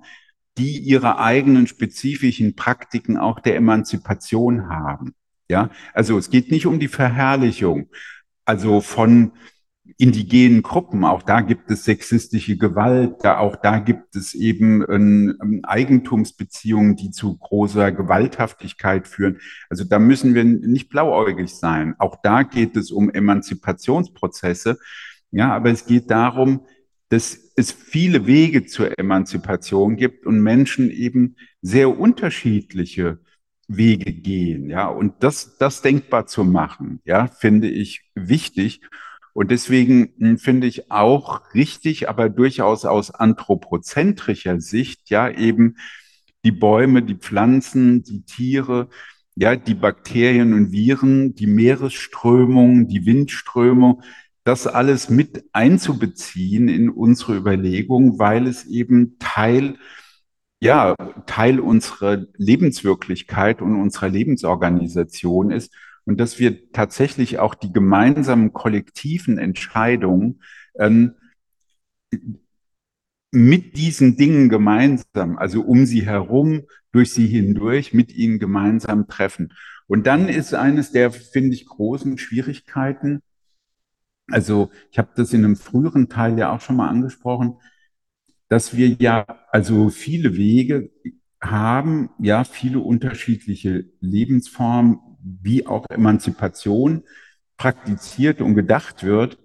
die ihre eigenen spezifischen Praktiken auch der Emanzipation haben. Ja, also es geht nicht um die Verherrlichung, also von indigenen Gruppen. Auch da gibt es sexistische Gewalt, da, auch da gibt es eben ähm, Eigentumsbeziehungen, die zu großer Gewalthaftigkeit führen. Also da müssen wir nicht blauäugig sein. Auch da geht es um Emanzipationsprozesse. Ja, aber es geht darum, dass es viele Wege zur Emanzipation gibt und Menschen eben sehr unterschiedliche Wege gehen. Ja, und das, das denkbar zu machen, ja, finde ich wichtig. Und deswegen hm, finde ich auch richtig, aber durchaus aus anthropozentrischer Sicht, ja, eben die Bäume, die Pflanzen, die Tiere, ja, die Bakterien und Viren, die Meeresströmung, die Windströmung, das alles mit einzubeziehen in unsere Überlegung, weil es eben Teil, ja, Teil unserer Lebenswirklichkeit und unserer Lebensorganisation ist und dass wir tatsächlich auch die gemeinsamen kollektiven Entscheidungen ähm, mit diesen Dingen gemeinsam, also um sie herum, durch sie hindurch, mit ihnen gemeinsam treffen. Und dann ist eines der, finde ich, großen Schwierigkeiten, also ich habe das in einem früheren Teil ja auch schon mal angesprochen, dass wir ja also viele Wege haben, ja, viele unterschiedliche Lebensformen, wie auch Emanzipation praktiziert und gedacht wird.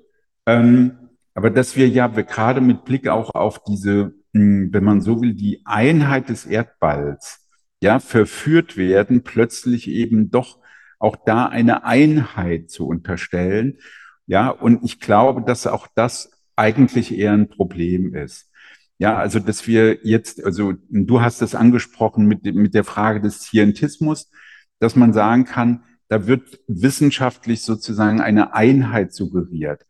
Ähm, aber dass wir ja gerade mit Blick auch auf diese, hm, wenn man so will, die Einheit des Erdballs, ja, verführt werden, plötzlich eben doch auch da eine Einheit zu unterstellen. Ja, und ich glaube, dass auch das eigentlich eher ein Problem ist. Ja, also dass wir jetzt, also du hast es angesprochen mit, mit der Frage des Scientismus, dass man sagen kann, da wird wissenschaftlich sozusagen eine Einheit suggeriert.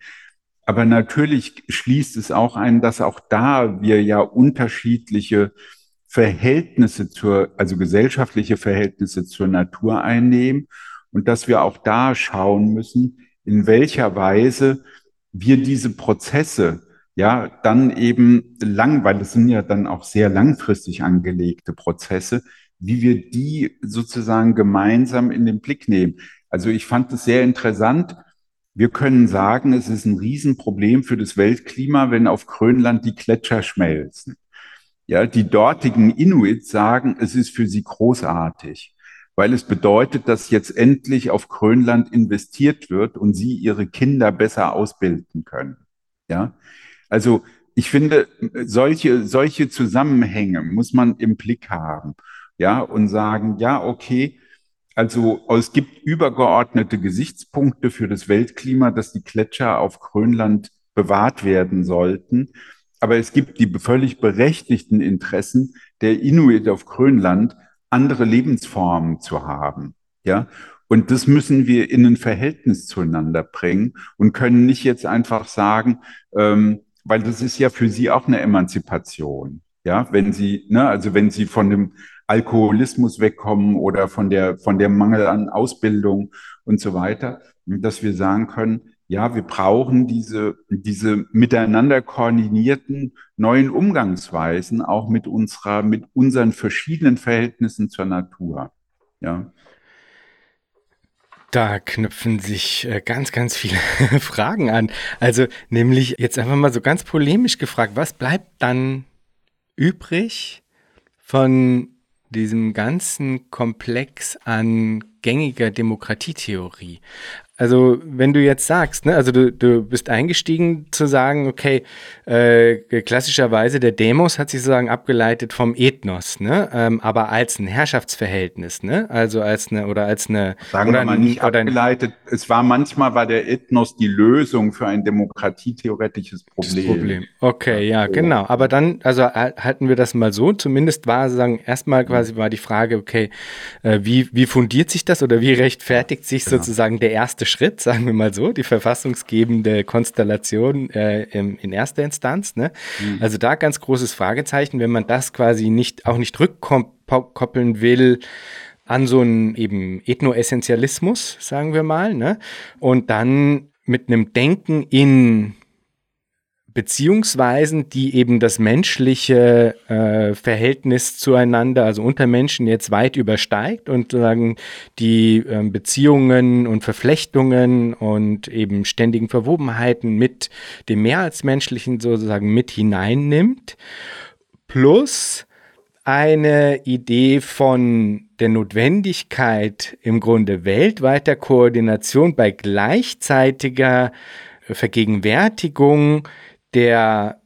Aber natürlich schließt es auch ein, dass auch da wir ja unterschiedliche Verhältnisse zur, also gesellschaftliche Verhältnisse zur Natur einnehmen und dass wir auch da schauen müssen, in welcher Weise wir diese Prozesse ja dann eben lang, weil es sind ja dann auch sehr langfristig angelegte Prozesse, wie wir die sozusagen gemeinsam in den Blick nehmen. Also ich fand es sehr interessant. Wir können sagen, es ist ein Riesenproblem für das Weltklima, wenn auf Grönland die Gletscher schmelzen. Ja, die dortigen Inuit sagen, es ist für sie großartig weil es bedeutet, dass jetzt endlich auf Grönland investiert wird und sie ihre Kinder besser ausbilden können. Ja, also ich finde, solche, solche Zusammenhänge muss man im Blick haben. Ja, und sagen, ja, okay, also es gibt übergeordnete Gesichtspunkte für das Weltklima, dass die Gletscher auf Grönland bewahrt werden sollten. Aber es gibt die völlig berechtigten Interessen der Inuit auf Grönland, andere Lebensformen zu haben. Ja, und das müssen wir in ein Verhältnis zueinander bringen und können nicht jetzt einfach sagen, ähm, weil das ist ja für sie auch eine Emanzipation. Ja, wenn sie, ne, also wenn sie von dem Alkoholismus wegkommen oder von der, von der Mangel an Ausbildung und so weiter, dass wir sagen können, ja, wir brauchen diese, diese miteinander koordinierten neuen Umgangsweisen auch mit unserer, mit unseren verschiedenen Verhältnissen zur Natur. Ja. Da knüpfen sich äh, ganz, ganz viele Fragen an. Also nämlich jetzt einfach mal so ganz polemisch gefragt, was bleibt dann übrig von diesem ganzen Komplex an gängiger Demokratietheorie. Also wenn du jetzt sagst, ne, also du, du bist eingestiegen zu sagen, okay, äh, klassischerweise der Demos hat sich sozusagen abgeleitet vom Ethnos, ne, ähm, aber als ein Herrschaftsverhältnis, ne, also als eine oder als eine sagen wir mal nicht oder abgeleitet. Es war manchmal war der Ethnos die Lösung für ein demokratietheoretisches Problem. Problem. Okay, ja, genau. Aber dann, also halten wir das mal so. Zumindest war sozusagen erstmal quasi war die Frage, okay, äh, wie wie fundiert sich das oder wie rechtfertigt sich genau. sozusagen der erste Schritt, sagen wir mal so, die verfassungsgebende Konstellation äh, in, in, erster Instanz. Ne? Mhm. Also da ganz großes Fragezeichen, wenn man das quasi nicht auch nicht rückkoppeln will an so einen eben Ethnoessentialismus, sagen wir mal, ne? Und dann mit einem Denken in Beziehungsweisen, die eben das menschliche äh, Verhältnis zueinander, also unter Menschen jetzt weit übersteigt und sagen die äh, Beziehungen und Verflechtungen und eben ständigen Verwobenheiten mit dem mehr als menschlichen sozusagen mit hineinnimmt, plus eine Idee von der Notwendigkeit im Grunde weltweiter Koordination bei gleichzeitiger Vergegenwärtigung der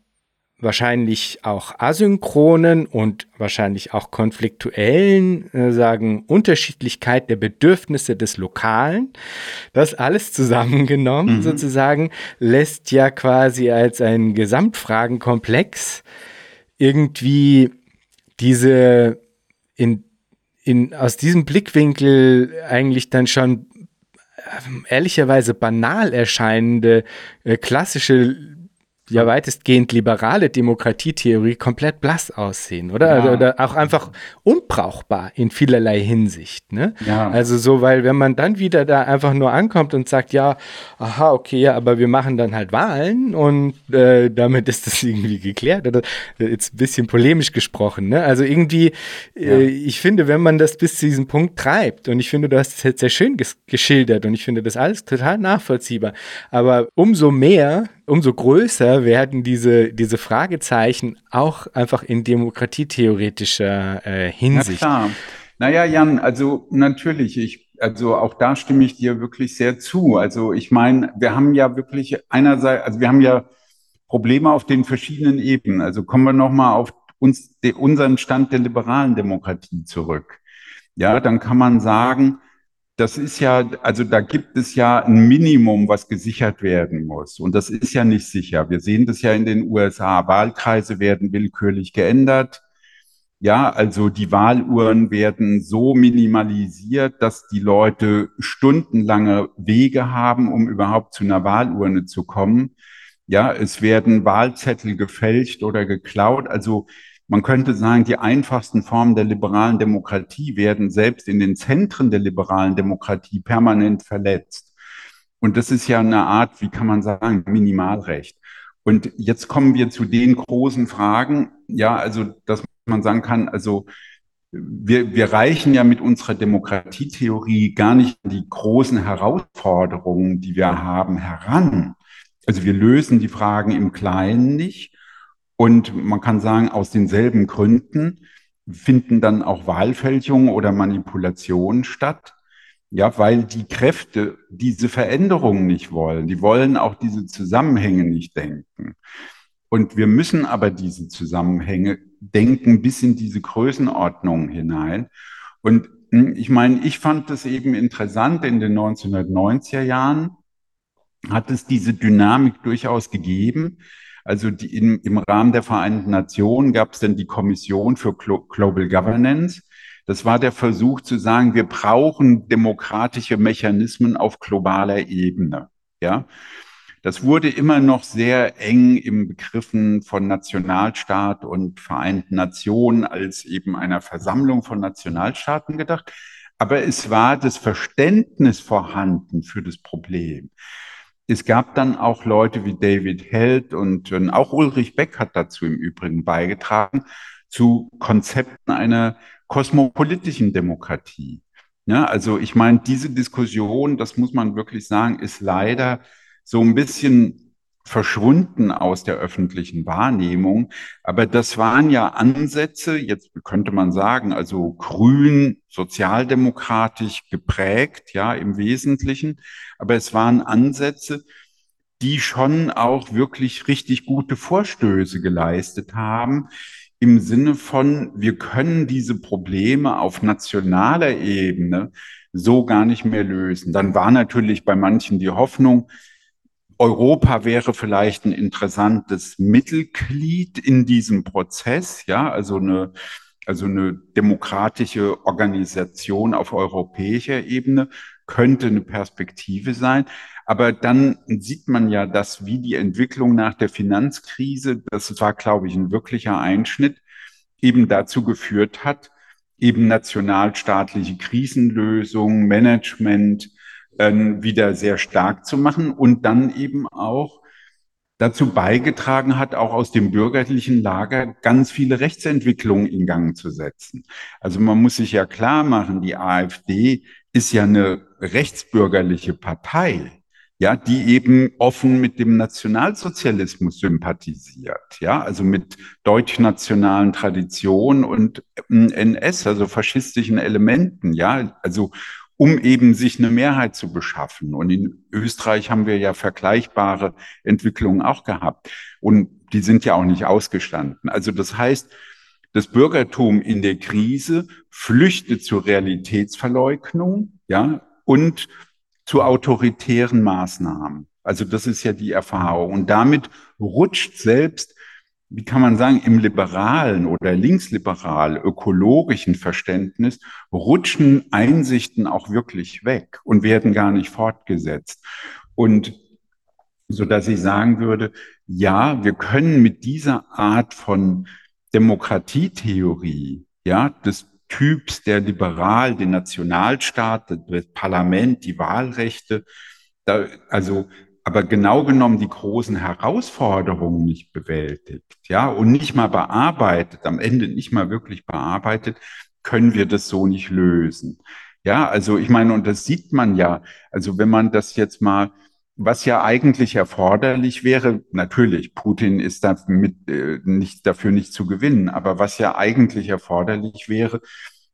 wahrscheinlich auch asynchronen und wahrscheinlich auch konfliktuellen, äh, sagen, Unterschiedlichkeit der Bedürfnisse des Lokalen. Das alles zusammengenommen mhm. sozusagen lässt ja quasi als ein Gesamtfragenkomplex irgendwie diese in, in, aus diesem Blickwinkel eigentlich dann schon äh, ehrlicherweise banal erscheinende äh, klassische ja weitestgehend liberale Demokratietheorie komplett blass aussehen, oder? Ja. Oder auch einfach unbrauchbar in vielerlei Hinsicht. Ne? Ja. Also so, weil wenn man dann wieder da einfach nur ankommt und sagt, ja, aha, okay, ja, aber wir machen dann halt Wahlen und äh, damit ist das irgendwie geklärt. Oder jetzt ein bisschen polemisch gesprochen. Ne? Also irgendwie, äh, ja. äh, ich finde, wenn man das bis zu diesem Punkt treibt, und ich finde, du hast es jetzt sehr schön ges geschildert und ich finde das alles total nachvollziehbar, aber umso mehr umso größer werden diese, diese Fragezeichen auch einfach in demokratietheoretischer äh, Hinsicht. Na klar. Naja, Jan, also natürlich, ich, also auch da stimme ich dir wirklich sehr zu. Also ich meine, wir haben ja wirklich einerseits, also wir haben ja Probleme auf den verschiedenen Ebenen. Also kommen wir nochmal auf uns, unseren Stand der liberalen Demokratie zurück. Ja, dann kann man sagen, das ist ja, also da gibt es ja ein Minimum, was gesichert werden muss. Und das ist ja nicht sicher. Wir sehen das ja in den USA. Wahlkreise werden willkürlich geändert. Ja, also die Wahluhren werden so minimalisiert, dass die Leute stundenlange Wege haben, um überhaupt zu einer Wahlurne zu kommen. Ja, es werden Wahlzettel gefälscht oder geklaut. Also man könnte sagen, die einfachsten Formen der liberalen Demokratie werden selbst in den Zentren der liberalen Demokratie permanent verletzt. Und das ist ja eine Art, wie kann man sagen, Minimalrecht. Und jetzt kommen wir zu den großen Fragen. Ja, also, dass man sagen kann, also, wir, wir reichen ja mit unserer Demokratietheorie gar nicht die großen Herausforderungen, die wir haben, heran. Also wir lösen die Fragen im Kleinen nicht, und man kann sagen, aus denselben Gründen finden dann auch Wahlfälschungen oder Manipulationen statt. Ja, weil die Kräfte diese Veränderungen nicht wollen. Die wollen auch diese Zusammenhänge nicht denken. Und wir müssen aber diese Zusammenhänge denken bis in diese Größenordnung hinein. Und hm, ich meine, ich fand das eben interessant in den 1990er Jahren hat es diese Dynamik durchaus gegeben, also die, in, im Rahmen der Vereinten Nationen gab es dann die Kommission für Global Governance. Das war der Versuch zu sagen, wir brauchen demokratische Mechanismen auf globaler Ebene. Ja, das wurde immer noch sehr eng im Begriffen von Nationalstaat und Vereinten Nationen als eben einer Versammlung von Nationalstaaten gedacht. Aber es war das Verständnis vorhanden für das Problem. Es gab dann auch Leute wie David Held und äh, auch Ulrich Beck hat dazu im Übrigen beigetragen, zu Konzepten einer kosmopolitischen Demokratie. Ja, also ich meine, diese Diskussion, das muss man wirklich sagen, ist leider so ein bisschen verschwunden aus der öffentlichen Wahrnehmung. Aber das waren ja Ansätze, jetzt könnte man sagen, also grün, sozialdemokratisch geprägt, ja, im Wesentlichen. Aber es waren Ansätze, die schon auch wirklich richtig gute Vorstöße geleistet haben, im Sinne von, wir können diese Probleme auf nationaler Ebene so gar nicht mehr lösen. Dann war natürlich bei manchen die Hoffnung, Europa wäre vielleicht ein interessantes Mittelglied in diesem Prozess, ja, also eine, also eine demokratische Organisation auf europäischer Ebene könnte eine Perspektive sein. Aber dann sieht man ja, dass wie die Entwicklung nach der Finanzkrise, das war, glaube ich, ein wirklicher Einschnitt, eben dazu geführt hat, eben nationalstaatliche Krisenlösungen, Management äh, wieder sehr stark zu machen und dann eben auch dazu beigetragen hat, auch aus dem bürgerlichen Lager ganz viele Rechtsentwicklungen in Gang zu setzen. Also man muss sich ja klar machen, die AfD ist ja eine rechtsbürgerliche Partei ja, die eben offen mit dem Nationalsozialismus sympathisiert, ja, also mit deutschnationalen Traditionen und NS, also faschistischen Elementen, ja, also um eben sich eine Mehrheit zu beschaffen. Und in Österreich haben wir ja vergleichbare Entwicklungen auch gehabt. Und die sind ja auch nicht ausgestanden. Also das heißt, das Bürgertum in der Krise flüchtet zur Realitätsverleugnung, ja, und zu autoritären Maßnahmen. Also das ist ja die Erfahrung. Und damit rutscht selbst, wie kann man sagen, im liberalen oder linksliberal ökologischen Verständnis rutschen Einsichten auch wirklich weg und werden gar nicht fortgesetzt. Und so dass ich sagen würde, ja, wir können mit dieser Art von Demokratietheorie, ja, des Typs der Liberal, den Nationalstaat, das Parlament, die Wahlrechte, da, also aber genau genommen die großen Herausforderungen nicht bewältigt, ja, und nicht mal bearbeitet, am Ende nicht mal wirklich bearbeitet, können wir das so nicht lösen. Ja, also ich meine, und das sieht man ja, also wenn man das jetzt mal was ja eigentlich erforderlich wäre, natürlich, Putin ist damit äh, nicht, dafür nicht zu gewinnen, aber was ja eigentlich erforderlich wäre,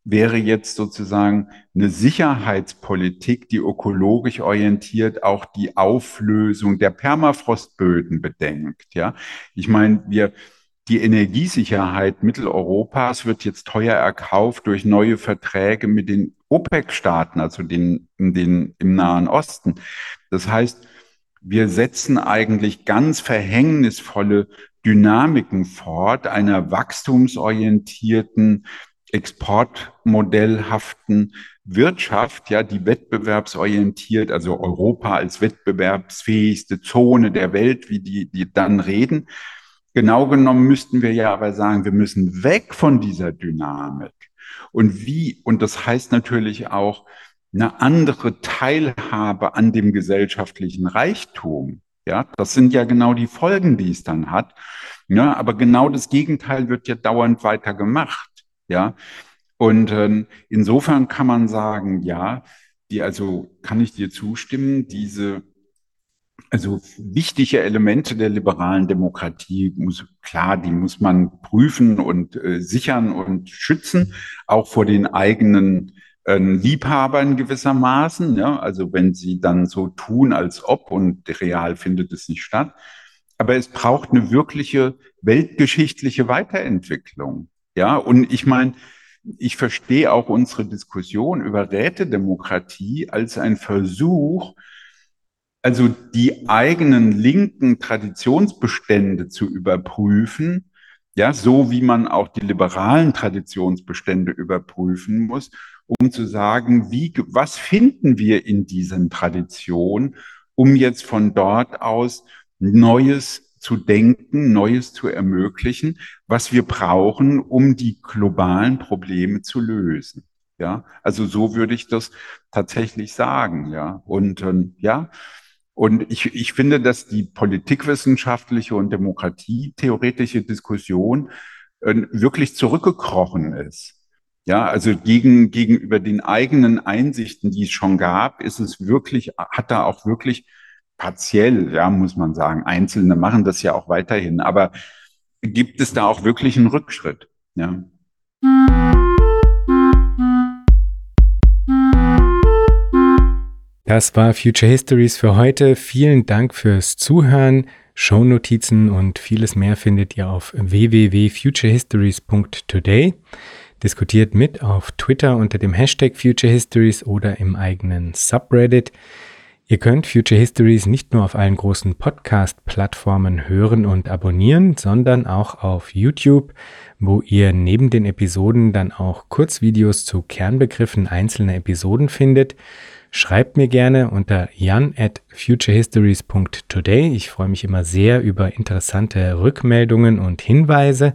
wäre jetzt sozusagen eine Sicherheitspolitik, die ökologisch orientiert auch die Auflösung der Permafrostböden bedenkt. Ja, ich meine, wir die Energiesicherheit Mitteleuropas wird jetzt teuer erkauft durch neue Verträge mit den OPEC-Staaten, also den, den im Nahen Osten. Das heißt, wir setzen eigentlich ganz verhängnisvolle Dynamiken fort, einer wachstumsorientierten, exportmodellhaften Wirtschaft, ja, die wettbewerbsorientiert, also Europa als wettbewerbsfähigste Zone der Welt, wie die, die dann reden. Genau genommen müssten wir ja aber sagen, wir müssen weg von dieser Dynamik. Und wie, und das heißt natürlich auch, eine andere Teilhabe an dem gesellschaftlichen Reichtum. Ja, das sind ja genau die Folgen, die es dann hat. Ja, aber genau das Gegenteil wird ja dauernd weiter gemacht. Ja, und äh, insofern kann man sagen, ja, die, also kann ich dir zustimmen, diese also wichtige Elemente der liberalen Demokratie muss klar, die muss man prüfen und äh, sichern und schützen, auch vor den eigenen Liebhabern gewissermaßen, ja, also wenn sie dann so tun, als ob und real findet es nicht statt. Aber es braucht eine wirkliche weltgeschichtliche Weiterentwicklung. Ja, und ich meine, ich verstehe auch unsere Diskussion über Rätedemokratie als ein Versuch, also die eigenen linken Traditionsbestände zu überprüfen, ja, so wie man auch die liberalen Traditionsbestände überprüfen muss um zu sagen, wie, was finden wir in diesen Traditionen, um jetzt von dort aus Neues zu denken, Neues zu ermöglichen, was wir brauchen, um die globalen Probleme zu lösen. Ja, also so würde ich das tatsächlich sagen. Ja, und ähm, ja, und ich, ich finde, dass die politikwissenschaftliche und demokratietheoretische Diskussion äh, wirklich zurückgekrochen ist. Ja, also gegen, gegenüber den eigenen Einsichten, die es schon gab, ist es wirklich, hat da auch wirklich partiell, ja, muss man sagen. Einzelne machen das ja auch weiterhin, aber gibt es da auch wirklich einen Rückschritt? Ja. Das war Future Histories für heute. Vielen Dank fürs Zuhören. Shownotizen und vieles mehr findet ihr auf www.futurehistories.today. Diskutiert mit auf Twitter unter dem Hashtag Future Histories oder im eigenen Subreddit. Ihr könnt Future Histories nicht nur auf allen großen Podcast-Plattformen hören und abonnieren, sondern auch auf YouTube, wo ihr neben den Episoden dann auch Kurzvideos zu Kernbegriffen einzelner Episoden findet. Schreibt mir gerne unter jan at futurehistories.today. Ich freue mich immer sehr über interessante Rückmeldungen und Hinweise.